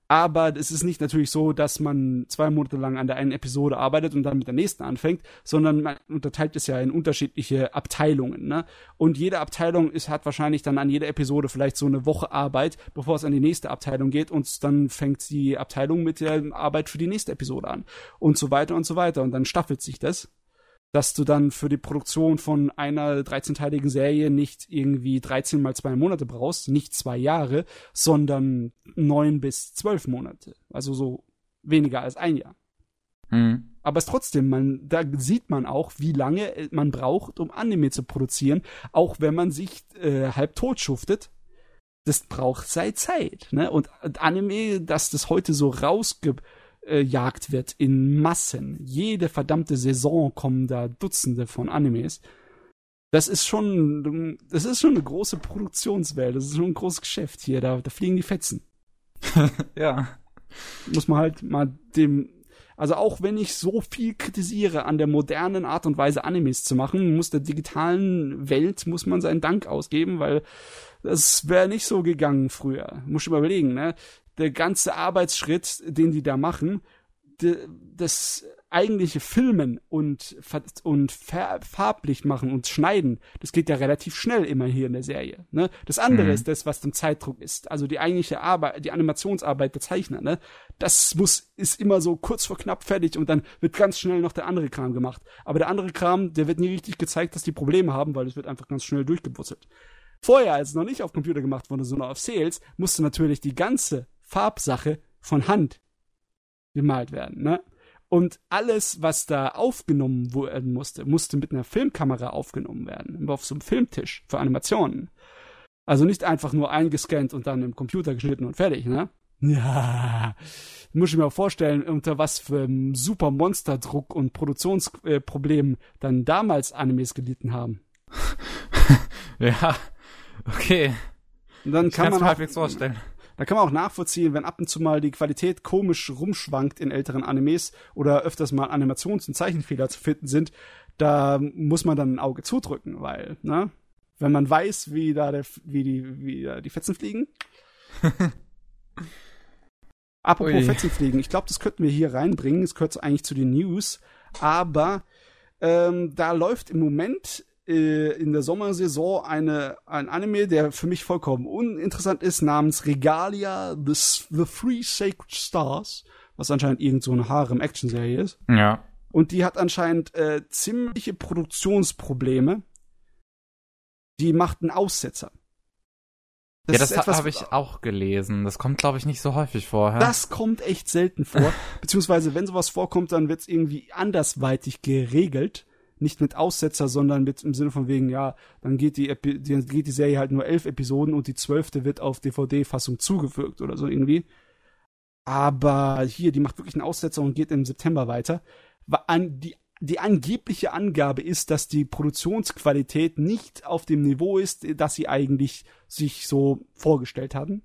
Aber es ist nicht natürlich so, dass man zwei Monate lang an der einen Episode arbeitet und dann mit der nächsten anfängt, sondern man unterteilt es ja in unterschiedliche Abteilungen. Ne? Und jede Abteilung ist, hat wahrscheinlich dann an jeder Episode vielleicht so eine Woche Arbeit, bevor es an die nächste Abteilung geht und dann fängt die Abteilung mit der Arbeit für die nächste Episode an. Und so weiter und so weiter. Und dann staffelt sich das. Dass du dann für die Produktion von einer 13-teiligen Serie nicht irgendwie 13 mal zwei Monate brauchst, nicht zwei Jahre, sondern neun bis zwölf Monate. Also so weniger als ein Jahr. Mhm. Aber es trotzdem, man, da sieht man auch, wie lange man braucht, um Anime zu produzieren, auch wenn man sich äh, halb tot schuftet. Das braucht seine Zeit, ne? Und Anime, dass das heute so rausge äh, jagt wird in Massen. Jede verdammte Saison kommen da Dutzende von Animes. Das ist schon, das ist schon eine große Produktionswelt. Das ist schon ein großes Geschäft hier. Da, da fliegen die Fetzen. ja. Muss man halt mal dem, also auch wenn ich so viel kritisiere an der modernen Art und Weise Animes zu machen, muss der digitalen Welt muss man seinen Dank ausgeben, weil das wäre nicht so gegangen früher. Muss ich überlegen, ne? Der ganze Arbeitsschritt, den die da machen, das eigentliche Filmen und, und farblich machen und schneiden, das geht ja relativ schnell immer hier in der Serie. Ne? Das andere mhm. ist das, was dem Zeitdruck ist. Also die eigentliche Arbeit, die Animationsarbeit der Zeichner, ne? Das muss, ist immer so kurz vor knapp fertig und dann wird ganz schnell noch der andere Kram gemacht. Aber der andere Kram, der wird nie richtig gezeigt, dass die Probleme haben, weil es wird einfach ganz schnell durchgewurzelt. Vorher, als es noch nicht auf Computer gemacht wurde, sondern auf Sales, musste natürlich die ganze Farbsache von Hand gemalt werden, ne? Und alles, was da aufgenommen werden musste, musste mit einer Filmkamera aufgenommen werden. Auf so einem Filmtisch für Animationen. Also nicht einfach nur eingescannt und dann im Computer geschnitten und fertig, ne? Ja, muss ich mir auch vorstellen, unter was für einem super Monsterdruck und Produktionsproblemen dann damals Animes gelitten haben. ja, okay. Und dann kann man halbwegs vorstellen. Da kann man auch nachvollziehen, wenn ab und zu mal die Qualität komisch rumschwankt in älteren Animes oder öfters mal Animations- und Zeichenfehler zu finden sind, da muss man dann ein Auge zudrücken, weil, ne? Wenn man weiß, wie da der, wie die, wie da die Fetzen fliegen. Apropos Ui. Fetzen fliegen, ich glaube, das könnten wir hier reinbringen. Es gehört eigentlich zu den News, aber ähm, da läuft im Moment äh, in der Sommersaison eine, ein Anime, der für mich vollkommen uninteressant ist, namens Regalia The, The Three Sacred Stars, was anscheinend irgend so eine Harem-Action-Serie ist. Ja. Und die hat anscheinend äh, ziemliche Produktionsprobleme. Die macht einen Aussetzer. Das ja, das habe ich auch gelesen. Das kommt, glaube ich, nicht so häufig vor. Ja? Das kommt echt selten vor. Beziehungsweise, wenn sowas vorkommt, dann wird es irgendwie andersweitig geregelt nicht mit Aussetzer, sondern mit im Sinne von wegen, ja, dann geht die, Epi die, geht die Serie halt nur elf Episoden und die zwölfte wird auf DVD-Fassung zugefügt oder so irgendwie. Aber hier, die macht wirklich einen Aussetzer und geht im September weiter. An, die, die angebliche Angabe ist, dass die Produktionsqualität nicht auf dem Niveau ist, das sie eigentlich sich so vorgestellt hatten.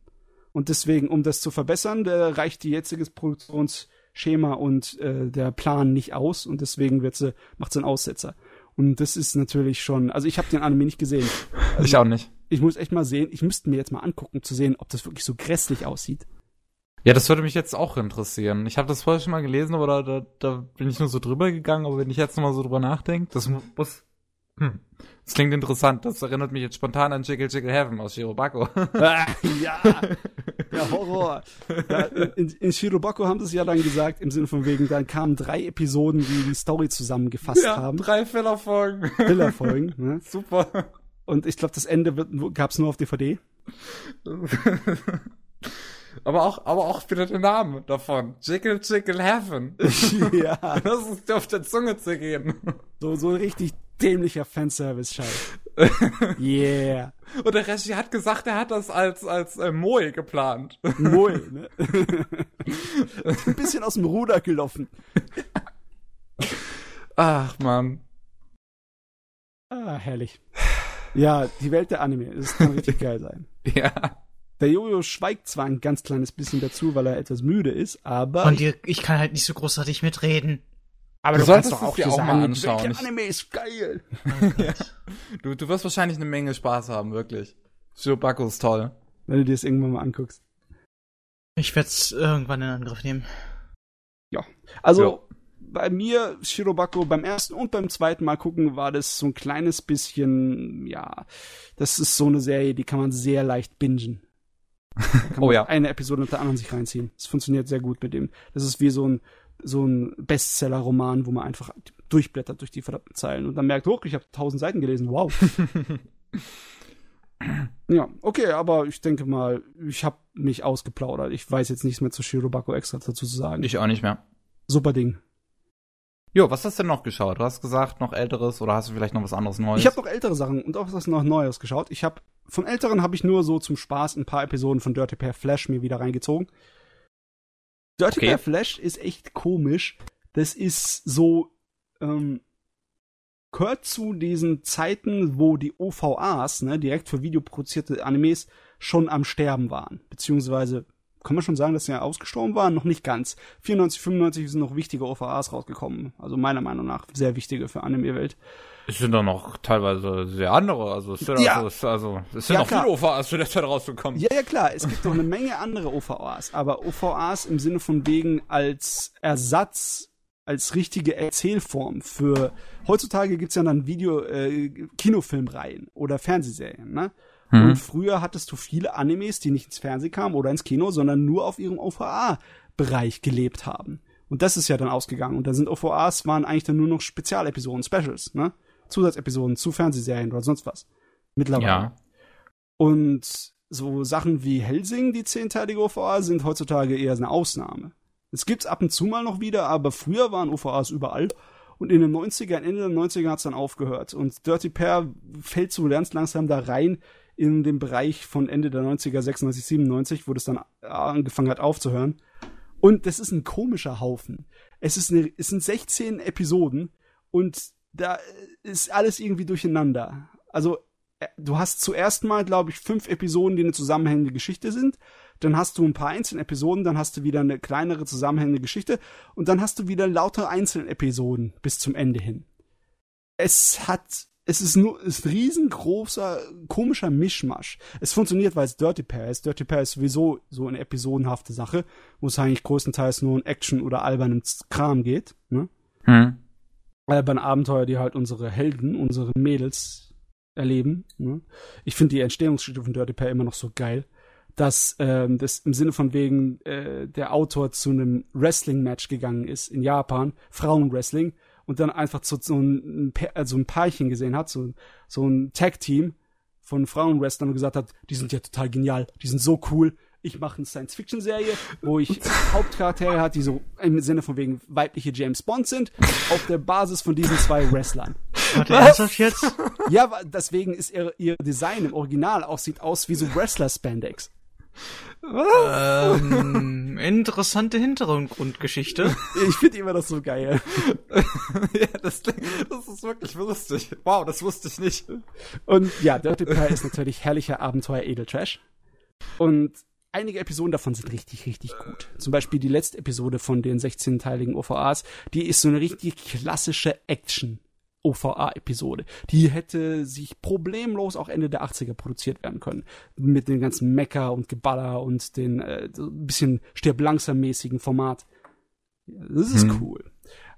Und deswegen, um das zu verbessern, reicht die jetzige Produktions Schema und äh, der Plan nicht aus und deswegen wird sie, macht sie einen Aussetzer. Und das ist natürlich schon, also ich habe den Anime nicht gesehen. Also ich auch nicht. Ich muss echt mal sehen, ich müsste mir jetzt mal angucken, zu sehen, ob das wirklich so grässlich aussieht. Ja, das würde mich jetzt auch interessieren. Ich habe das vorher schon mal gelesen, aber da, da, da bin ich nur so drüber gegangen, aber wenn ich jetzt nochmal so drüber nachdenke, das muss hm. Das klingt interessant. Das erinnert mich jetzt spontan an Jiggle Jiggle Heaven aus Shirobako. Ah, ja, der Horror. Ja, in, in Shirobako haben sie es ja dann gesagt, im Sinne von wegen, dann kamen drei Episoden, die die Story zusammengefasst ja, haben. drei Fillerfolgen. Fillerfolgen, ne? Super. Und ich glaube, das Ende gab es nur auf DVD. aber auch, aber auch wieder der Name davon. Jiggle Jiggle Heaven. ja. Das ist auf der Zunge zu gehen. So, so richtig dämlicher Fanservice-Scheiß. yeah. Und der Regie hat gesagt, er hat das als, als äh, Moe geplant. Moe, ne? Ein bisschen aus dem Ruder gelaufen. Ach, man. Ah, herrlich. Ja, die Welt der Anime. Das kann richtig geil sein. Ja. Der Jojo schweigt zwar ein ganz kleines bisschen dazu, weil er etwas müde ist, aber. Und ich, ich kann halt nicht so großartig mitreden. Aber du, du solltest doch auch, dir auch sagen, mal anschauen. Der Anime ist geil. ja. du, du wirst wahrscheinlich eine Menge Spaß haben, wirklich. Shirobako ist toll. Wenn du dir das irgendwann mal anguckst. Ich werde es irgendwann in Angriff nehmen. Ja, also jo. bei mir Shirobako beim ersten und beim zweiten Mal gucken war das so ein kleines bisschen, ja, das ist so eine Serie, die kann man sehr leicht bingen. oh ja. Eine Episode nach der anderen sich reinziehen. Das funktioniert sehr gut mit dem. Das ist wie so ein so ein Bestseller-Roman, wo man einfach durchblättert durch die verdammten Zeilen und dann merkt, oh, ich habe tausend Seiten gelesen, wow. ja, okay, aber ich denke mal, ich habe mich ausgeplaudert. Ich weiß jetzt nichts mehr zu Shirobako extra dazu zu sagen. Ich auch nicht mehr. Super Ding. Jo, was hast du denn noch geschaut? Du hast gesagt, noch älteres oder hast du vielleicht noch was anderes Neues? Ich habe noch ältere Sachen und auch was noch Neues geschaut. Ich habe von älteren habe ich nur so zum Spaß ein paar Episoden von Dirty Pair Flash mir wieder reingezogen. Dirty Okay. Pair Flash ist echt komisch. Das ist so ähm, gehört zu diesen Zeiten, wo die OVAs, ne, direkt für Video produzierte Animes, schon am Sterben waren. Beziehungsweise, kann man schon sagen, dass sie ja ausgestorben waren? Noch nicht ganz. 94, 95 sind noch wichtige OVAs rausgekommen. Also meiner Meinung nach sehr wichtige für Anime-Welt. Es sind doch noch teilweise sehr andere. Also es sind, Ja. also, es, also, es sind Ja, noch klar. viele OVAs zu der Zeit rausgekommen. Ja, ja, klar. Es gibt doch eine Menge andere OVAs. Aber OVAs im Sinne von wegen als Ersatz, als richtige Erzählform für, heutzutage gibt's ja dann Video, äh, Kinofilmreihen oder Fernsehserien, ne? Mhm. Und früher hattest du viele Animes, die nicht ins Fernsehen kamen oder ins Kino, sondern nur auf ihrem OVA-Bereich gelebt haben. Und das ist ja dann ausgegangen. Und da sind OVAs waren eigentlich dann nur noch Spezialepisoden, Specials, ne? Zusatzepisoden zu Fernsehserien oder sonst was. Mittlerweile. Ja. Und so Sachen wie Helsing, die zehnteilige OVA, sind heutzutage eher eine Ausnahme. Es gibt's ab und zu mal noch wieder, aber früher waren OVAs überall. Und in den 90ern, Ende der 90er hat's dann aufgehört. Und Dirty Pair fällt so ganz langsam da rein in den Bereich von Ende der 90er, 96, 97, wo das dann angefangen hat aufzuhören. Und das ist ein komischer Haufen. Es, ist eine, es sind 16 Episoden und da ist alles irgendwie durcheinander. Also äh, du hast zuerst mal, glaube ich, fünf Episoden, die eine zusammenhängende Geschichte sind. Dann hast du ein paar einzelne Episoden, dann hast du wieder eine kleinere zusammenhängende Geschichte und dann hast du wieder lauter einzelne Episoden bis zum Ende hin. Es hat, es ist nur, es ist ein riesengroßer, komischer Mischmasch. Es funktioniert, weil es Dirty Pair ist. Dirty Pair ist sowieso so eine episodenhafte Sache, wo es eigentlich größtenteils nur um Action oder albernen Kram geht. Ne? Hm. Alberne Abenteuer, die halt unsere Helden, unsere Mädels erleben. Ne? Ich finde die Entstehungsgeschichte von Dirty Pair immer noch so geil, dass ähm, das im Sinne von wegen äh, der Autor zu einem Wrestling-Match gegangen ist in Japan, Frauenwrestling, und dann einfach zu, so ein, also ein Paarchen gesehen hat, so, so ein Tag-Team von Frauenwrestlern und gesagt hat, die sind ja total genial, die sind so cool. Ich mache eine Science-Fiction-Serie, wo ich Hauptcharaktere hat, die so im Sinne von wegen weibliche James Bond sind, auf der Basis von diesen zwei Wrestlern. Warte, ernsthaft jetzt? Ja, deswegen ist ihr, ihr Design im Original auch sieht aus wie so Wrestler-Spandex. ähm, interessante Hintergrundgeschichte. Ich finde immer das so geil. ja, das, das ist wirklich lustig. Wow, das wusste ich nicht. Und ja, Dirty Pair ist natürlich herrlicher Abenteuer-Edeltrash. Und einige Episoden davon sind richtig, richtig gut. Zum Beispiel die letzte Episode von den 16-teiligen OVAs, die ist so eine richtig klassische Action. OVA-Episode. Die hätte sich problemlos auch Ende der 80er produziert werden können. Mit den ganzen Mecker und Geballer und den äh, so ein bisschen stirb langsam mäßigen Format. Das ist Hm. cool.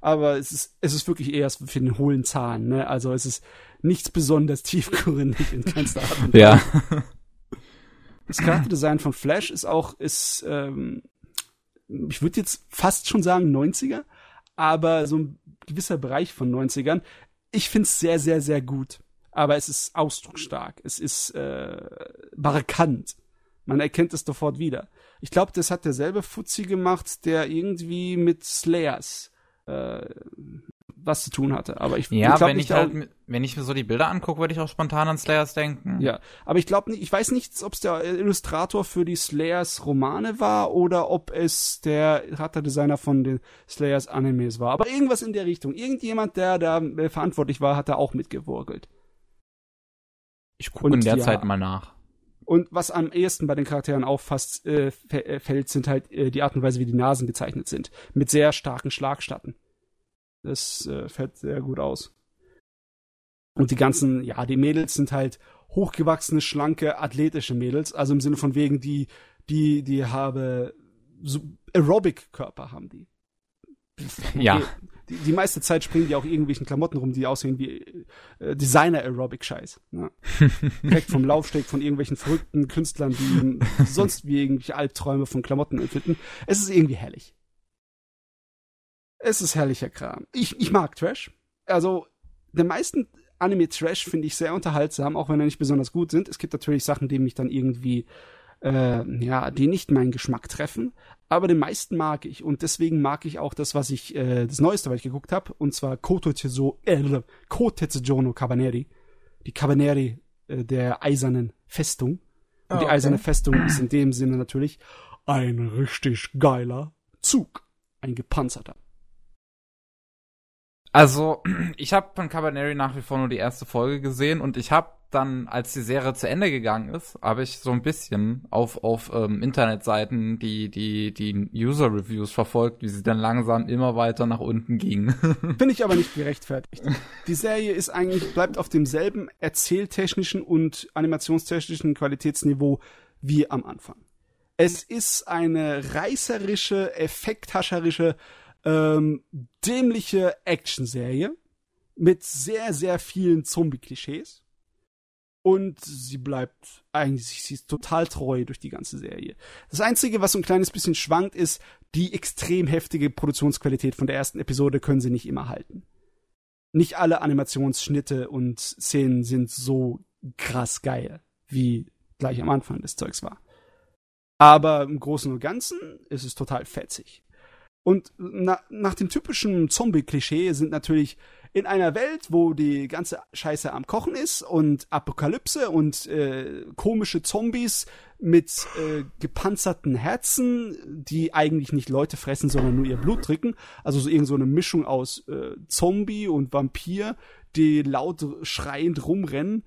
Aber es ist, es ist wirklich eher für den hohlen Zahn, ne? Also es ist nichts besonders tiefgründig in keinster Art und Weise. Ja. Das Charakterdesign von Flash ist auch, ist, ähm, ich würde jetzt fast schon sagen 90er, aber so ein gewisser Bereich von 90ern. Ich find's sehr, sehr, sehr gut. Aber es ist ausdrucksstark. Es ist äh, markant. Man erkennt es sofort wieder. Ich glaube, das hat derselbe Fuzzi gemacht, der irgendwie mit Slayers äh, was zu tun hatte. Aber ich, Ja, ich glaub wenn nicht, ich halt, wenn ich mir so die Bilder angucke, würde ich auch spontan an Slayers denken. Ja, aber ich glaube nicht, ich weiß nicht, ob es der Illustrator für die Slayers Romane war oder ob es der Charakterdesigner von den Slayers Animes war. Aber irgendwas in der Richtung. Irgendjemand, der da äh, verantwortlich war, hat da auch mitgewurgelt. Ich gucke in der ja. Zeit mal nach. Und was am ehesten bei den Charakteren auffasst, äh, äh, fällt, sind halt äh, die Art und Weise, wie die Nasen gezeichnet sind. Mit sehr starken Schlagstatten. Das äh, fällt sehr gut aus. Und die ganzen, ja, die Mädels sind halt hochgewachsene, schlanke, athletische Mädels. Also im Sinne von wegen, die, die, die habe so Aerobic-Körper haben die. Ja. Die, die meiste Zeit springen die auch irgendwelchen Klamotten rum, die aussehen wie äh, Designer-Aerobic-Scheiß. Ne? Direkt vom Laufsteg von irgendwelchen verrückten Künstlern, die sonst wie irgendwelche Albträume von Klamotten empfinden. Es ist irgendwie herrlich. Es ist herrlicher Kram. Ich, ich mag Trash. Also, den meisten Anime-Trash finde ich sehr unterhaltsam, auch wenn er nicht besonders gut sind. Es gibt natürlich Sachen, die mich dann irgendwie, äh, ja, die nicht meinen Geschmack treffen. Aber den meisten mag ich. Und deswegen mag ich auch das, was ich, äh, das Neueste, was ich geguckt habe. Und zwar Kotetsujo, äh, Kotetsujo no Cabaneri. Die Cabaneri äh, der eisernen Festung. Und die Ah, okay. eiserne Festung ist in dem Sinne natürlich ein richtig geiler Zug. Ein gepanzerter. Also, ich habe von Cabaneri nach wie vor nur die erste Folge gesehen und ich habe dann, als die Serie zu Ende gegangen ist, habe ich so ein bisschen auf, auf ähm, Internetseiten die, die, die User-Reviews verfolgt, wie sie dann langsam immer weiter nach unten gingen. Finde ich aber nicht gerechtfertigt. Die Serie ist eigentlich, bleibt auf demselben erzähltechnischen und animationstechnischen Qualitätsniveau wie am Anfang. Es ist eine reißerische, effekthascherische, ähm, dämliche Actionserie mit sehr, sehr vielen Zombie-Klischees. Und sie bleibt eigentlich, sie ist total treu durch die ganze Serie. Das Einzige, was so ein kleines bisschen schwankt, ist, die extrem heftige Produktionsqualität von der ersten Episode können sie nicht immer halten. Nicht alle Animationsschnitte und Szenen sind so krass geil, wie gleich am Anfang des Zeugs war. Aber im Großen und Ganzen ist es total fetzig. Und na, nach dem typischen Zombie-Klischee sind natürlich in einer Welt, wo die ganze Scheiße am Kochen ist und Apokalypse und äh, komische Zombies mit äh, gepanzerten Herzen, die eigentlich nicht Leute fressen, sondern nur ihr Blut trinken. Also so irgend so eine Mischung aus äh, Zombie und Vampir, die laut schreiend rumrennen.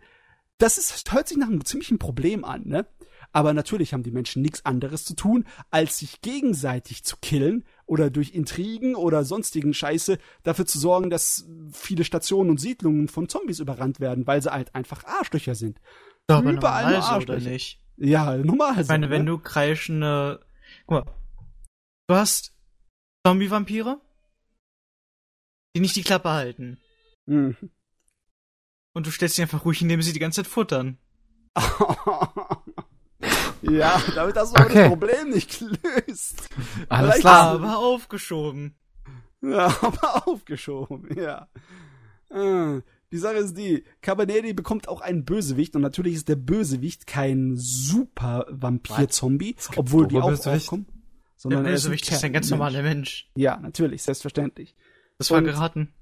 Das ist, hört sich nach einem ziemlichen Problem an, ne? Aber natürlich haben die Menschen nichts anderes zu tun, als sich gegenseitig zu killen oder durch Intrigen oder sonstigen Scheiße dafür zu sorgen, dass viele Stationen und Siedlungen von Zombies überrannt werden, weil sie halt einfach Arschlöcher sind. Doch, aber Überall normal nur so, oder Arschlöcher. nicht? Ja, normal. Ich meine, wenn du kreischende. Guck mal. Du hast Zombie-Vampire, die nicht die Klappe halten. Mhm. Und du stellst sie einfach ruhig, indem sie die ganze Zeit futtern. ja, damit hast du Okay. das Problem nicht gelöst. Alles Vielleicht- klar. Aber aufgeschoben. Ja, aber aufgeschoben, ja. Äh, Die Sache ist die, Cabaneri bekommt auch einen Bösewicht und natürlich ist der Bösewicht kein super Vampir-Zombie, obwohl die auch Bösewicht? aufkommen. Der Sondern er ist ein, Bösewicht ist ein ganz Mensch. normaler Mensch. Ja, natürlich, selbstverständlich. Das war Und- geraten.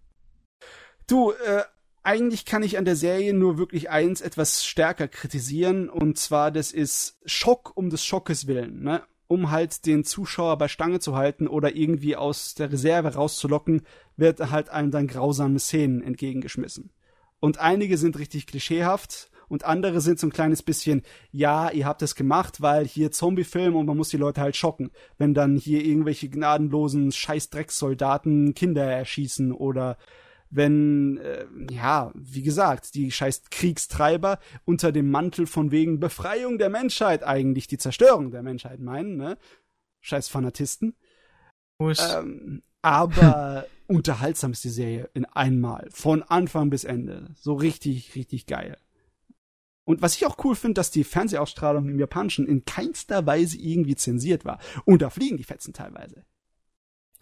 Du, äh, eigentlich kann ich an der Serie nur wirklich eins etwas stärker kritisieren und zwar das ist Schock um des Schockes willen, ne? Um halt den Zuschauer bei Stange zu halten oder irgendwie aus der Reserve rauszulocken, wird halt einem dann grausame Szenen entgegengeschmissen. Und einige sind richtig klischeehaft und andere sind so ein kleines bisschen, ja, ihr habt es gemacht, weil hier Zombie-Film und man muss die Leute halt schocken, wenn dann hier irgendwelche gnadenlosen Scheißdreckssoldaten Kinder erschießen oder wenn, äh, ja, wie gesagt, die scheiß Kriegstreiber unter dem Mantel von wegen Befreiung der Menschheit eigentlich die Zerstörung der Menschheit meinen, ne? Scheiß Fanatisten. Ähm, aber unterhaltsam ist die Serie in einmal. Von Anfang bis Ende. So richtig, richtig geil. Und was ich auch cool finde, dass die Fernsehausstrahlung im Japanischen in keinster Weise irgendwie zensiert war. Und da fliegen die Fetzen teilweise.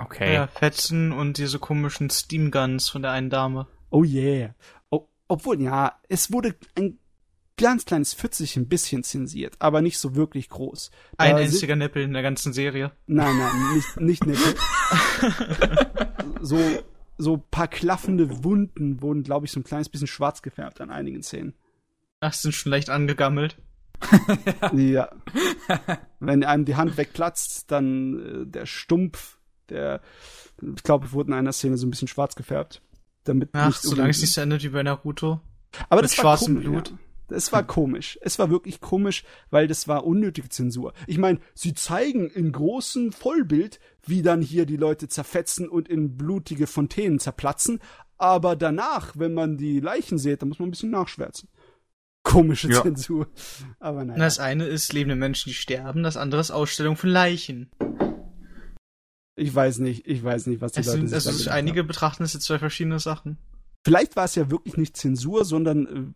Okay. Ja, Fetzen und diese komischen Steam Guns von der einen Dame. Oh yeah. O obwohl, ja, es wurde ein ganz kleines Pfützig ein bisschen zensiert, aber nicht so wirklich groß. Da Ein einziger Nippel in der ganzen Serie. Nein, nein, nicht, nicht Nippel. so, so paar klaffende Wunden wurden, glaube ich, so ein kleines bisschen schwarz gefärbt an einigen Szenen. Ach, sind schon leicht angegammelt. Ja. Wenn einem die Hand wegplatzt, dann äh, der Stumpf, der, ich glaube, wurde in einer Szene so ein bisschen schwarz gefärbt. Damit Ach, nicht solange es nicht so endet wie bei Naruto. Aber das war komisch, Blut. Ja. Es war komisch. Es war wirklich komisch, weil das war unnötige Zensur. Ich meine, sie zeigen in großem Vollbild, wie dann hier die Leute zerfetzen und in blutige Fontänen zerplatzen. Aber danach, wenn man die Leichen sieht, dann muss man ein bisschen nachschwärzen. Komische Ja. Zensur. Aber naja. Das eine ist lebende Menschen, die sterben, das andere ist Ausstellung von Leichen. Ich weiß nicht, ich weiß nicht, was die Es Leute sind, sich also ist einige haben. betrachten es jetzt zwei verschiedene Sachen. Vielleicht war es ja wirklich nicht Zensur, sondern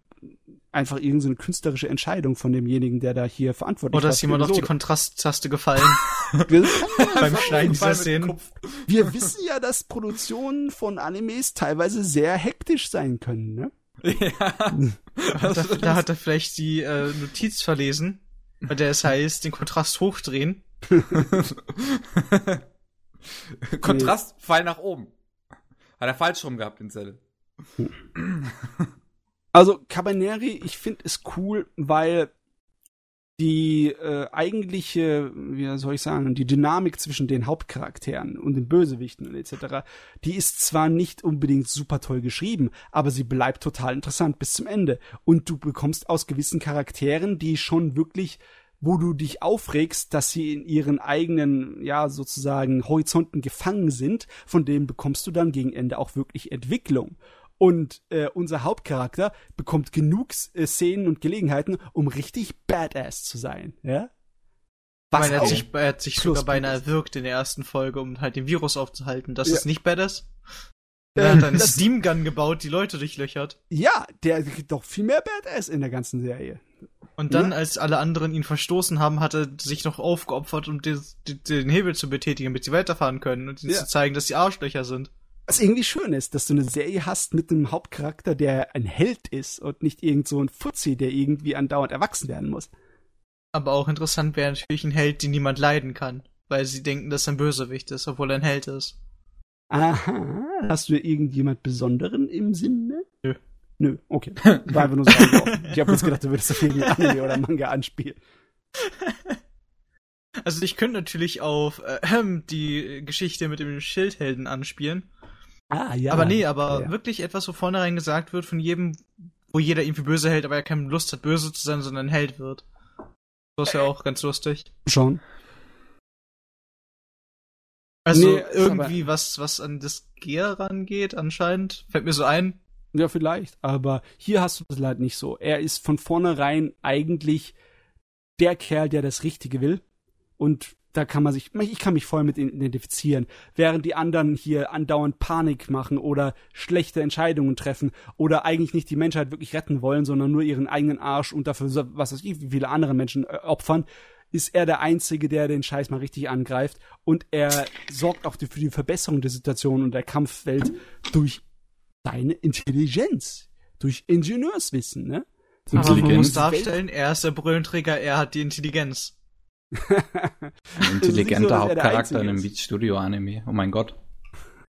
einfach irgendeine künstlerische Entscheidung von demjenigen, der da hier verantwortlich Oder war ist jemand auf die. Kontrasttaste gefallen beim Schneiden dieser Szenen? Wir wissen ja, dass Produktionen von Animes teilweise sehr hektisch sein können, ne? Ja. Da, da hat er vielleicht die äh, Notiz verlesen, bei der es heißt, den Kontrast hochdrehen. Kontrast, Pfeil nach oben. Hat er falsch rum gehabt in Zelle. Also Cabaneri, ich finde es cool, weil die äh, eigentliche, wie soll ich sagen, die Dynamik zwischen den Hauptcharakteren und den Bösewichten und etc., die ist zwar nicht unbedingt super toll geschrieben, aber sie bleibt total interessant bis zum Ende. Und du bekommst aus gewissen Charakteren, die schon wirklich wo du dich aufregst, dass sie in ihren eigenen, ja, sozusagen Horizonten gefangen sind, von denen bekommst du dann gegen Ende auch wirklich Entwicklung. Und äh, unser Hauptcharakter bekommt genug äh, Szenen und Gelegenheiten, um richtig badass zu sein, ja? Ich meine, er hat sich, er hat sich sogar beinahe ist. erwürgt in der ersten Folge, um halt den Virus aufzuhalten. Das Ja. ist nicht badass. Er hat einen das- Steam Gun gebaut, die Leute durchlöchert. Ja, der kriegt doch viel mehr Badass in der ganzen Serie. Und dann, Ja. als alle anderen ihn verstoßen haben, hat er sich noch aufgeopfert, um den, den, den Hebel zu betätigen, damit sie weiterfahren können und ihnen Ja. zu zeigen, dass sie Arschlöcher sind. Was irgendwie schön ist, dass du eine Serie hast mit einem Hauptcharakter, der ein Held ist und nicht irgend so ein Fuzzi, der irgendwie andauernd erwachsen werden muss. Aber auch interessant wäre natürlich ein Held, den niemand leiden kann, weil sie denken, dass er ein Bösewicht ist, obwohl er ein Held ist. Aha, hast du irgendjemand Besonderen im Sinne? Nö. Nö, okay. War einfach nur so. Ich habe jetzt gedacht, du würdest auf irgendein Anime oder Manga anspielen. Also ich könnte natürlich auf äh, die Geschichte mit dem Schildhelden anspielen. Ah, ja. aber nee, aber ja. wirklich etwas, wo vornherein gesagt wird von jedem, wo jeder ihn für böse hält, aber er keine Lust hat, böse zu sein, sondern ein Held wird. Das wäre auch ganz lustig. Schon. Also Nee, irgendwie was, was an das Gear rangeht, anscheinend. Fällt mir so ein. Ja, vielleicht. Aber hier hast du das leider nicht so. Er ist von vornherein eigentlich der Kerl, der das Richtige will. Und da kann man sich, ich kann mich voll mit identifizieren. Während die anderen hier andauernd Panik machen oder schlechte Entscheidungen treffen oder eigentlich nicht die Menschheit wirklich retten wollen, sondern nur ihren eigenen Arsch und dafür, was weiß ich, wie viele andere Menschen äh, opfern, ist er der Einzige, der den Scheiß mal richtig angreift. Und er sorgt auch für die Verbesserung der Situation und der Kampfwelt durch seine Intelligenz, durch Ingenieurswissen, ne? Aber man Intelligenz. muss darstellen, er ist der Brüllenträger, er hat die Intelligenz. So, intelligenter er Hauptcharakter in einem. Beach Studio Anime. Oh mein Gott.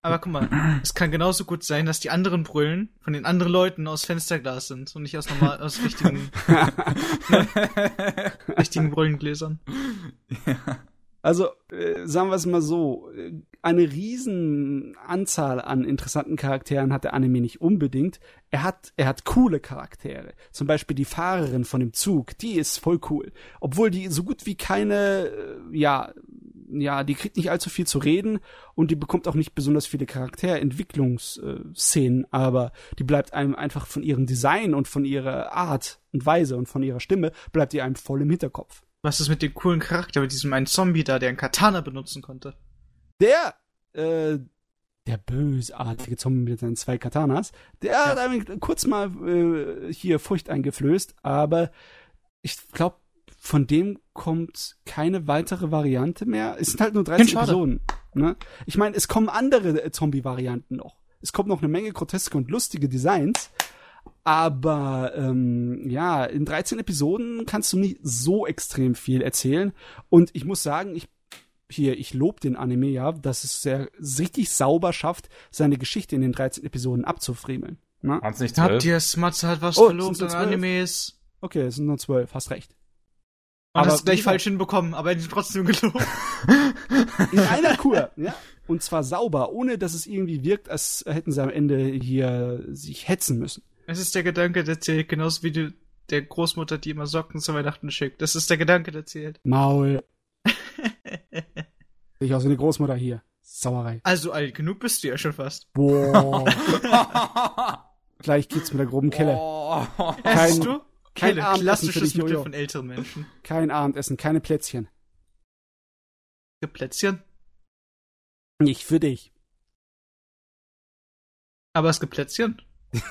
Aber guck mal, es kann genauso gut sein, dass die anderen Brüllen von den anderen Leuten aus Fensterglas sind und nicht aus normal, aus richtigen, richtigen Brüllengläsern. Also, äh, sagen wir es mal so, äh, eine riesen Anzahl an interessanten Charakteren hat der Anime nicht unbedingt. Er hat, er hat coole Charaktere. Zum Beispiel die Fahrerin von dem Zug, die ist voll cool. Obwohl die so gut wie keine, äh, ja, ja, die kriegt nicht allzu viel zu reden und die bekommt auch nicht besonders viele Charakterentwicklungsszenen, aber die bleibt einem einfach von ihrem Design und von ihrer Art und Weise und von ihrer Stimme bleibt die einem voll im Hinterkopf. Was ist mit dem coolen Charakter, mit diesem einen Zombie da, der einen Katana benutzen konnte? der, äh, der bösartige Zombie mit seinen zwei Katanas, der hat einem kurz mal äh, hier Furcht eingeflößt, aber ich glaube, von dem kommt keine weitere Variante mehr. Es sind halt nur 13 Schade. Episoden. Ne? Ich meine, es kommen andere äh, Zombie-Varianten noch. Es kommt noch eine Menge groteske und lustige Designs. Aber ähm, ja, in 13 Episoden kannst du nicht so extrem viel erzählen. Und ich muss sagen, ich hier, ich lob den Anime ja, dass es sehr richtig sauber schafft, seine Geschichte in den 13 Episoden abzufriemeln. Ne? Nicht Habt ihr Smatze hat was Oh, verlobt sind an? Animes? Okay, es sind nur zwölf, hast recht. Und Aber hast gleich wie gesagt- falsch hinbekommen, aber er trotzdem gelobt. In einer Kur, ja. Und zwar sauber, ohne dass es irgendwie wirkt, als hätten sie am Ende hier sich hetzen müssen. Es ist der Gedanke, der zählt, genauso wie du der Großmutter, die immer Socken zu Weihnachten schickt. Das ist der Gedanke, der zählt. Maul. Ich aus wie eine Großmutter hier. Sauerei. Also alt genug bist du ja schon fast. Boah. Gleich geht's mit der groben Kelle. Oh. Kein- Hast du? Kein Kelle, Abendessen für dich, Jojo. von älteren Menschen. Kein Abendessen, keine Plätzchen. Geplätzchen. Nicht für dich. Aber es gibt Plätzchen.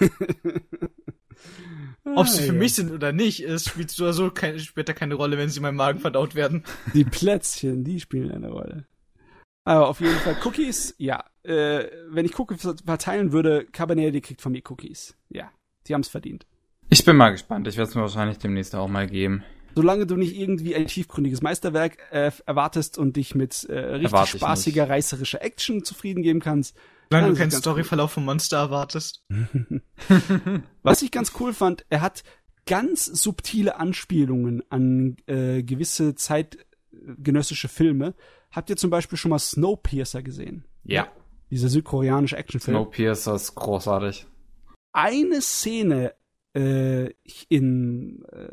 Ob sie für mich sind oder nicht, spielt so oder so keine, später keine Rolle, wenn sie in meinem Magen verdaut werden. Die Plätzchen, die spielen eine Rolle. Aber auf jeden Fall Cookies, ja. Äh, wenn ich Cookies verteilen würde, Cabernet, die kriegt von mir Cookies. Ja, die haben's verdient. Ich bin mal gespannt. Ich werde es mir wahrscheinlich demnächst auch mal geben. Solange du nicht irgendwie ein tiefgründiges Meisterwerk äh, erwartest und dich mit äh, richtig Erwarte spaßiger, reißerischer Action zufrieden geben kannst. Solange du keinen Storyverlauf vom Monster erwartest. Was ich ganz cool fand, er hat ganz subtile Anspielungen an äh, gewisse zeitgenössische Filme. Habt ihr zum Beispiel schon mal Snowpiercer gesehen? Ja. Dieser südkoreanische Actionfilm. Snowpiercer ist großartig. Eine Szene äh, in äh,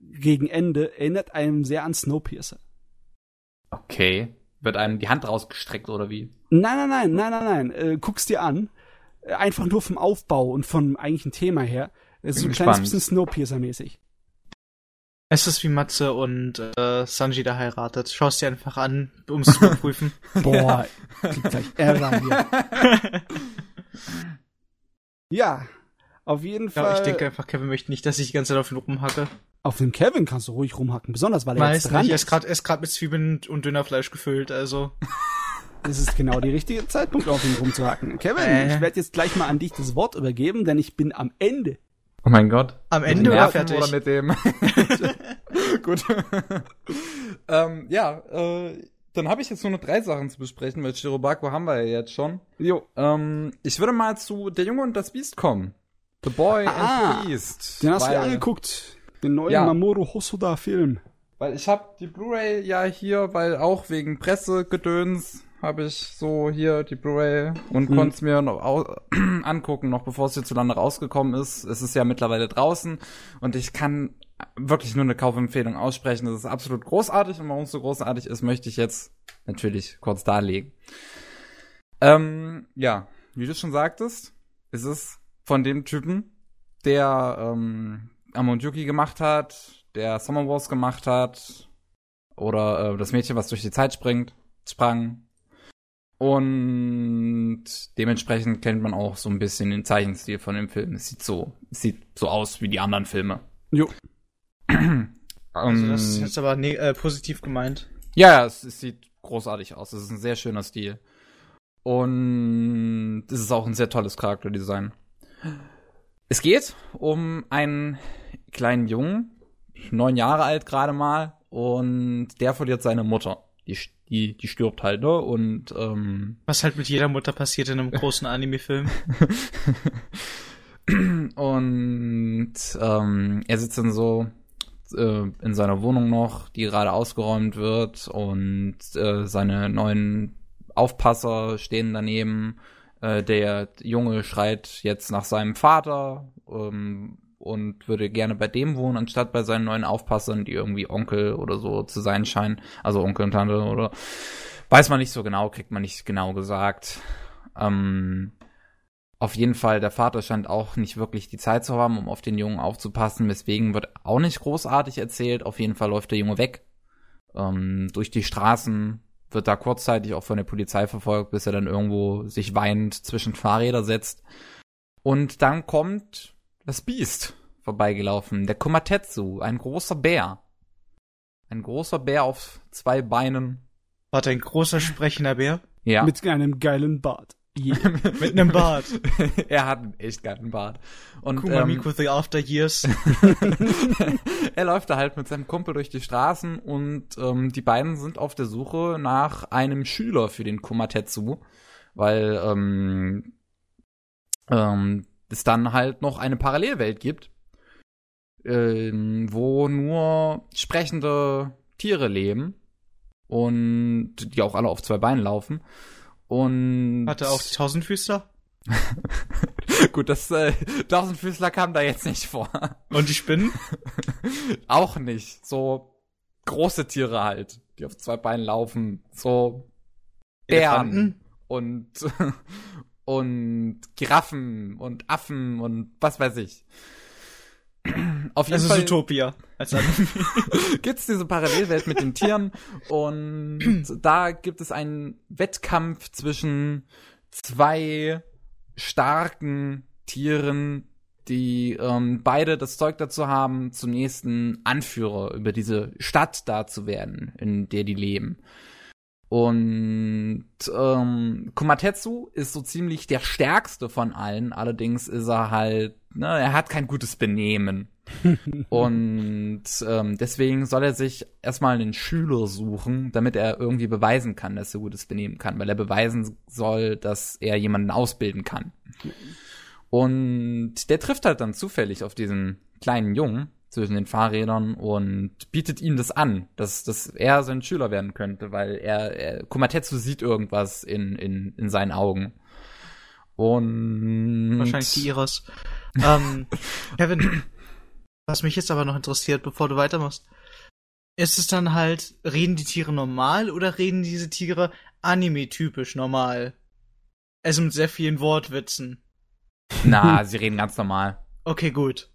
gegen Ende erinnert einem sehr an Snowpiercer. Okay. Wird einem die Hand rausgestreckt oder wie? Nein, nein, nein, nein, nein, nein. Äh, guck's dir an. Äh, Einfach nur vom Aufbau und vom eigentlichen Thema her. Es ist so ein kleines gespannt. bisschen Snowpiercer-mäßig. Es ist wie Matze und äh, Sanji da heiratet. Schau es dir einfach an, um es zu überprüfen. Boah, krieg gleich Ärger hier. Ja, auf jeden Ja, Fall. ich denke einfach, Kevin möchte nicht, dass ich die ganze Zeit auf ihn rumhacke. auf dem Kevin kannst du ruhig rumhacken, besonders weil er Weiß jetzt dran nicht, er ist. gerade er ist grad mit Zwiebeln und Dönerfleisch gefüllt, also. Das ist genau der richtige Zeitpunkt, auf ihn rumzuhacken. Kevin, Äh. ich werde jetzt gleich mal an dich das Wort übergeben, denn ich bin am Ende. Oh mein Gott. Am Ende den oder fertig? Oder mit dem. Gut. ähm, ja, äh, dann habe ich jetzt nur noch drei Sachen zu besprechen, weil Shirobako haben wir ja jetzt schon. Jo. Ähm, ich würde mal zu Der Junge und das Biest kommen. The Boy Ah, and the Beast. Den hast du dir angeguckt. Den neuen Ja. Mamoru Hosoda Film. Weil ich habe die Blu-ray ja hier, weil auch wegen Pressegedöns habe ich so hier die Blu-ray und Mhm. konnte es mir noch angucken, noch bevor es hierzulande rausgekommen ist. Es ist ja mittlerweile draußen und ich kann wirklich nur eine Kaufempfehlung aussprechen. Das ist absolut großartig und warum es so großartig ist, möchte ich jetzt natürlich kurz darlegen. Ähm, ja, wie du schon sagtest, ist es von dem Typen, der ähm, Amon Yuki gemacht hat, der Summer Wars gemacht hat, oder äh, das Mädchen, was durch die Zeit springt, sprang. Und dementsprechend kennt man auch so ein bisschen den Zeichenstil von dem Film. Es sieht so, es sieht so aus wie die anderen Filme. Jo. Also das ist Ähm, jetzt aber ne äh, positiv gemeint. ja, ja, es, es sieht großartig aus. Es ist ein sehr schöner Stil. Und es ist auch ein sehr tolles Charakterdesign. Es geht um einen kleinen Jungen, neun Jahre alt gerade mal, und der verliert seine Mutter. Die, die, die stirbt halt, ne? Und ähm, Was halt mit jeder Mutter passiert in einem großen Anime-Film. und ähm, er sitzt dann so äh, in seiner Wohnung noch, die gerade ausgeräumt wird und äh, seine neuen Aufpasser stehen daneben. Äh, der Junge schreit jetzt nach seinem Vater ähm, und würde gerne bei dem wohnen, anstatt bei seinen neuen Aufpassern, die irgendwie Onkel oder so zu sein scheinen. Also Onkel und Tante oder weiß man nicht so genau, kriegt man nicht genau gesagt. Ähm, auf jeden Fall, der Vater scheint auch nicht wirklich die Zeit zu haben, um auf den Jungen aufzupassen. Deswegen wird auch nicht großartig erzählt. Auf jeden Fall läuft der Junge weg. Ähm, durch die Straßen wird da kurzzeitig auch von der Polizei verfolgt, bis er dann irgendwo sich weinend zwischen Fahrräder setzt. Und dann kommt das Biest vorbeigelaufen. Der Komatetsu, ein großer Bär. Ein großer Bär auf zwei Beinen. Warte, ein großer sprechender Bär? Ja. Mit einem geilen Bart. Mit einem Bart. er hat einen echt geilen Bart. Und ähm, Kumamiko The After Years. er läuft da halt mit seinem Kumpel durch die Straßen und ähm, die beiden sind auf der Suche nach einem Schüler für den Kumatetsu, weil ähm, ähm, es dann halt noch eine Parallelwelt gibt, ähm, wo nur sprechende Tiere leben und die auch alle auf zwei Beinen laufen. Und Hatte auch die Tausendfüßler? gut, das äh, Tausendfüßler kam da jetzt nicht vor. Und die Spinnen? Auch nicht. So große Tiere halt, die auf zwei Beinen laufen. So Bären und, und Giraffen und Affen und was weiß ich. Auf jeden Also Fall Zootopia. Als Anime. gibt's diese Parallelwelt mit den Tieren und da gibt es einen Wettkampf zwischen zwei starken Tieren, die ähm, beide das Zeug dazu haben, zum nächsten Anführer über diese Stadt da zu werden, in der die leben. Und ähm, Kumatetsu ist so ziemlich der stärkste von allen, allerdings ist er halt, ne, er hat kein gutes Benehmen. und ähm, deswegen soll er sich erstmal einen Schüler suchen, damit er irgendwie beweisen kann, dass er gutes Benehmen kann, weil er beweisen soll, dass er jemanden ausbilden kann. Und der trifft halt dann zufällig auf diesen kleinen Jungen zwischen den Fahrrädern und bietet ihm das an, dass, dass er sein Schüler werden könnte, weil er, er Kumatetsu sieht irgendwas in, in, in seinen Augen. Und Wahrscheinlich die Iris. ähm, Kevin, was mich jetzt aber noch interessiert, bevor du weitermachst, ist es dann halt, reden die Tiere normal oder reden diese Tiere anime-typisch normal? Also mit sehr vielen Wortwitzen. Na, sie reden ganz normal. Okay, gut.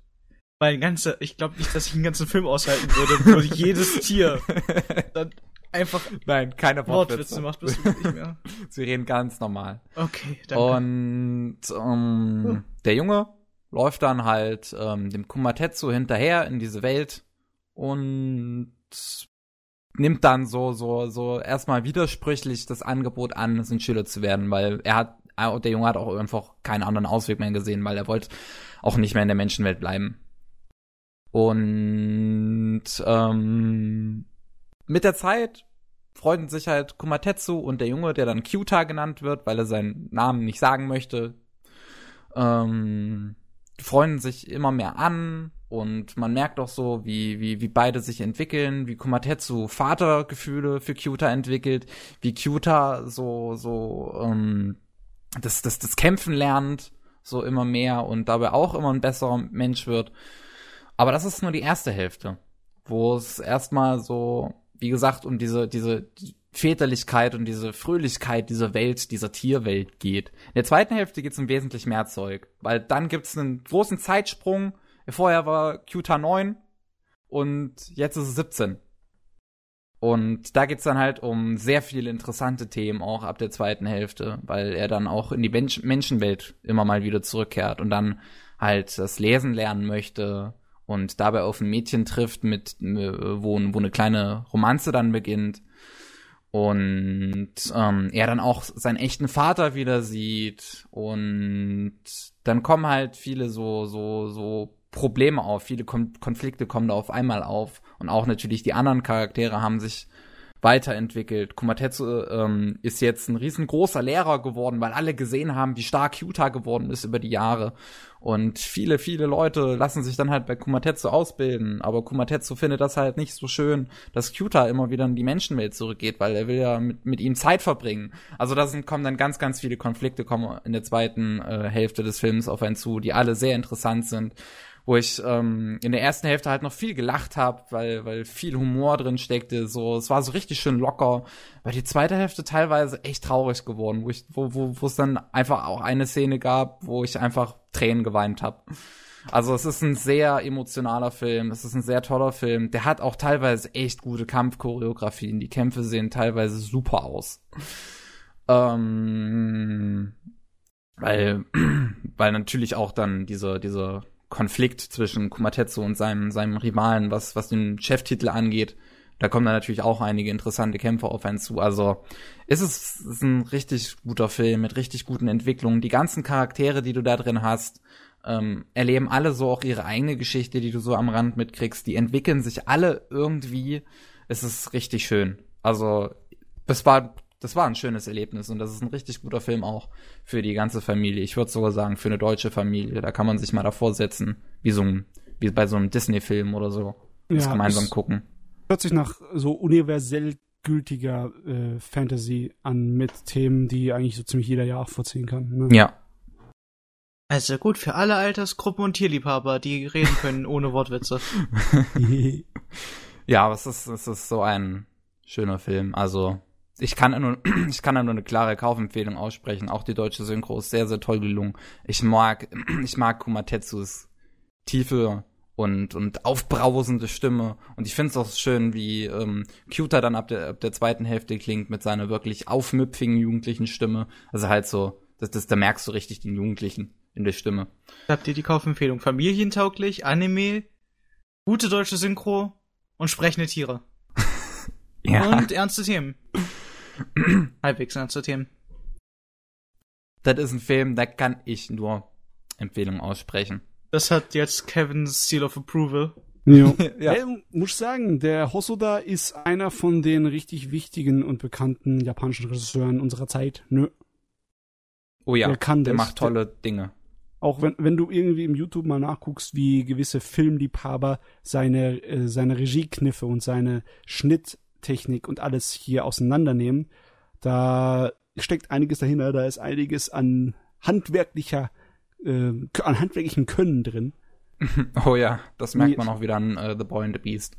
Weil ein ganzer, ich glaube nicht, dass ich einen ganzen Film aushalten würde, wo jedes Tier dann einfach Nein, keine Wortwitze Wortwitze. macht, bis du nicht mehr. sie reden ganz normal. Okay, danke. Und ähm, der Junge läuft dann halt ähm, dem Kumatetsu hinterher in diese Welt und nimmt dann so so so erstmal widersprüchlich das Angebot an, sein Schüler zu werden, weil er hat äh, der Junge hat auch einfach keinen anderen Ausweg mehr gesehen, weil er wollte auch nicht mehr in der Menschenwelt bleiben. Und ähm, mit der Zeit freunden sich halt Kumatetsu und der Junge, der dann Kyuta genannt wird, weil er seinen Namen nicht sagen möchte, ähm, freunden sich immer mehr an und man merkt auch so, wie, wie, wie beide sich entwickeln, wie Kumatetsu Vatergefühle für Kyuta entwickelt, wie Kyuta so, so, ähm, das, das, das Kämpfen lernt, so immer mehr und dabei auch immer ein besserer Mensch wird. Aber das ist nur die erste Hälfte, wo es erstmal so, wie gesagt, um diese, diese Väterlichkeit und diese Fröhlichkeit dieser Welt, dieser Tierwelt geht. In der zweiten Hälfte geht es um wesentlich mehr Zeug, weil dann gibt es einen großen Zeitsprung. Vorher war Qta 9 und jetzt ist es 17. Und da geht's dann halt um sehr viele interessante Themen auch ab der zweiten Hälfte, weil er dann auch in die Mensch Menschenwelt immer mal wieder zurückkehrt und dann halt das Lesen lernen möchte und dabei auf ein Mädchen trifft, mit wo, wo eine kleine Romanze dann beginnt. Und ähm, er dann auch seinen echten Vater wieder sieht. Und dann kommen halt viele so so so Probleme auf, viele Kon Konflikte kommen da auf einmal auf. Und auch natürlich die anderen Charaktere haben sich weiterentwickelt. Kumatetsu ähm, ist jetzt ein riesengroßer Lehrer geworden, weil alle gesehen haben, wie stark Yuta geworden ist über die Jahre. Und viele, viele Leute lassen sich dann halt bei Kumatetsu ausbilden. Aber Kumatetsu findet das halt nicht so schön, dass Kyuta immer wieder in die Menschenwelt zurückgeht, weil er will ja mit, mit ihm Zeit verbringen. Also da sind, kommen dann ganz, ganz viele Konflikte kommen in der zweiten äh, Hälfte des Films auf einen zu, die alle sehr interessant sind wo ich ähm, in der ersten Hälfte halt noch viel gelacht habe, weil weil viel Humor drin steckte. So, es war so richtig schön locker. Weil die zweite Hälfte teilweise echt traurig geworden, wo ich wo wo wo es dann einfach auch eine Szene gab, wo ich einfach Tränen geweint habe. Also es ist ein sehr emotionaler Film, es ist ein sehr toller Film. Der hat auch teilweise echt gute Kampfchoreografien. Die Kämpfe sehen teilweise super aus. Ähm, weil, weil natürlich auch dann diese, diese Konflikt zwischen Kumatetsu und seinem, seinem Rivalen, was, was den Cheftitel angeht. Da kommen dann natürlich auch einige interessante Kämpfe auf einen zu. Also ist es ist ein richtig guter Film mit richtig guten Entwicklungen. Die ganzen Charaktere, die du da drin hast, ähm, erleben alle so auch ihre eigene Geschichte, die du so am Rand mitkriegst. Die entwickeln sich alle irgendwie. Es ist richtig schön. Also das war das war ein schönes Erlebnis und das ist ein richtig guter Film auch für die ganze Familie. Ich würde sogar sagen, für eine deutsche Familie. Da kann man sich mal davor setzen, wie so ein, wie bei so einem Disney-Film oder so. Das Ja, gemeinsam gucken. Hört sich nach so universell gültiger äh, Fantasy an mit Themen, die eigentlich so ziemlich jeder Jahr vorziehen kann. Ne? Ja. Also gut, für alle Altersgruppen und Tierliebhaber, die reden können ohne Wortwitze. Ja, aber es ist, es ist so ein schöner Film. Also, ich kann nur, ich kann da nur eine klare Kaufempfehlung aussprechen. Auch die deutsche Synchro ist sehr, sehr toll gelungen. Ich mag, ich mag Kumatetsus tiefe und, und aufbrausende Stimme. Und ich finde es auch schön, wie ähm, Cuter dann ab der, ab der zweiten Hälfte klingt mit seiner wirklich aufmüpfigen jugendlichen Stimme. Also halt so, das, das, da merkst du richtig den Jugendlichen in der Stimme. Habt ihr die Kaufempfehlung? Familientauglich, Anime, gute deutsche Synchro und sprechende Tiere. Und ernste Themen. Halbwegs ernste Themen. Das ist ein Film, da kann ich nur Empfehlungen aussprechen. Das hat jetzt Kevin's Seal of Approval. Jo. Ja. Äh, muss ich sagen, der Hosoda ist einer von den richtig wichtigen und bekannten japanischen Regisseuren unserer Zeit. Nö. Oh ja, Der kann der das. macht tolle Dinge. Auch wenn, wenn du irgendwie im YouTube mal nachguckst, wie gewisse Filmliebhaber seine, äh, seine Regiekniffe und seine Schnitttechnik und alles hier auseinandernehmen, da steckt einiges dahinter, da ist einiges an handwerklicher, äh, an handwerklichem Können drin. Oh ja, das merkt man auch wieder an äh, The Boy and the Beast.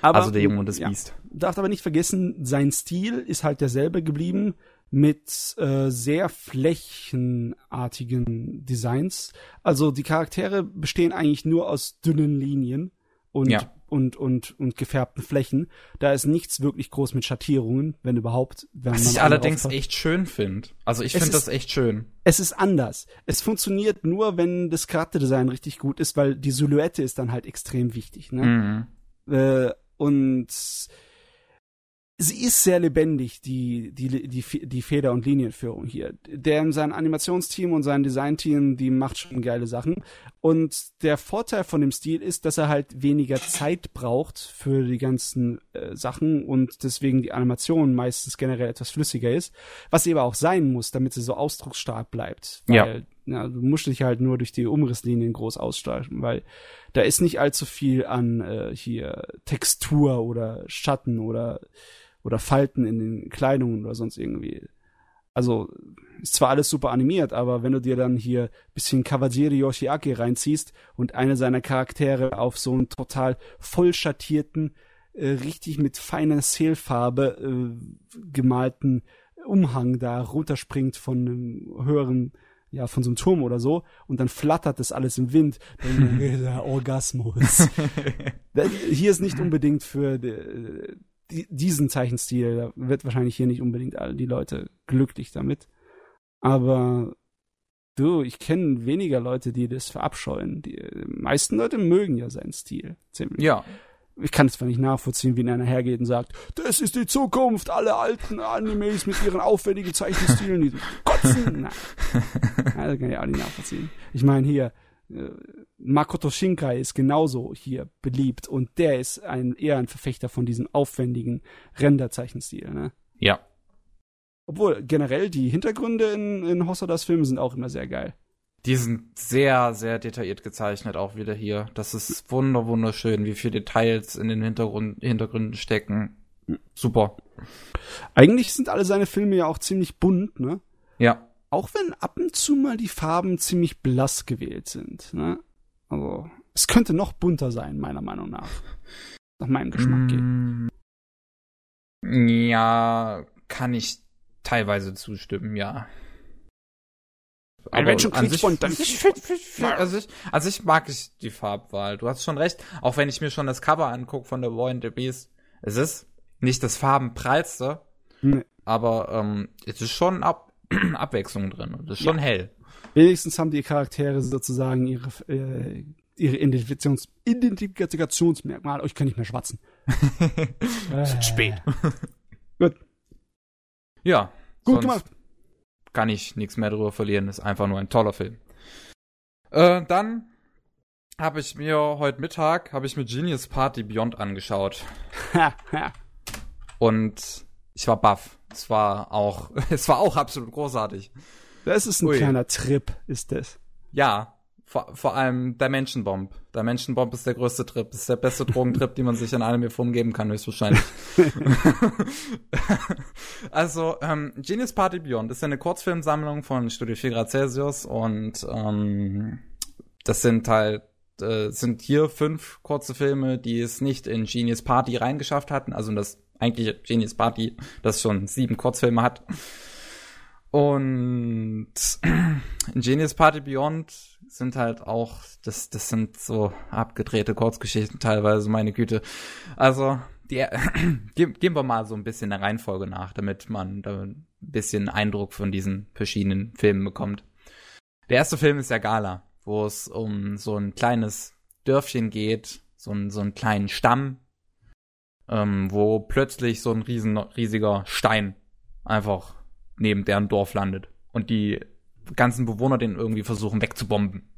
Aber, also der Junge und das ja. Beast. darfst aber nicht vergessen, sein Stil ist halt derselbe geblieben mit äh, sehr flächenartigen Designs. Also die Charaktere bestehen eigentlich nur aus dünnen Linien und Ja. Und und und gefärbten Flächen. Da ist nichts wirklich groß mit Schattierungen, wenn überhaupt. Wenn Was ich alle allerdings aufpasst. echt schön finde. Also ich finde das echt schön. Es ist anders. Es funktioniert nur, wenn das Charakterdesign richtig gut ist, weil die Silhouette ist dann halt extrem wichtig. Ne? Mhm. Äh, und sie ist sehr lebendig, die, die, die, die Feder- und Linienführung hier. Der, sein Animationsteam und sein Designteam, die macht schon geile Sachen. Und der Vorteil von dem Stil ist, dass er halt weniger Zeit braucht für die ganzen äh, Sachen und deswegen die Animation meistens generell etwas flüssiger ist. Was sie aber auch sein muss, damit sie so ausdrucksstark bleibt. Ja. Weil, ja, du musst dich halt nur durch die Umrisslinien groß ausstreichen, weil da ist nicht allzu viel an äh, hier Textur oder Schatten oder oder Falten in den Kleidungen oder sonst irgendwie. Also ist zwar alles super animiert, aber wenn du dir dann hier bisschen Kawajiri Yoshiaki reinziehst und eine seiner Charaktere auf so einen total voll schattierten, äh, richtig mit feiner Seelfarbe äh, gemalten Umhang da runterspringt von einem höheren ja, von so einem Turm oder so, und dann flattert das alles im Wind. Dann der Orgasmus. Hier ist nicht unbedingt für die, diesen Zeichenstil, da wird wahrscheinlich hier nicht unbedingt alle die Leute glücklich damit. Aber du, ich kenne weniger Leute, die das verabscheuen. Die meisten Leute mögen ja seinen Stil ziemlich. Ja. Ich kann es zwar nicht nachvollziehen, wie einer hergeht und sagt, das ist die Zukunft, alle alten Animes mit ihren aufwendigen Zeichenstilen, die kotzen. Nein. Ja, das kann ich auch nicht nachvollziehen. Ich meine hier, Makoto Shinkai ist genauso hier beliebt und der ist ein, eher ein Verfechter von diesem aufwendigen Renderzeichenstil, ne? Ja. Obwohl generell die Hintergründe in, in Hosodas Filmen sind auch immer sehr geil. Die sind sehr, sehr detailliert gezeichnet, auch wieder hier. Das ist wunder, wunderschön, wie viele Details in den Hintergrund, Hintergründen stecken. Super. Eigentlich sind alle seine Filme ja auch ziemlich bunt, ne? Ja. Auch wenn ab und zu mal die Farben ziemlich blass gewählt sind, ne? Also, es könnte noch bunter sein, meiner Meinung nach. Nach meinem Geschmack geht. Mm, Ja, kann ich teilweise zustimmen, ja. Ein Mensch schon an sich, dann- ich, also, ich, also ich mag ich die Farbwahl. Du hast schon recht. Auch wenn ich mir schon das Cover angucke von The Boy and the Beast, es ist nicht das farbenprallste, Nee. aber ähm, es ist schon Ab Abwechslung drin. und Es ist schon hell. Wenigstens haben die Charaktere sozusagen ihre, äh, ihre Identifikations Identifikationsmerkmale. Oh, ich kann nicht mehr schwatzen. äh, spät. Gut, Ja. gut gemacht. Kann ich nichts mehr drüber verlieren. Ist einfach nur ein toller Film. Äh, dann habe ich mir heute Mittag habe ich mir Genius Party Beyond angeschaut Ha, ha. und ich war baff. Es war auch es war auch absolut großartig. Das ist ein Ui. kleiner Trip, ist das. Ja, vor, vor allem Dimension Bomb. Dimension Bomb ist der größte Trip. Das ist der beste Drogentrip, den man sich in einem Film geben kann, höchstwahrscheinlich. also, ähm, Genius Party Beyond ist ja eine Kurzfilmsammlung von Studio 4 Grad Celsius und ähm, das sind halt äh, sind hier fünf kurze Filme, die es nicht in Genius Party reingeschafft hatten. Also das eigentliche Genius Party, das schon sieben Kurzfilme hat. Und Genius Party Beyond sind halt auch, das, das sind so abgedrehte Kurzgeschichten teilweise, meine Güte. Also, die, ge- gehen wir mal so ein bisschen der Reihenfolge nach, damit man da ein bisschen Eindruck von diesen verschiedenen Filmen bekommt. Der erste Film ist ja Gala, wo es um so ein kleines Dörfchen geht, so, ein, so einen kleinen Stamm, ähm, wo plötzlich so ein riesen, riesiger Stein einfach neben deren Dorf landet und die ganzen Bewohner den irgendwie versuchen wegzubomben.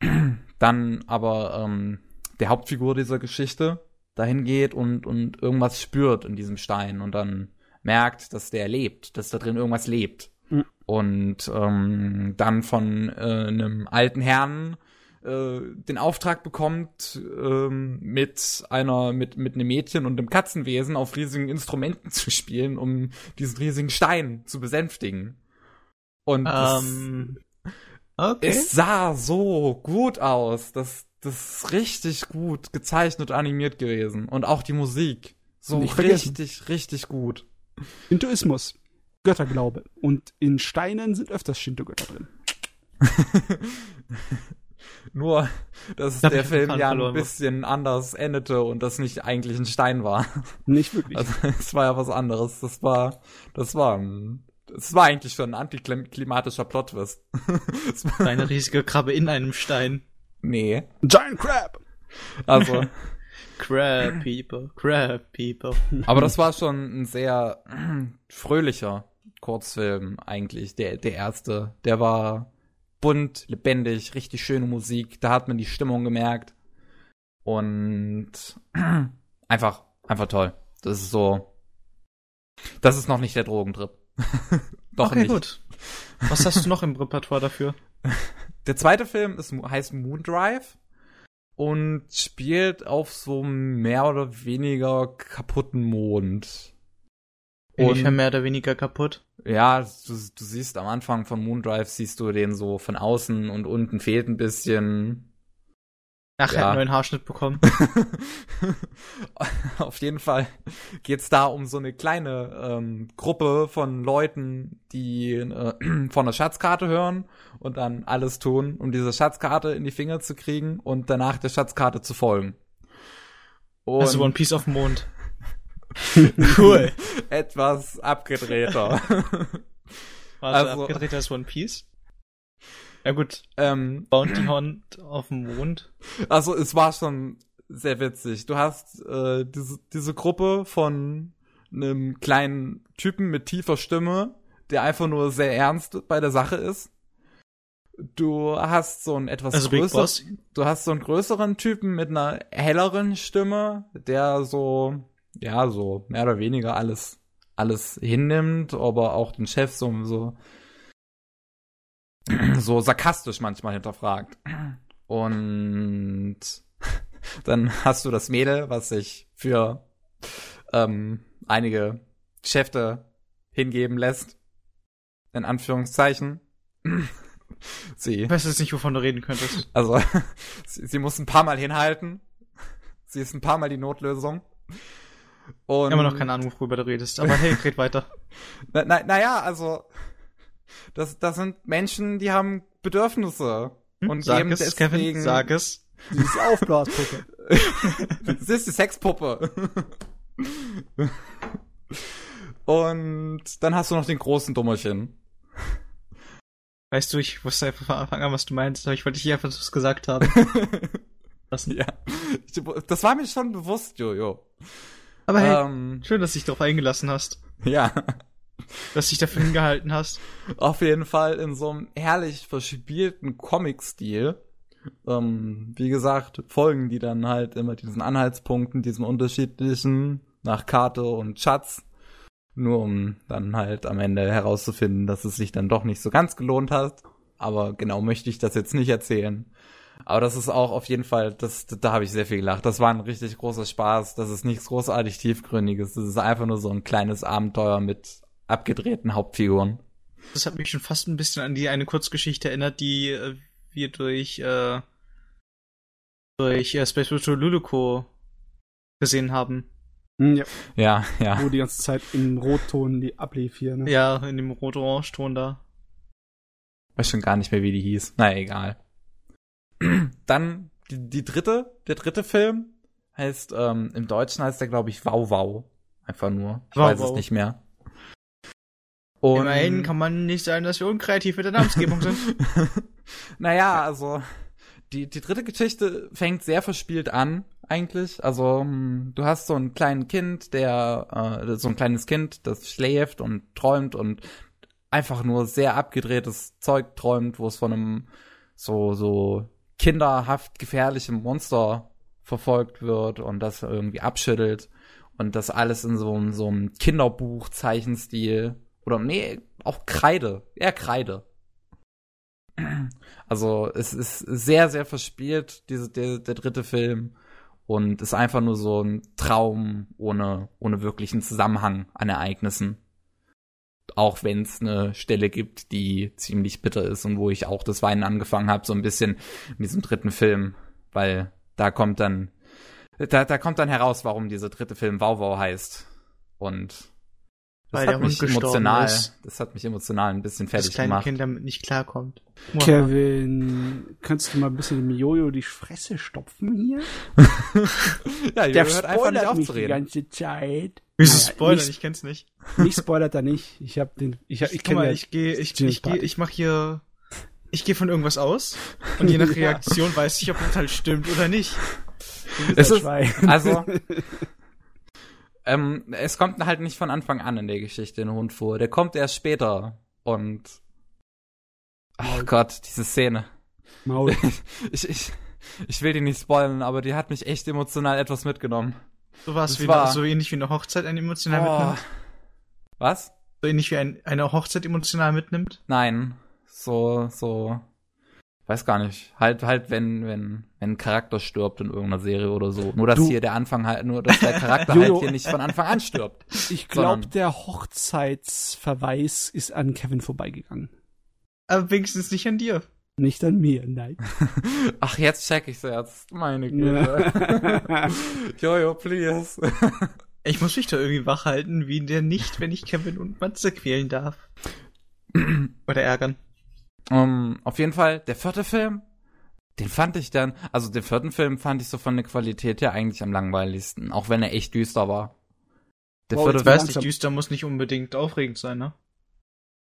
Dann aber ähm, der Hauptfigur dieser Geschichte dahin geht und, und irgendwas spürt in diesem Stein und dann merkt, dass der lebt, dass da drin irgendwas lebt. Mhm. Und ähm, dann von äh, einem alten Herrn äh, den Auftrag bekommt, ähm, mit einer, mit, mit einem Mädchen und einem Katzenwesen auf riesigen Instrumenten zu spielen, um diesen riesigen Stein zu besänftigen. Und Ähm, das, okay. es sah so gut aus. Das, das ist richtig gut gezeichnet und animiert gewesen. Und auch die Musik. So richtig, richtig gut. Hinduismus. Götterglaube. Und in Steinen sind öfters Shinto-Götter drin. Nur, dass Da der Film ja ein bisschen anders endete und das nicht eigentlich ein Stein war. Nicht wirklich. Also es war ja was anderes. Das war, das war, ein- das war eigentlich schon ein antiklimatischer Plot-Twist. Es war- Eine riesige Krabbe in einem Stein. nee. Giant Crab! Also, Crab People, Crab People. aber das war schon ein sehr fröhlicher Kurzfilm eigentlich. Der, der erste. Der war bunt, lebendig, richtig schöne Musik. Da hat man die Stimmung gemerkt. Und einfach, einfach toll. Das ist so. Das ist noch nicht der Drogentrip. Doch okay, nicht. gut. Was hast du noch im Repertoire dafür? Der zweite Film ist, heißt Moondrive und spielt auf so einem mehr oder weniger kaputten Mond. Inwiefern mehr oder weniger kaputt? Ja, du, du siehst am Anfang von Moondrive, siehst du den so von außen und unten fehlt ein bisschen. Ach, er Ja. hat einen neuen Haarschnitt bekommen. Auf jeden Fall geht's da um so eine kleine ähm, Gruppe von Leuten, die äh, von der Schatzkarte hören und dann alles tun, um diese Schatzkarte in die Finger zu kriegen und danach der Schatzkarte zu folgen. Und Also One Piece auf dem Mond. cool. etwas abgedrehter. War Also- also, abgedreht als One Piece? Ja gut, ähm, Bounty Hunt auf dem Mond. also es war schon sehr witzig. Du hast äh, diese, diese Gruppe von einem kleinen Typen mit tiefer Stimme, der einfach nur sehr ernst bei der Sache ist. Du hast so einen etwas Also größeren, du hast so einen größeren Typen mit einer helleren Stimme, der so, ja, so mehr oder weniger alles, alles hinnimmt, aber auch den Chef so, so, so sarkastisch manchmal hinterfragt. Und dann hast du das Mädel, was sich für ähm, einige Geschäfte hingeben lässt. In Anführungszeichen. Sie Ich weiß jetzt nicht, wovon du reden könntest. also, sie, sie muss ein paar Mal hinhalten. Sie ist ein paar Mal die Notlösung. Und Immer noch keine Ahnung, worüber du redest. Aber hey, red weiter. Na, na, naja, also, das, das sind Menschen, die haben Bedürfnisse. Und Hm? Sag geben es, deswegen, Kevin, sag es. Diese Aufblaspuppe. Sie ist die Sexpuppe. Und dann hast du noch den großen Dummerchen. Weißt du, ich wusste einfach von Anfang an, was du meinst, aber ich wollte dich einfach das gesagt haben. Ja. Das war mir schon bewusst, Jojo. Aber hey, Ähm, schön, dass du dich darauf eingelassen hast. ja. Dass du dich dafür hingehalten hast. Auf jeden Fall in so einem herrlich verspielten Comic-Stil. Ähm, wie gesagt, folgen die dann halt immer diesen Anhaltspunkten, diesen unterschiedlichen nach Karte und Schatz. Nur um dann halt am Ende herauszufinden, dass es sich dann doch nicht so ganz gelohnt hat. Aber genau möchte ich das jetzt nicht erzählen. Aber das ist auch auf jeden Fall, das, da habe ich sehr viel gelacht. Das war ein richtig großer Spaß. Das ist nichts großartig tiefgründiges. Das ist einfach nur so ein kleines Abenteuer mit abgedrehten Hauptfiguren. Das hat mich schon fast ein bisschen an die eine Kurzgeschichte erinnert, die äh, wir durch äh, durch äh, Space Virtual Luluco gesehen haben. Hm, ja, Ja, ja. wo die ganze Zeit im Rotton die ablief hier, ne? Ja, in dem Rot-Orange-Ton da. Weiß schon gar nicht mehr, wie die hieß. Na, egal. Dann die, die dritte, der dritte Film heißt, ähm, im Deutschen heißt der, glaube ich, Wow Wow. Einfach nur. Ich Wow weiß es Wow. nicht mehr. Und Immerhin kann man nicht sagen, dass wir unkreativ mit der Namensgebung sind. naja, also die, die dritte Geschichte fängt sehr verspielt an, eigentlich. Also, hm, du hast so ein kleines Kind, der, äh, so ein kleines Kind, das schläft und träumt und einfach nur sehr abgedrehtes Zeug träumt, wo es von einem so, so kinderhaft gefährlichem Monster verfolgt wird und das irgendwie abschüttelt und das alles in so, so einem Kinderbuch-Zeichenstil oder nee, auch Kreide, eher Kreide. Also es ist sehr, sehr verspielt, diese, der, der dritte Film. Und ist einfach nur so ein Traum ohne, ohne wirklichen Zusammenhang an Ereignissen. Auch wenn es eine Stelle gibt, die ziemlich bitter ist und wo ich auch das Weinen angefangen habe, so ein bisschen in diesem dritten Film. Weil da kommt dann, da, da kommt dann heraus, warum dieser dritte Film Wow Wow heißt. Und das Weil hat der mich Hund gestorben emotional, ist. das hat mich emotional ein bisschen Das fertig kleine gemacht. Kind damit nicht klarkommt. Kevin, kannst du mal ein bisschen dem Jojo die Fresse stopfen hier? Ja, Der hört einfach nicht auf die ganze Zeit. Wieso Naja, Spoiler? nicht- Ich kenn's nicht. Mich spoilert er nicht. Ich hab den, ich, hab- ich mal, ja, ich gehe, ich, ich gehe, ich mach hier, ich gehe von irgendwas aus und je nach Ja. Reaktion weiß ich, ob das halt stimmt oder nicht. Es ist, also, ähm, es kommt halt nicht von Anfang an in der Geschichte ein Hund vor. Der kommt erst später. Und, ach Gott, diese Szene. Maul. Ich, ich, ich will die nicht spoilen, aber die hat mich echt emotional etwas mitgenommen. So Das wie war- so ähnlich wie eine Hochzeit einen emotional Oh. mitnimmt. Was? So ähnlich wie ein, eine Hochzeit emotional mitnimmt. Nein. So, so. Weiß gar nicht. Halt, halt, wenn, wenn, wenn ein Charakter stirbt in irgendeiner Serie oder so. Nur, dass Du- hier der Anfang halt, nur, dass der Charakter halt hier nicht von Anfang an stirbt. Ich glaube, der Hochzeitsverweis ist an Kevin vorbeigegangen. Aber wenigstens nicht an dir. Nicht an mir, nein. Ach, jetzt check ich's jetzt. Meine Güte. Ja. Jojo, please. Ich muss mich da irgendwie wach halten, wie der nicht, wenn ich Kevin und Matze quälen darf. Oder ärgern. Um, auf jeden Fall, der vierte Film, den fand ich dann, also den vierten Film fand ich so von der Qualität her eigentlich am langweiligsten, auch wenn er echt düster war. Der Wow, vierte Ich weiß nicht, düster muss nicht unbedingt aufregend sein, ne?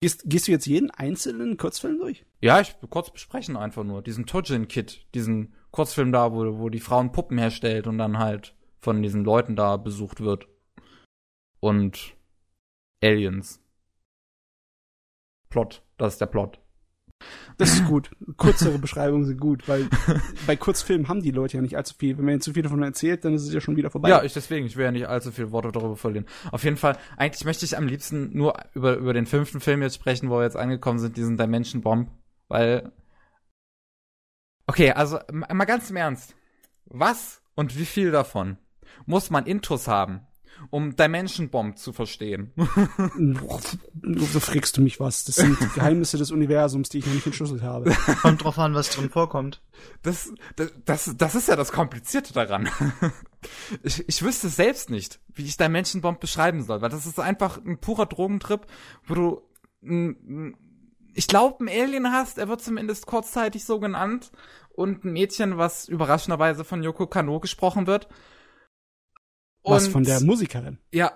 Gehst, gehst du jetzt jeden einzelnen Kurzfilm durch? Ja, ich will kurz besprechen einfach nur. Diesen Tojin-Kid, diesen Kurzfilm da, wo, wo die Frauen Puppen herstellt und dann halt von diesen Leuten da besucht wird. Und Aliens. Plot, das ist der Plot. Das ist gut. Kürzere Beschreibungen sind gut, weil bei Kurzfilmen haben die Leute ja nicht allzu viel. Wenn man ihnen zu viel davon erzählt, dann ist es ja schon wieder vorbei. Ja, ich deswegen, ich will ja nicht allzu viele Worte darüber verlieren. Auf jeden Fall, eigentlich möchte ich am liebsten nur über, über den fünften Film jetzt sprechen, wo wir jetzt angekommen sind, diesen Dimension Bomb, weil. Okay, also mal ganz im Ernst. Was und wie viel davon muss man Intus haben, um Dimension Bomb zu verstehen? so fragst du mich was. Das sind Geheimnisse des Universums, die ich noch nicht entschlüsselt habe. Kommt drauf an, was drin vorkommt. Das, das, das, das ist ja das Komplizierte daran. Ich, ich wüsste selbst nicht, wie ich Dimension Bomb beschreiben soll, weil das ist einfach ein purer Drogentrip, wo du, n- n- ich glaube, ein Alien hast, er wird zumindest kurzzeitig so genannt, und ein Mädchen, was überraschenderweise von Yoko Kano gesprochen wird. Was Und- von der Musikerin. Ja.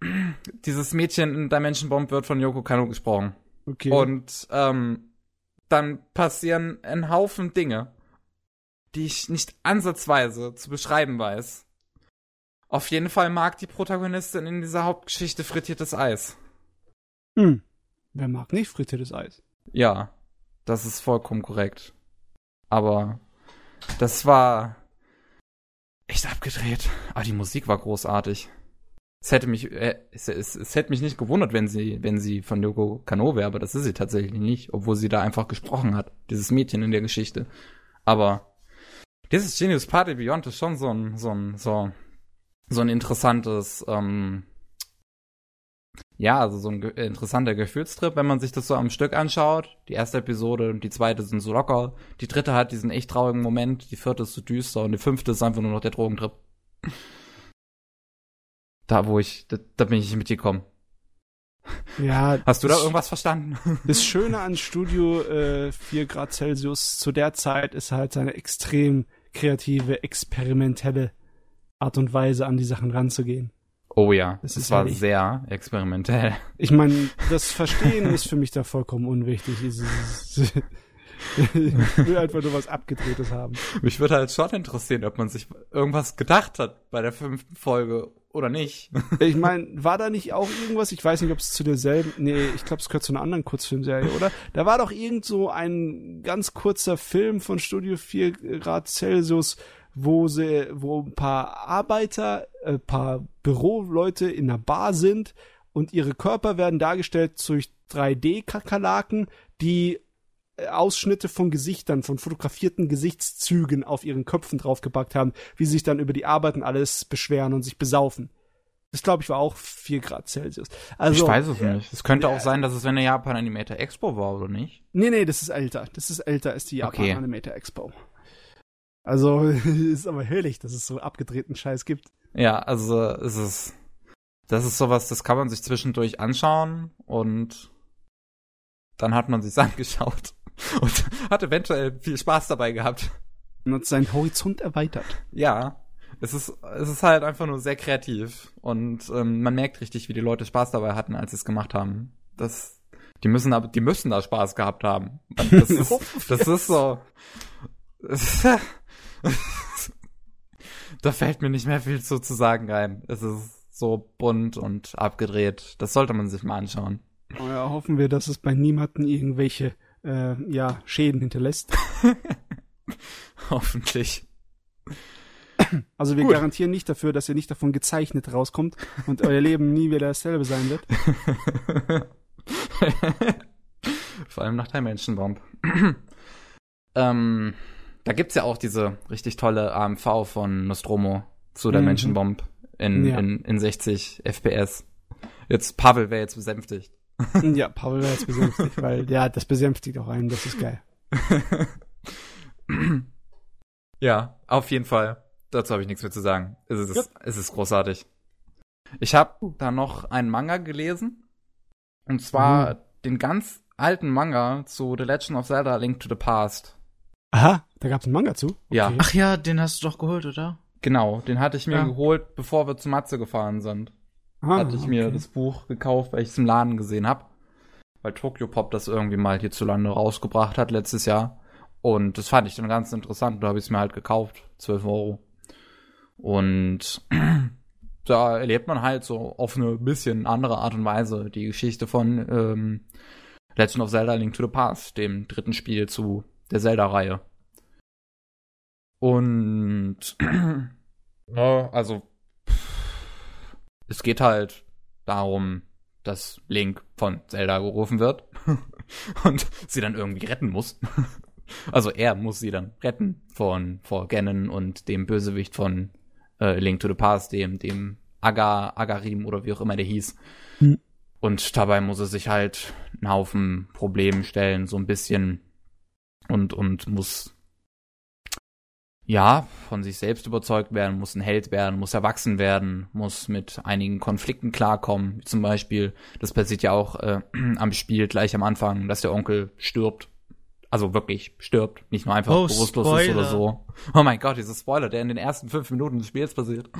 Dieses Mädchen in Dimension Bomb wird von Yoko Kano gesprochen. Okay. Und ähm, dann passieren ein Haufen Dinge, die ich nicht ansatzweise zu beschreiben weiß. Auf jeden Fall mag die Protagonistin in dieser Hauptgeschichte frittiertes Eis. hm. Wer mag nicht frittiertes Eis? Ja, das ist vollkommen korrekt. Aber das war echt abgedreht. Aber die Musik war großartig. Es hätte mich, äh, es, es, es hätte mich nicht gewundert, wenn sie, wenn sie von Yoko Kano wäre, aber das ist sie tatsächlich nicht, obwohl sie da einfach gesprochen hat, dieses Mädchen in der Geschichte. Aber dieses Genius Party Beyond ist schon so ein, so ein, so, so ein interessantes, ähm, ja, also so ein interessanter Gefühlstrip, wenn man sich das so am Stück anschaut. Die erste Episode und die zweite sind so locker. Die dritte hat diesen echt traurigen Moment, die vierte ist so düster und die fünfte ist einfach nur noch der Drogentrip. Da, wo ich, da, da bin ich mitgekommen. Ja. Hast du da irgendwas verstanden? Das Schöne an Studio äh, 4 Grad Celsius zu der Zeit ist halt seine extrem kreative, experimentelle Art und Weise, an die Sachen ranzugehen. Oh ja, Das das, ist war herrlich. sehr experimentell. Ich meine, das Verstehen ist für mich da vollkommen unwichtig. Ich will einfach nur was Abgedrehtes haben. Mich würde halt schon interessieren, ob man sich irgendwas gedacht hat bei der fünften Folge oder nicht. Ich meine, war da nicht auch irgendwas, ich weiß nicht, ob es zu derselben, nee, ich glaube, es gehört zu einer anderen Kurzfilmserie, oder? Da war doch irgend so ein ganz kurzer Film von Studio 4 Grad Celsius, wo sie, wo ein paar Arbeiter, ein paar Büroleute in einer Bar sind und ihre Körper werden dargestellt durch 3D-Kakerlaken, die äh, Ausschnitte von Gesichtern, von fotografierten Gesichtszügen auf ihren Köpfen draufgepackt haben, wie sie sich dann über die Arbeit und alles beschweren und sich besaufen. Das glaube ich war auch 4 Grad Celsius. Also, ich weiß es nicht. Es könnte auch sein, dass es wenn der Japan Animator Expo war, oder nicht? Nee, nee, das ist älter. Das ist älter als die Japan Okay. Animator Expo. Also, ist aber herrlich, dass es so abgedrehten Scheiß gibt. Ja, also es ist. Das ist sowas, das kann man sich zwischendurch anschauen und dann hat man sich's angeschaut und hat eventuell viel Spaß dabei gehabt. Und hat seinen Horizont erweitert. Ja, es ist, es ist halt einfach nur sehr kreativ und ähm, man merkt richtig, wie die Leute Spaß dabei hatten, als sie es gemacht haben. Das, die müssen aber, die müssen da Spaß gehabt haben. Das ist, das ist so. da fällt mir nicht mehr viel zu, zu sagen ein. Es ist so bunt und abgedreht. Das sollte man sich mal anschauen. Oh ja, hoffen wir, dass es bei niemanden irgendwelche äh, ja, Schäden hinterlässt. Hoffentlich. Also wir Gut. garantieren nicht dafür, dass ihr nicht davon gezeichnet rauskommt und euer Leben nie wieder dasselbe sein wird. Vor allem nach der Menschenbomb. ähm, da gibt's ja auch diese richtig tolle AMV von Nostromo zu der Mhm. Menschenbomb in, Ja. in, in 60 FPS. Jetzt, Pavel wäre jetzt besänftigt. ja, Paul wäre jetzt besänftigt, weil ja, das besänftigt auch einen, das ist geil. ja, auf jeden Fall. Dazu habe ich nichts mehr zu sagen. Es ist, es ist großartig. Ich habe da noch einen Manga gelesen. Und zwar Mhm. den ganz alten Manga zu The Legend of Zelda Link to the Past. Aha, da gab's einen Manga zu? Ja. Ach ja, den hast du doch geholt, oder? Genau, den hatte ich mir Ja. geholt, bevor wir zu Matze gefahren sind. Ah, hatte ich mir okay. das Buch gekauft, weil ich es im Laden gesehen habe. Weil Tokyo Pop das irgendwie mal hierzulande rausgebracht hat letztes Jahr. Und das fand ich dann ganz interessant. Da habe ich es mir halt gekauft. 12 Euro. Und da erlebt man halt so auf eine bisschen andere Art und Weise die Geschichte von ähm, Legend of Zelda Link to the Past, dem dritten Spiel zu der Zelda-Reihe. Und ja, also es geht halt darum, dass Link von Zelda gerufen wird und sie dann irgendwie retten muss. Also er muss sie dann retten von vor Ganon und dem Bösewicht von äh, Link to the Past, dem dem Aga Agarim oder wie auch immer der hieß. Hm. Und dabei muss er sich halt einen Haufen Probleme stellen, so ein bisschen und und muss ja, von sich selbst überzeugt werden, muss ein Held werden, muss erwachsen werden, muss mit einigen Konflikten klarkommen. Wie zum Beispiel, das passiert ja auch äh, am Spiel gleich am Anfang, dass der Onkel stirbt. Also wirklich stirbt, nicht nur einfach Oh, bewusstlos ist Spoiler. oder so. Oh mein Gott, dieser Spoiler, der in den ersten fünf Minuten des Spiels passiert.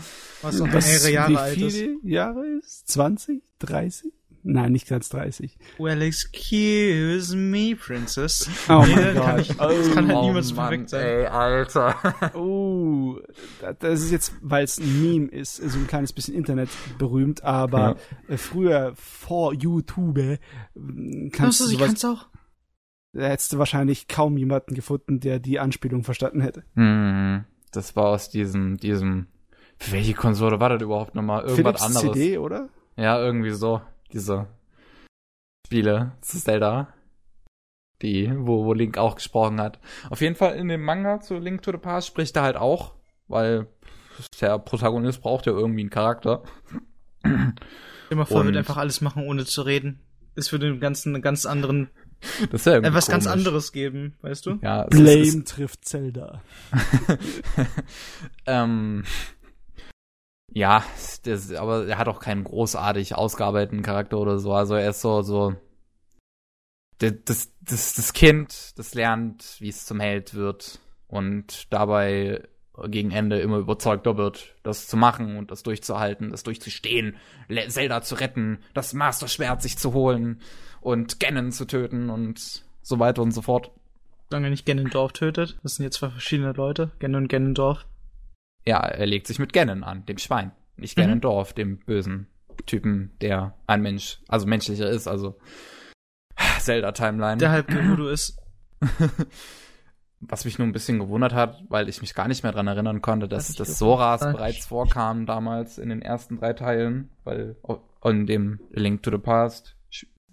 Was noch Was, mehrere wie Jahre alt ist. viele Jahre ist? 20? 30? Nein, nicht ganz 30. Well, excuse me, Princess. Oh Nee, mein kann Gott. ich- das kann halt oh niemals Mann, perfekt sein. Ey, Alter. Oh, da- das ist jetzt, weil es ein Meme ist, so ein kleines bisschen Internet berühmt, aber äh, früher vor YouTube äh, kannst du ich sowas, kann's auch. da hättest du wahrscheinlich kaum jemanden gefunden, der die Anspielung verstanden hätte. Hm, das war aus diesem, diesem, welche Konsole war das überhaupt nochmal? Irgendwas Philips anderes. CD, oder? Ja, irgendwie so. Diese Spiele zu Zelda. Die, wo, wo Link auch gesprochen hat. Auf jeden Fall in dem Manga zu Link to the Past spricht er halt auch, weil der Protagonist braucht ja irgendwie einen Charakter. Immer vor, er wird einfach alles machen, ohne zu reden. Es würde dem Ganzen einen ganz anderen, Das ja irgendwie äh, was ganz anderes geben, weißt du? Ja, es Blame ist, trifft Zelda. ähm, ja, das, aber er hat auch keinen großartig ausgearbeiteten Charakter oder so. Also er ist so, so, das, das, das, Kind, das lernt, wie es zum Held wird. Und dabei gegen Ende immer überzeugter wird, das zu machen und das durchzuhalten, das durchzustehen, Zelda zu retten, das Master Schwert sich zu holen und Ganon zu töten und so weiter und so fort. Solange nicht Ganondorf tötet. Das sind jetzt zwei verschiedene Leute. Ganon und Ganondorf. Ja, er legt sich mit Ganon an, dem Schwein. Nicht Mhm. Ganondorf, dem bösen Typen, der ein Mensch, also menschlicher ist, also Zelda-Timeline. Der halb Gerudo ist. Was mich nur ein bisschen gewundert hat, weil ich mich gar nicht mehr dran erinnern konnte, dass das Soras bereits vorkam damals in den ersten drei Teilen, weil in dem Link to the Past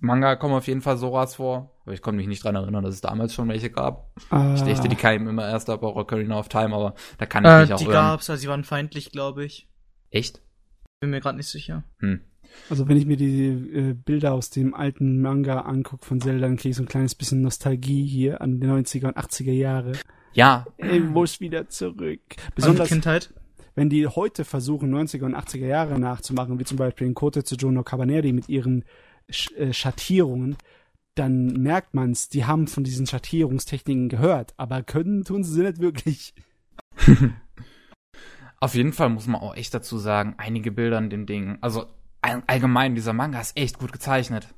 Manga kommen auf jeden Fall Soras vor, aber ich konnte mich nicht dran erinnern, dass es damals schon welche gab. Ich Äh, dachte, die kamen immer erst ab Ocarina of Time, aber da kann ich mich Äh, auch die irren. gab's, also sie waren feindlich, glaube ich. Echt? Bin mir gerade nicht sicher. Hm. Also wenn ich mir die äh, Bilder aus dem alten Manga angucke von Zelda, dann kriege ich so ein kleines bisschen Nostalgie hier an die 90er und 80er Jahre. Ja, Ich muss wieder zurück. Besonders Besonders Kindheit. wenn die heute versuchen, 90er und 80er Jahre nachzumachen, wie zum Beispiel in Kote Tsujuno Cabaneri mit ihren Sch äh, Schattierungen, dann merkt man's, die haben von diesen Schattierungstechniken gehört, aber können tun sie nicht wirklich. Auf jeden Fall muss man auch echt dazu sagen, einige Bilder in dem Ding, also all, allgemein, dieser Manga ist echt gut gezeichnet.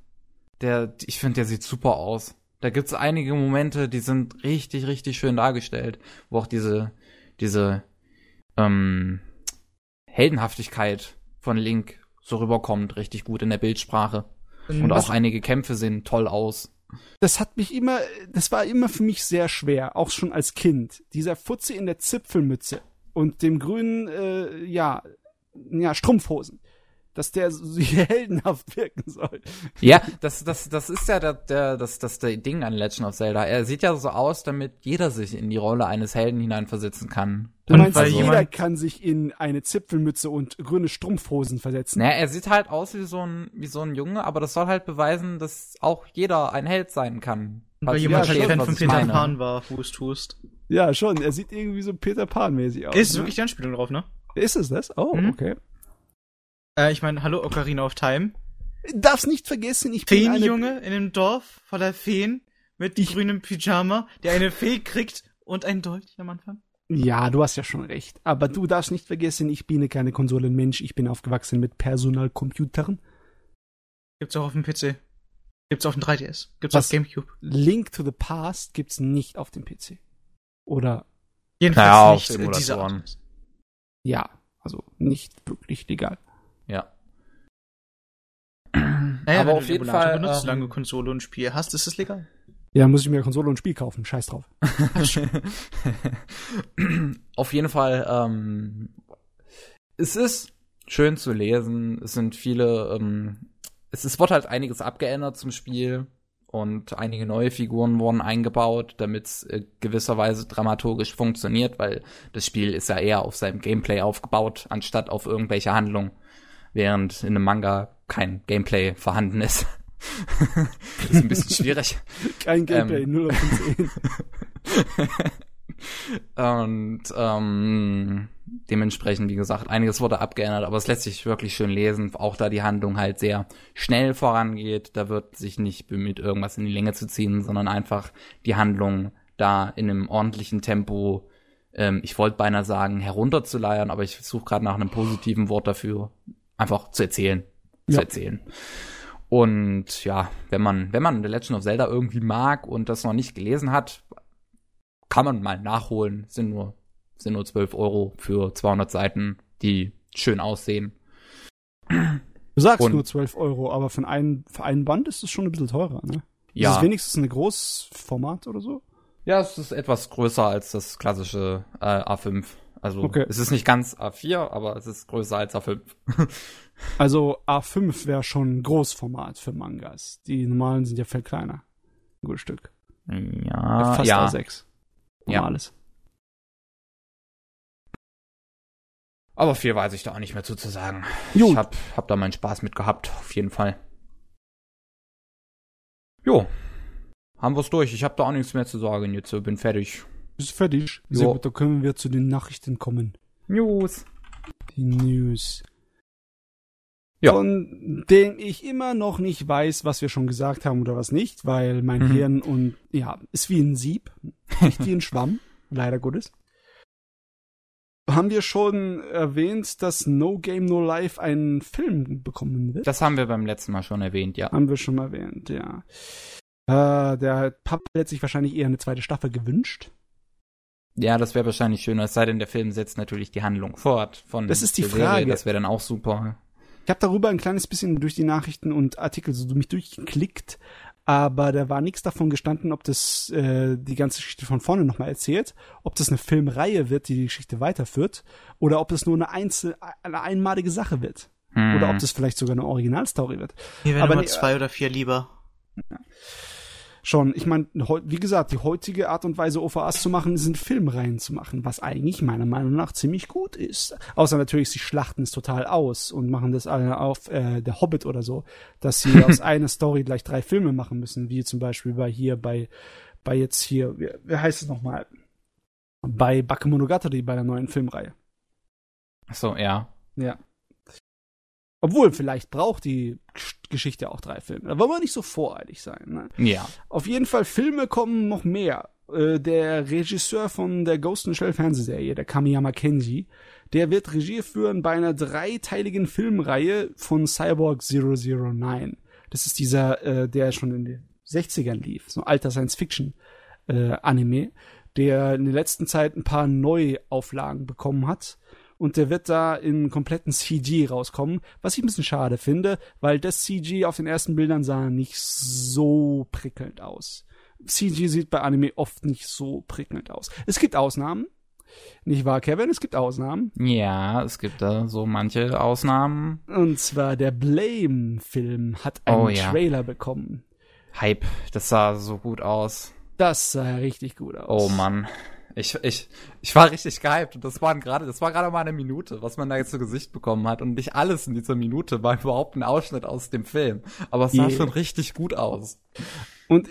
Der, ich finde, der sieht super aus. Da gibt's einige Momente, die sind richtig, richtig schön dargestellt, wo auch diese, diese, ähm, Heldenhaftigkeit von Link so rüberkommt, richtig gut in der Bildsprache. Und auch einige Kämpfe sehen toll aus. Das hat mich immer, das war immer für mich sehr schwer, auch schon als Kind. Dieser Futzi in der Zipfelmütze und dem grünen, äh, ja, ja, Strumpfhosen. Dass der so heldenhaft wirken soll. Ja, das, das, das ist ja der, der, das, das der Ding an Legend of Zelda. Er sieht ja so aus, damit jeder sich in die Rolle eines Helden hineinversetzen kann. Du meinst, weil jeder jemand- kann sich in eine Zipfelmütze und grüne Strumpfhosen versetzen? Naja, er sieht halt aus wie so ein, wie so ein Junge, aber das soll halt beweisen, dass auch jeder ein Held sein kann. Weil du jemand halt schon, Fan von Peter. Pan war, wo es tust. Ja, schon. Er sieht irgendwie so Peter Pan-mäßig aus. Ist ne? wirklich die Anspielung drauf, ne? Ist es das? Oh, Mhm. okay. Äh, ich meine, hallo Ocarina of Time. Darfst nicht vergessen, ich bin eine... Feenjunge in einem Dorf voller Feen mit grünem Pyjama, der eine Fee kriegt und ein Dolch am Anfang. Ja, du hast ja schon recht. Aber du darfst nicht vergessen, ich bin keine Konsolenmensch. Ich bin aufgewachsen mit Personalcomputern. Gibt's auch auf dem PC. Gibt's auf dem 3DS. Gibt's Was? auf Gamecube. Link to the Past gibt's nicht auf dem PC. Oder, Jedenfalls Naja, auf nicht diese Art. ja, also nicht wirklich legal. Ja. Naja, aber wenn auf du den jeden Fall. benutzt, ähm, solange du Konsole und Spiel hast, ist es legal. Ja, muss ich mir Konsole und Spiel kaufen. Scheiß drauf. Auf jeden Fall, ähm, es ist schön zu lesen. Es sind viele, ähm, es ist, wurde halt einiges abgeändert zum Spiel und einige neue Figuren wurden eingebaut, damit es äh, gewisserweise dramaturgisch funktioniert, weil das Spiel ist ja eher auf seinem Gameplay aufgebaut, anstatt auf irgendwelche Handlungen, während in einem Manga kein Gameplay vorhanden ist. das ist ein bisschen schwierig. Kein Gameplay, Ähm. 0 von 10. Und ähm, dementsprechend, wie gesagt, einiges wurde abgeändert, aber es lässt sich wirklich schön lesen, auch da die Handlung halt sehr schnell vorangeht. Da wird sich nicht bemüht, irgendwas in die Länge zu ziehen, sondern einfach die Handlung da in einem ordentlichen Tempo, ähm, ich wollte beinahe sagen, herunterzuleiern, aber ich suche gerade nach einem positiven Wort dafür, einfach zu erzählen. Zu Ja. erzählen. Und ja, wenn man, wenn man The Legend of Zelda irgendwie mag und das noch nicht gelesen hat, kann man mal nachholen. Sind nur, sind nur 12 Euro für 200 Seiten, die schön aussehen. Du sagst Und- nur 12 Euro, aber für einen, für einen Band ist es schon ein bisschen teurer, ne? Ist Ja, es wenigstens ein Großformat oder so? ja, es ist etwas größer als das klassische äh, A5. Also Okay. es ist nicht ganz A4, aber es ist größer als A5. Also A5 wäre schon Großformat für Mangas. Die normalen sind ja viel kleiner. Ein gutes Stück. Ja, Fast ja. A6. Ja. Normales. Aber viel weiß ich da auch nicht mehr zu, zu sagen. Gut. Ich hab, hab da meinen Spaß mit gehabt, auf jeden Fall. Jo. Haben wir's durch. Ich hab da auch nichts mehr zu sagen jetzt. Bin fertig. Ist fertig. Sehr Jo. gut, da können wir zu den Nachrichten kommen. News. Die News. Ja. Von dem ich immer noch nicht weiß, was wir schon gesagt haben oder was nicht, weil mein Mhm. Hirn und ja, ist wie ein Sieb, nicht wie ein Schwamm, leider Gottes. haben wir schon erwähnt, dass No Game No Life einen Film bekommen wird? Das haben wir beim letzten Mal schon erwähnt, ja. Haben wir schon erwähnt, ja. Äh, der Pub hat sich wahrscheinlich eher eine zweite Staffel gewünscht. Ja, das wäre wahrscheinlich schöner, es sei denn, der Film setzt natürlich die Handlung fort von Das ist die Serie. Frage. Das wäre dann auch super. Ich habe darüber ein kleines bisschen durch die Nachrichten und Artikel so mich durchgeklickt, aber da war nichts davon gestanden, ob das äh, die ganze Geschichte von vorne nochmal erzählt, ob das eine Filmreihe wird, die die Geschichte weiterführt, oder ob es nur eine, einzel eine einmalige Sache wird. Hm. Oder ob das vielleicht sogar eine Originalstory wird. Mir wären Aber nee, zwei oder vier lieber. Schon, ich meine, wie gesagt, die heutige Art und Weise, OVAs zu machen, sind Filmreihen zu machen, was eigentlich meiner Meinung nach ziemlich gut ist. Außer natürlich, sie schlachten es total aus und machen das alle auf äh, der Hobbit oder so, dass sie aus einer Story gleich drei Filme machen müssen, wie zum Beispiel bei hier, bei, bei jetzt hier, wie, wie heißt es nochmal? Bei Bakemonogatari, bei der neuen Filmreihe. Ach so, ja. Ja. Obwohl, vielleicht braucht die Gesch- Geschichte auch drei Filme. Da wollen wir nicht so voreilig sein. Ne? Ja. Auf jeden Fall, Filme kommen noch mehr. Äh, der Regisseur von der Ghost in the Shell Fernsehserie, der Kamiyama Kenji, der wird Regie führen bei einer dreiteiligen Filmreihe von Cyborg 009. Das ist dieser, äh, der schon in den 60ern lief, so ein alter Science-Fiction-Anime, der in der letzten Zeit ein paar Neuauflagen bekommen hat. Und der wird da in kompletten CG rauskommen, was ich ein bisschen schade finde, weil das CG auf den ersten Bildern sah nicht so prickelnd aus. CG sieht bei Anime oft nicht so prickelnd aus. Es gibt Ausnahmen. Nicht wahr, Kevin? Es gibt Ausnahmen. Ja, es gibt da so manche Ausnahmen. Und zwar der Blame-Film hat einen Oh ja. Trailer bekommen. Hype, das sah so gut aus. Das sah richtig gut aus. Oh Mann. Ich, ich, ich war richtig gehypt und das waren gerade, das war gerade mal eine Minute, was man da jetzt zu Gesicht bekommen hat und nicht alles in dieser Minute war überhaupt ein Ausschnitt aus dem Film. Aber es sah Yeah. schon richtig gut aus. Und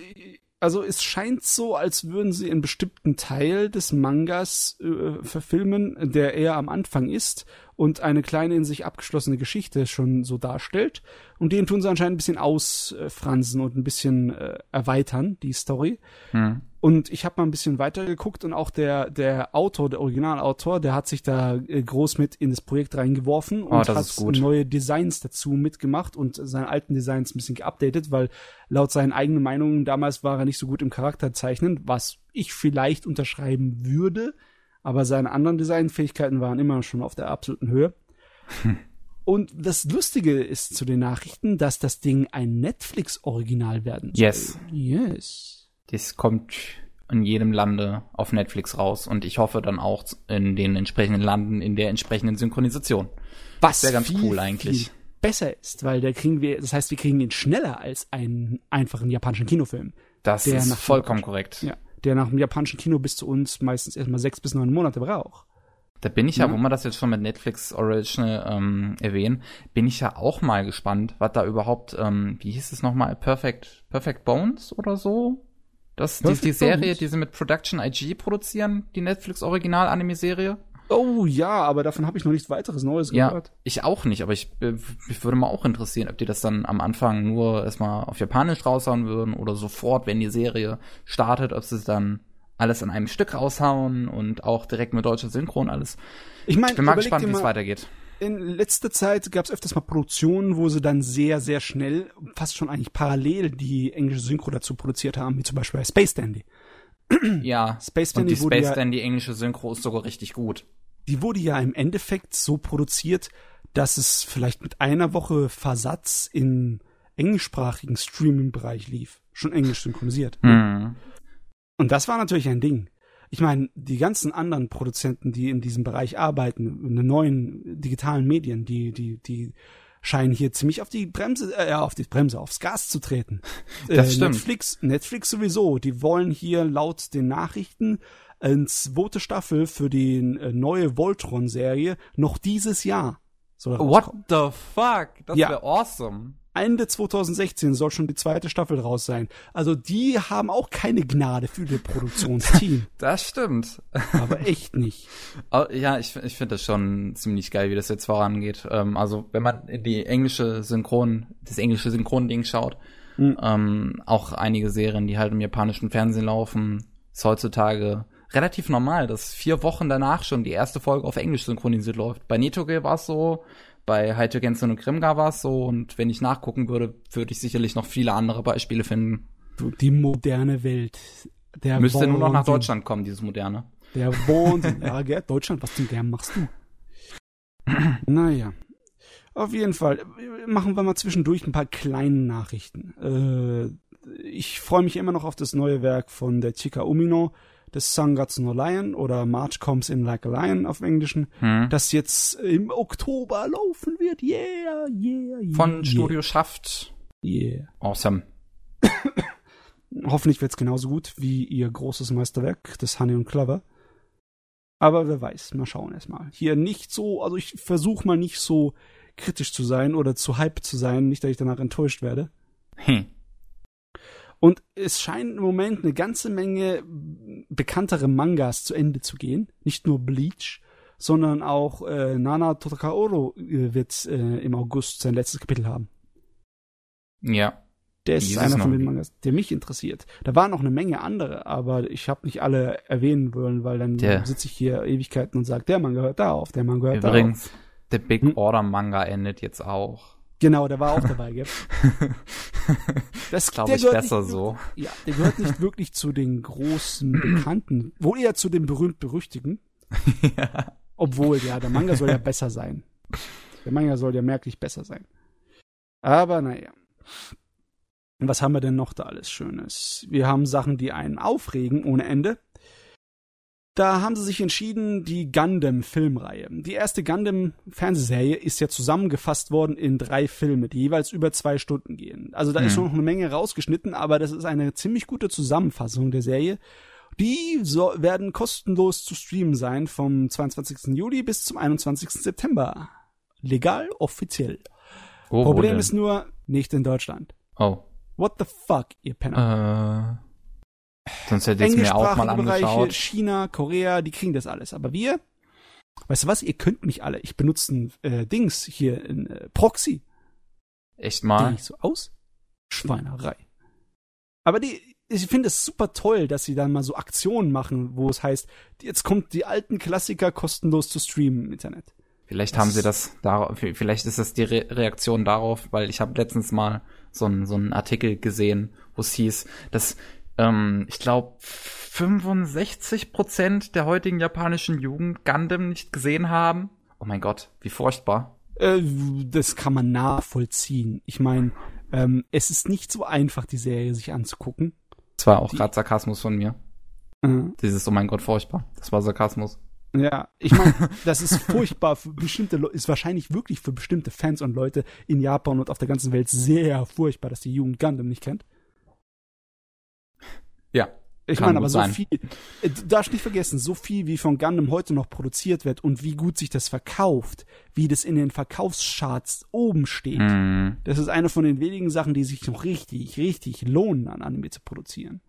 also es scheint so, als würden sie einen bestimmten Teil des Mangas äh, verfilmen, der eher am Anfang ist und eine kleine in sich abgeschlossene Geschichte schon so darstellt. Und den tun sie anscheinend ein bisschen ausfransen und ein bisschen äh, erweitern, die Story. Hm. Und ich habe mal ein bisschen weiter geguckt und auch der, der Autor, der Originalautor, der hat sich da äh, groß mit in das Projekt reingeworfen und Oh, das hat gut. neue Designs dazu mitgemacht und seine alten Designs ein bisschen geupdatet, weil laut seinen eigenen Meinungen damals war er nicht so gut im Charakterzeichnen, was ich vielleicht unterschreiben würde, aber seine anderen Designfähigkeiten waren immer schon auf der absoluten Höhe. Und das Lustige ist zu den Nachrichten, dass das Ding ein Netflix-Original werden soll. Yes. Yes. Das kommt in jedem Lande auf Netflix raus und ich hoffe dann auch in den entsprechenden Landen in der entsprechenden Synchronisation. Was Wär ganz viel, cool eigentlich. Viel besser ist, weil da kriegen wir, das heißt, wir kriegen ihn schneller als einen einfachen japanischen Kinofilm. Das ist vollkommen korrekt. Ja. Der nach dem japanischen Kino bis zu uns meistens erstmal sechs bis neun Monate braucht. Da bin ich ja, Ja. wo wir das jetzt schon mit Netflix Original ähm, erwähnen, bin ich ja auch mal gespannt, was da überhaupt, ähm, wie hieß es nochmal, Perfect, Perfect Bones oder so? Das, die, Perfect die Serie, Bones? die sie mit Production IG produzieren, die Netflix Original Anime Serie. Oh ja, aber davon habe ich noch nichts weiteres Neues Ja, gehört. ich auch nicht, aber ich äh, mich würde mal auch interessieren, ob die das dann am Anfang nur erstmal auf Japanisch raushauen würden oder sofort, wenn die Serie startet, ob sie es dann alles in einem Stück raushauen und auch direkt mit deutscher Synchron alles. Ich meine, Ich bin mal gespannt, wie es weitergeht. in letzter Zeit gab es öfters mal Produktionen, wo sie dann sehr, sehr schnell, fast schon eigentlich parallel die englische Synchro dazu produziert haben, wie zum Beispiel bei Space Dandy. Ja, Space und die Dandy Space ja- Dan, die englische Synchro ist sogar richtig gut. Die wurde ja im Endeffekt so produziert, dass es vielleicht mit einer Woche Versatz im englischsprachigen Streaming-Bereich lief. Schon englisch synchronisiert. Hm. Und das war natürlich ein Ding. Ich meine, die ganzen anderen Produzenten, die in diesem Bereich arbeiten, in den neuen digitalen Medien, die, die, die scheinen hier ziemlich auf die Bremse, äh, auf die Bremse, aufs Gas zu treten. Das stimmt. Netflix, Netflix sowieso, die wollen hier laut den Nachrichten eine zweite Staffel für die äh, neue Voltron-Serie noch dieses Jahr What the fuck? Das Ja. wäre awesome. Ende 2016 soll schon die zweite Staffel raus sein. Also die haben auch keine Gnade für ihr Produktionsteam. Das stimmt. aber echt nicht. Oh, Ja, ich, ich finde das schon ziemlich geil, wie das jetzt vorangeht. Ähm, also, wenn man in die englische Synchron, das englische Synchron-Ding schaut, Mhm. ähm, auch einige Serien, die halt im japanischen Fernsehen laufen, ist heutzutage relativ normal, dass vier Wochen danach schon die erste Folge auf Englisch synchronisiert läuft. Bei Netoge war es so, bei Heito Gensen und Grimgar war es so und wenn ich nachgucken würde, würde ich sicherlich noch viele andere Beispiele finden. Die moderne Welt. Der Müsste nur noch nach Deutschland kommen, dieses moderne. Der Wahnsinn. ja, gell, Deutschland, was zum Gern machst du? naja. Auf jeden Fall. Machen wir mal zwischendurch ein paar kleine Nachrichten. Äh, ich freue mich immer noch auf das neue Werk von der Chika Umino, das Sangatsu no Lion oder March Comes in Like a Lion auf Englischen, hm. das jetzt im Oktober laufen wird. Yeah, yeah, yeah. Von yeah. Studio Schaft. Yeah. Awesome. Hoffentlich wird es genauso gut wie ihr großes Meisterwerk, das Honey und Clover. Aber wer weiß, mal schauen erstmal. Hier nicht so, also ich versuche mal nicht so kritisch zu sein oder zu hype zu sein, nicht, dass ich danach enttäuscht werde. Hm. Und es scheint im Moment eine ganze Menge bekanntere Mangas zu Ende zu gehen. Nicht nur Bleach, sondern auch äh, Nana Totakaoro äh, wird äh, im August sein letztes Kapitel haben. Ja. Der ist einer von den Mangas, der mich interessiert. Da waren noch eine Menge andere, aber ich habe nicht alle erwähnen wollen, weil dann sitze ich hier Ewigkeiten und sage, der Manga hört da auf, der Manga hört Übrigens, da auf. Der Big hm? Order Manga endet jetzt auch. Genau, der war auch dabei, gell? Das glaube ich besser nicht, so. Ja, der gehört nicht wirklich zu den großen Bekannten, wohl eher zu den berühmt-berüchtigen. ja. Obwohl, ja, der Manga soll ja besser sein. Der Manga soll ja merklich besser sein. Aber naja. Was haben wir denn noch da alles Schönes? Wir haben Sachen, die einen aufregen ohne Ende. Da haben sie sich entschieden, die Gundam-Filmreihe. Die erste Gundam-Fernsehserie ist ja zusammengefasst worden in drei Filme, die jeweils über zwei Stunden gehen. Also da hm. ist schon noch eine Menge rausgeschnitten, aber das ist eine ziemlich gute Zusammenfassung der Serie. Die so, werden kostenlos zu streamen sein vom 22. Juli bis zum 21. September. Legal, offiziell. Oh, Problem ist nur, nicht in Deutschland. Oh. What the fuck, ihr Penner? Äh. Sonst hätte ich es mir auch mal angeschaut. Bereiche, China, Korea, die kriegen das alles. Aber wir, weißt du was, ihr könnt mich alle. Ich benutze ein äh, Dings hier, ein äh, Proxy. Echt mal? so aus? Schweinerei. Aber die, ich finde es super toll, dass sie dann mal so Aktionen machen, wo es heißt, jetzt kommt die alten Klassiker kostenlos zu streamen im Internet. Vielleicht das haben sie das darauf, vielleicht ist das die Re Reaktion darauf, weil ich habe letztens mal so einen so einen Artikel gesehen, wo es hieß, dass ähm, ich glaube, 65 Prozent der heutigen japanischen Jugend Gundam nicht gesehen haben. Oh mein Gott, wie furchtbar. Äh, das kann man nachvollziehen. Ich meine, ähm, es ist nicht so einfach, die Serie sich anzugucken. Das war auch gerade Sarkasmus von mir. Mhm. Dieses, oh mein Gott, furchtbar. Das war Sarkasmus. Ja, ich meine, das ist furchtbar für bestimmte Leute, ist wahrscheinlich wirklich für bestimmte Fans und Leute in Japan und auf der ganzen Welt sehr furchtbar, dass die Jugend Gundam nicht kennt. Ja. Ich meine, aber so sein. viel, äh, du darfst nicht vergessen, so viel wie von Gundam heute noch produziert wird und wie gut sich das verkauft, wie das in den Verkaufscharts oben steht. Mm. Das ist eine von den wenigen Sachen, die sich noch richtig, richtig lohnen, an Anime zu produzieren.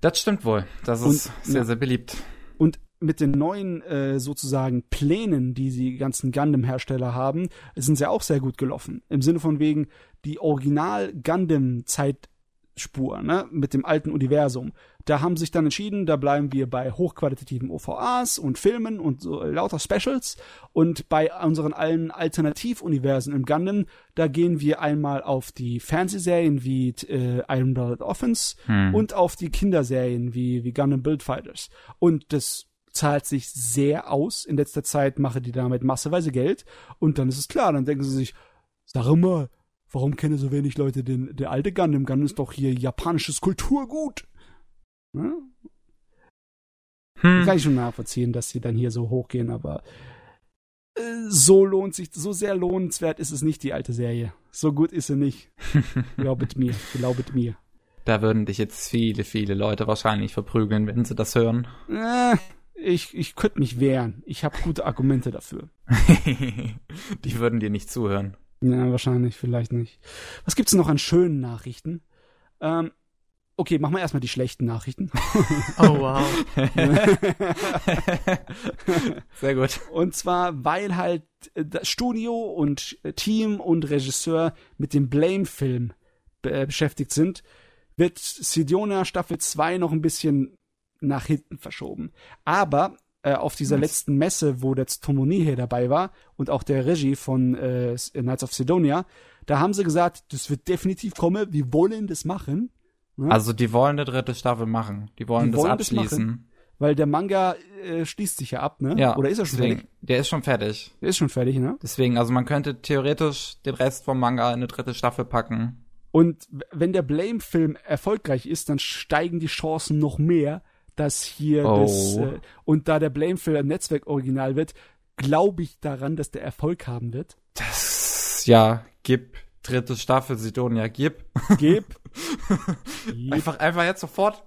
Das stimmt wohl. Das ist und, sehr, ja. sehr beliebt. Und mit den neuen äh, sozusagen Plänen, die die ganzen Gundam-Hersteller haben, sind sie auch sehr gut gelaufen. Im Sinne von wegen, die Original-Gundam-Zeit Spur, ne, mit dem alten Universum. Da haben sie sich dann entschieden, da bleiben wir bei hochqualitativen OVAs und Filmen und so, äh, lauter Specials und bei unseren allen Alternativuniversen im Gundam, da gehen wir einmal auf die Fernsehserien wie äh, Iron Blooded Offense hm. und auf die Kinderserien wie, wie Gundam Build Fighters. Und das zahlt sich sehr aus. In letzter Zeit machen die damit masseweise Geld und dann ist es klar, dann denken sie sich, sag mal, Warum kennen so wenig Leute den, der alte Gundam? Gundam ist doch hier japanisches Kulturgut. Hm? Hm. Kann ich schon nachvollziehen, dass sie dann hier so hochgehen, aber äh, so lohnt sich, so sehr lohnenswert ist es nicht, die alte Serie. So gut ist sie nicht. glaubet mir, glaubet mir. Da würden dich jetzt viele, viele Leute wahrscheinlich verprügeln, wenn sie das hören. Äh, ich, ich könnte mich wehren. Ich habe gute Argumente dafür. die würden dir nicht zuhören. Ja, wahrscheinlich, vielleicht nicht. Was gibt's noch an schönen Nachrichten? Ähm, okay, machen wir erstmal die schlechten Nachrichten. Oh, wow. Sehr gut. Und zwar, weil halt das Studio und Team und Regisseur mit dem Blame-Film be beschäftigt sind, wird Sidonia Staffel 2 noch ein bisschen nach hinten verschoben. Aber äh, auf dieser letzten Messe, wo der Tomoni hier dabei war und auch der Regie von äh, Knights of Sidonia, da haben sie gesagt, das wird definitiv kommen, wir wollen das machen. Ne? Also die wollen eine dritte Staffel machen. Die wollen, die das wollen abschließen. Das weil der Manga äh, schließt sich ja ab, ne? Ja. Oder ist er schon deswegen, fertig? Der ist schon fertig. Der ist schon fertig, ne? Deswegen, also man könnte theoretisch den Rest vom Manga in eine dritte Staffel packen. Und wenn der Blame-Film erfolgreich ist, dann steigen die Chancen noch mehr, dass hier oh. das äh, und da der Blame-Film ein Netzwerk-Original wird, glaube ich daran, dass der Erfolg haben wird. Das ja, gib dritte Staffel Sidonia, gib. Gib. gib. Einfach, einfach jetzt sofort.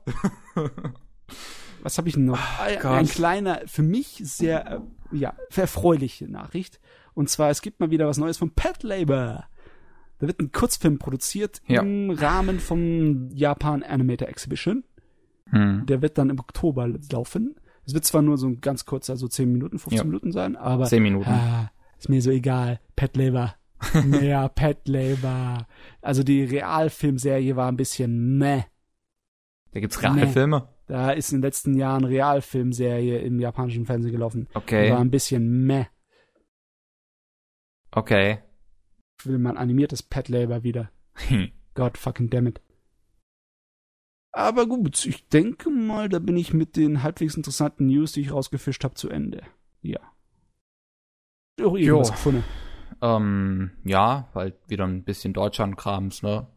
Was habe ich noch? Oh, ein, ein, kleiner, für mich sehr, äh, ja, erfreuliche Nachricht. Und zwar, es gibt mal wieder was Neues von Pet Labor. Da wird ein Kurzfilm produziert ja. im Rahmen vom Japan Animator Exhibition. Hm. Der wird dann im Oktober laufen. Es wird zwar nur so ein ganz kurzer, so 10 Minuten, 15 ja. Minuten sein, aber 10 Minuten. Ah, ist mir so egal. Pet Labor. ja, Pet Labor. Also die Realfilmserie war ein bisschen meh. Da gibt's Realfilme? Da ist in den letzten Jahren Realfilmserie im japanischen Fernsehen gelaufen. Okay. Die war ein bisschen meh. Okay. Will man animiertes Pet Labor wieder. God fucking damn it. Aber gut, ich denke mal, da bin ich mit den halbwegs interessanten News, die ich rausgefischt habe, zu Ende. Ja. Auch irgendwas gefunden. Ähm, ja, halt wieder ein bisschen Deutschland-Krams, ne?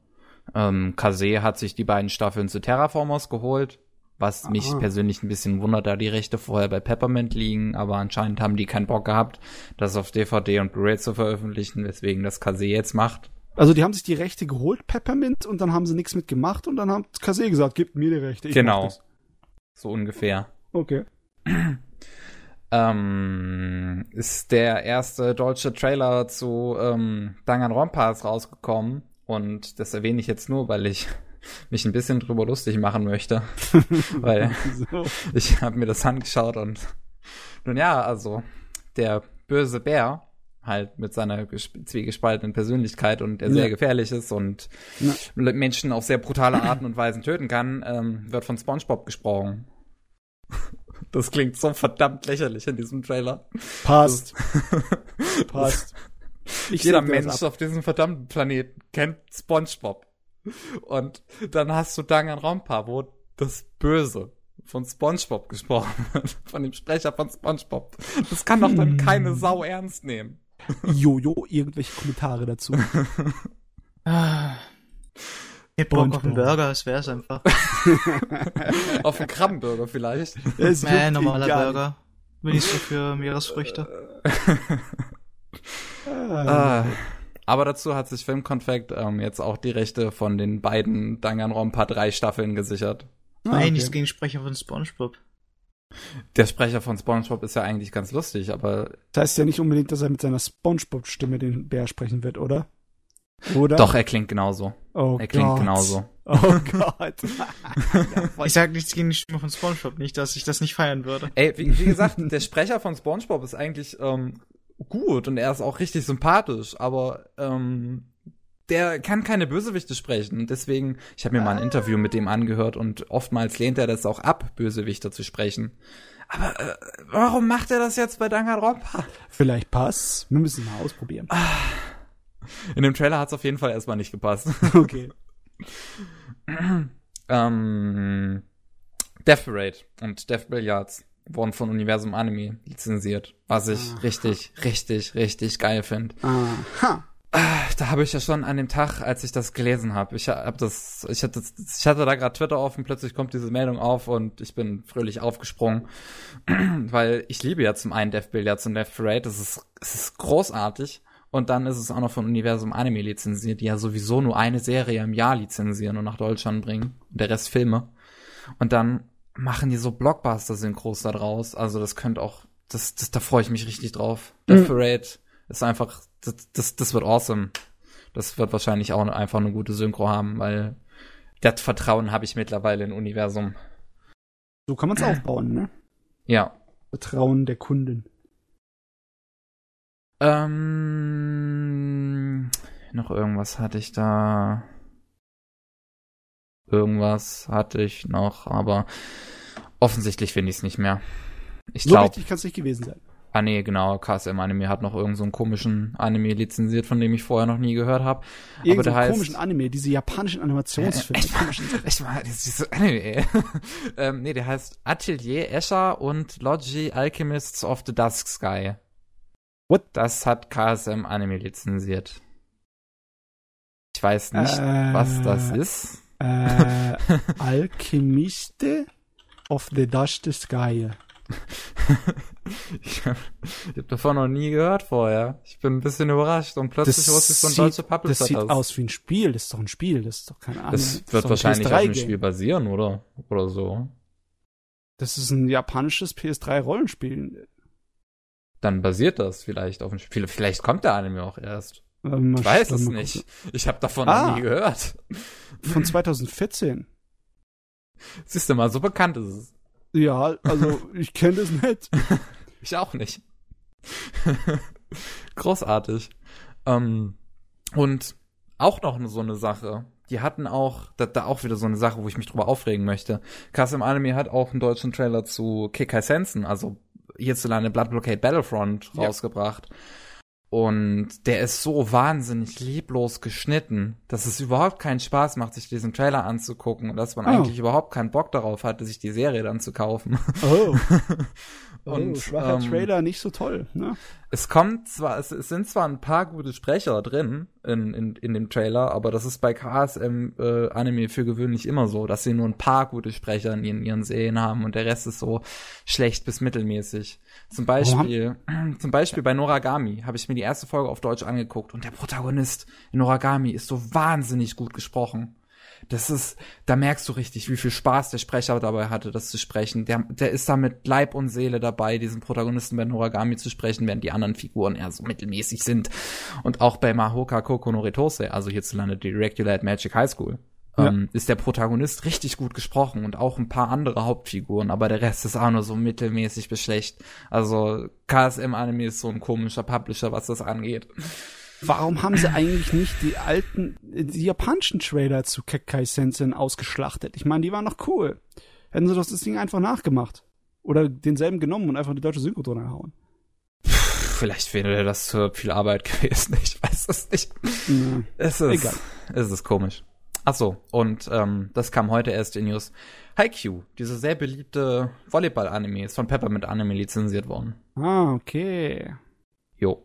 Ähm, Kase hat sich die beiden Staffeln zu Terraformers geholt. Was mich Aha. persönlich ein bisschen wundert, da die Rechte vorher bei Peppermint liegen, aber anscheinend haben die keinen Bock gehabt, das auf DVD und Blu-ray zu veröffentlichen, weswegen das Kase jetzt macht. Also die haben sich die Rechte geholt, Peppermint, und dann haben sie nichts mit gemacht und dann hat Kase gesagt, gib mir die Rechte. Ich genau. So ungefähr. Okay. ähm, ist der erste deutsche Trailer zu ähm, Danganronpa rausgekommen und das erwähne ich jetzt nur, weil ich mich ein bisschen drüber lustig machen möchte. Weil so. ich habe mir das angeschaut und nun ja, also der böse Bär halt mit seiner zwiegespaltenen Persönlichkeit und der ja. sehr gefährlich ist und ja. Menschen auf sehr brutale Arten und Weisen töten kann, ähm, wird von SpongeBob gesprochen. Das klingt so verdammt lächerlich in diesem Trailer. Passt. Passt. Ich Jeder Mensch auf diesem verdammten Planeten kennt SpongeBob. Und dann hast du Danganronpa, wo das Böse von SpongeBob gesprochen wird, von dem Sprecher von SpongeBob. Das kann doch dann hm. keine Sau ernst nehmen. Jojo, irgendwelche Kommentare dazu. ah. Ich Bock auf einen Burger, das wär's einfach. auf einen Krabbenburger vielleicht. Nee, normaler Burger. Bin ich so für Meeresfrüchte. ah. Aber dazu hat sich Filmkonfekt ähm, jetzt auch die Rechte von den beiden Danganronpa 3 Staffeln gesichert. Ah, Nein, okay. nichts gegen Sprecher von SpongeBob. Der Sprecher von SpongeBob ist ja eigentlich ganz lustig, aber. Das heißt ja nicht unbedingt, dass er mit seiner SpongeBob-Stimme den Bär sprechen wird, oder? Oder? Doch, er klingt genauso. Oh er klingt Gott. genauso. Oh Gott. ich sag nichts gegen die Stimme von SpongeBob, nicht, dass ich das nicht feiern würde. Ey, wie, wie gesagt, der Sprecher von SpongeBob ist eigentlich ähm, gut und er ist auch richtig sympathisch, aber ähm, der kann keine Bösewichte sprechen. Deswegen, ich habe mir mal ein Interview mit dem angehört und oftmals lehnt er das auch ab, Bösewichter zu sprechen. Aber äh, warum macht er das jetzt bei Danganronpa? Vielleicht passt. Wir müssen mal ausprobieren. Ah. In dem Trailer hat es auf jeden Fall erstmal nicht gepasst. Okay. ähm, Death Parade und Death Billiards wurden von Universum Anime lizenziert, was ich Aha. richtig, richtig, richtig geil finde. Aha. Da habe ich ja schon an dem Tag, als ich das gelesen habe, ich habe das, ich hatte, ich hatte da gerade Twitter offen, plötzlich kommt diese Meldung auf und ich bin fröhlich aufgesprungen, weil ich liebe ja zum einen Death Billiards und Death Parade, das ist, es ist großartig und dann ist es auch noch von Universum Anime lizenziert, die ja sowieso nur eine Serie im Jahr lizenzieren und nach Deutschland bringen, der Rest Filme. Und dann machen die so Blockbuster-Synchros da draus. Also das könnte auch, das, das, da freue ich mich richtig drauf. Mhm. Death Parade ist einfach, das, das, das wird awesome. Das wird wahrscheinlich auch einfach eine gute Synchro haben, weil das Vertrauen habe ich mittlerweile im Universum. So kann man es aufbauen, ne? Ja. Vertrauen der Kunden. Ähm, noch irgendwas hatte ich da. Irgendwas hatte ich noch, aber Offensichtlich finde ich es nicht mehr. Ich so glaube, richtig kann es nicht gewesen sein. Ah nee, genau, KSM Anime hat noch irgendeinen so einen komischen Anime lizenziert, von dem ich vorher noch nie gehört habe. Aber Irgend so der heißt komischen Anime, diese japanischen Animationsfilme. Echt mal, echt mal, das ist so Anime, ähm, nee, der heißt Atelier Escher und Logi Alchemists of the Dusk Sky. What? Das hat KSM Anime lizenziert. Ich weiß nicht, Äh, was das ist. Äh, Alchemiste of the Dust Sky. ich habe hab davon noch nie gehört vorher. Ich bin ein bisschen überrascht und plötzlich wusste ich so ein deutscher das sieht das. aus wie ein Spiel, das ist doch ein Spiel, das ist doch keine Ahnung. Das wird wahrscheinlich auf dem Spiel basieren, oder? Oder so. Das ist ein japanisches PS3-Rollenspiel. Dann basiert das vielleicht auf dem Spiel. Vielleicht kommt der Anime auch erst. Ähm, Ich weiß es nicht. Ich habe davon Ah. noch nie gehört. Von 2014. Siehst du mal, so bekannt ist es. Ja, also ich kenne das nicht. Ich auch nicht. Großartig. Ähm, und auch noch so eine Sache. Die hatten auch, da, da auch wieder so eine Sache, wo ich mich drüber aufregen möchte. Custom Anime hat auch einen deutschen Trailer zu Kekai Sensen, also hierzulande Blood Blockade Battlefront Ja. Und der ist so wahnsinnig lieblos geschnitten, dass es überhaupt keinen Spaß macht, sich diesen Trailer anzugucken und dass man Oh. eigentlich überhaupt keinen Bock darauf hatte, sich die Serie dann zu kaufen. Oh, Und, oh schwacher ähm, Trailer, nicht so toll. Ne? Es kommt zwar, es, es sind zwar ein paar gute Sprecher drin in, in, in dem Trailer, aber das ist bei KSM äh, Anime für gewöhnlich immer so, dass sie nur ein paar gute Sprecher in ihren, ihren Serien haben und der Rest ist so schlecht bis mittelmäßig. Zum Beispiel, zum Beispiel bei Noragami habe ich mir die erste Folge auf Deutsch angeguckt und der Protagonist in Noragami ist so wahnsinnig gut gesprochen. Das ist, da merkst du richtig, wie viel Spaß der Sprecher dabei hatte, das zu sprechen. Der, der ist da mit Leib und Seele dabei, diesen Protagonisten bei Noragami zu sprechen, während die anderen Figuren eher so mittelmäßig sind. Und auch bei Mahoka Koko no Ritose, also hierzulande die Regular at Magic High School, Ja. ähm, ist der Protagonist richtig gut gesprochen und auch ein paar andere Hauptfiguren, aber der Rest ist auch nur so mittelmäßig bis schlecht. Also KSM Anime ist so ein komischer Publisher, was das angeht. Warum haben sie eigentlich nicht die alten, die japanischen Trailer zu Kekkai Sensen ausgeschlachtet? Ich meine, die waren noch cool. Hätten sie doch das Ding einfach nachgemacht. Oder denselben genommen und einfach die deutsche Synchro drunter gehauen. Vielleicht wäre das zu viel Arbeit gewesen, ich weiß es nicht. Ja. Es ist, Egal. es ist komisch. Ach so, und ähm, das kam heute erst in News. Haikyuu, diese sehr beliebte Volleyball-Anime, ist von Peppermint Anime lizenziert worden. Ah, okay. Jo.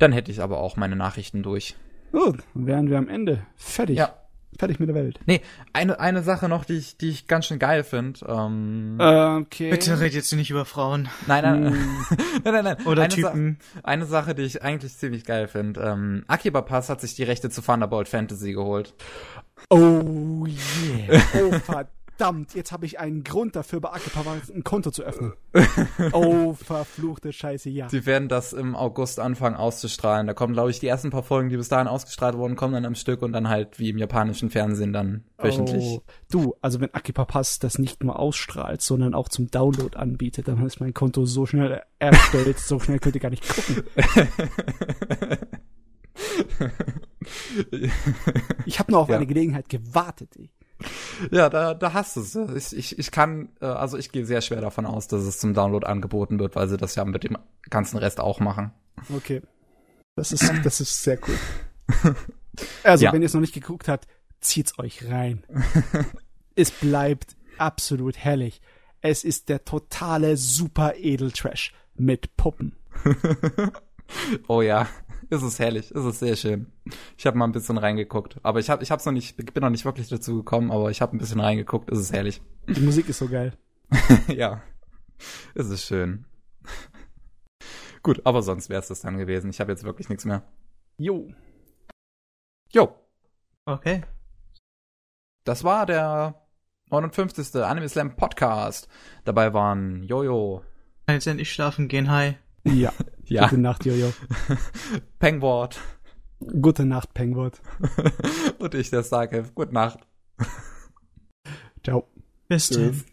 Dann hätte ich aber auch meine Nachrichten durch. Gut, dann wären wir am Ende. Fertig. Ja. Fertig mit der Welt. Nee, eine, eine Sache noch, die ich, die ich ganz schön geil finde. Ähm, Okay. Bitte red jetzt nicht über Frauen nein, nein, Hm. nein, nein, nein. oder eine Sa- Typen. eine Sache, die ich eigentlich ziemlich geil finde. Ähm, Akiba Pass hat sich die Rechte zu Thunderbolt Fantasy geholt. Oh yeah. Oh verdammt, jetzt habe ich einen Grund dafür, bei Akepapa ein Konto zu öffnen. Oh verfluchte Scheiße, ja. Die werden das im August anfangen auszustrahlen. Da kommen, glaube ich, die ersten paar Folgen, die bis dahin ausgestrahlt wurden, kommen dann am Stück und dann halt wie im japanischen Fernsehen dann wöchentlich. Oh. Du, also wenn Akipapas das nicht nur ausstrahlt, sondern auch zum Download anbietet, dann ist mein Konto so schnell erstellt, so schnell könnt ihr gar nicht gucken. Ich habe nur auf Ja. eine Gelegenheit gewartet. ey. Ja, da, da hast du es. Ich, ich, ich kann, äh, also ich gehe sehr schwer davon aus, dass es zum Download angeboten wird, weil sie das ja mit dem ganzen Rest auch machen. Okay. Das ist, das ist sehr cool. Also, Ja. wenn ihr es noch nicht geguckt habt, zieht's euch rein. es bleibt absolut herrlich. Es ist der totale super Edeltrash mit Puppen. Oh ja, ist es herrlich, ist es sehr schön. Ich habe mal ein bisschen reingeguckt, aber ich habe, ich hab's noch nicht, bin noch nicht wirklich dazu gekommen, aber ich habe ein bisschen reingeguckt, ist es herrlich. Die Musik ist so geil. ja, ist es schön. Gut, aber sonst wäre es das dann gewesen. Ich habe jetzt wirklich nichts mehr. Jo. Jo, Okay. das war der 59. Anime Slam Podcast. Dabei waren Jojo, Kann jetzt endlich schlafen gehen, hi. Ja. Ja, Gute Nacht, Jojo. Pengwort Gute Nacht, Penguin. und ich, der Starkev. Gute Nacht. Ciao. Bis dann.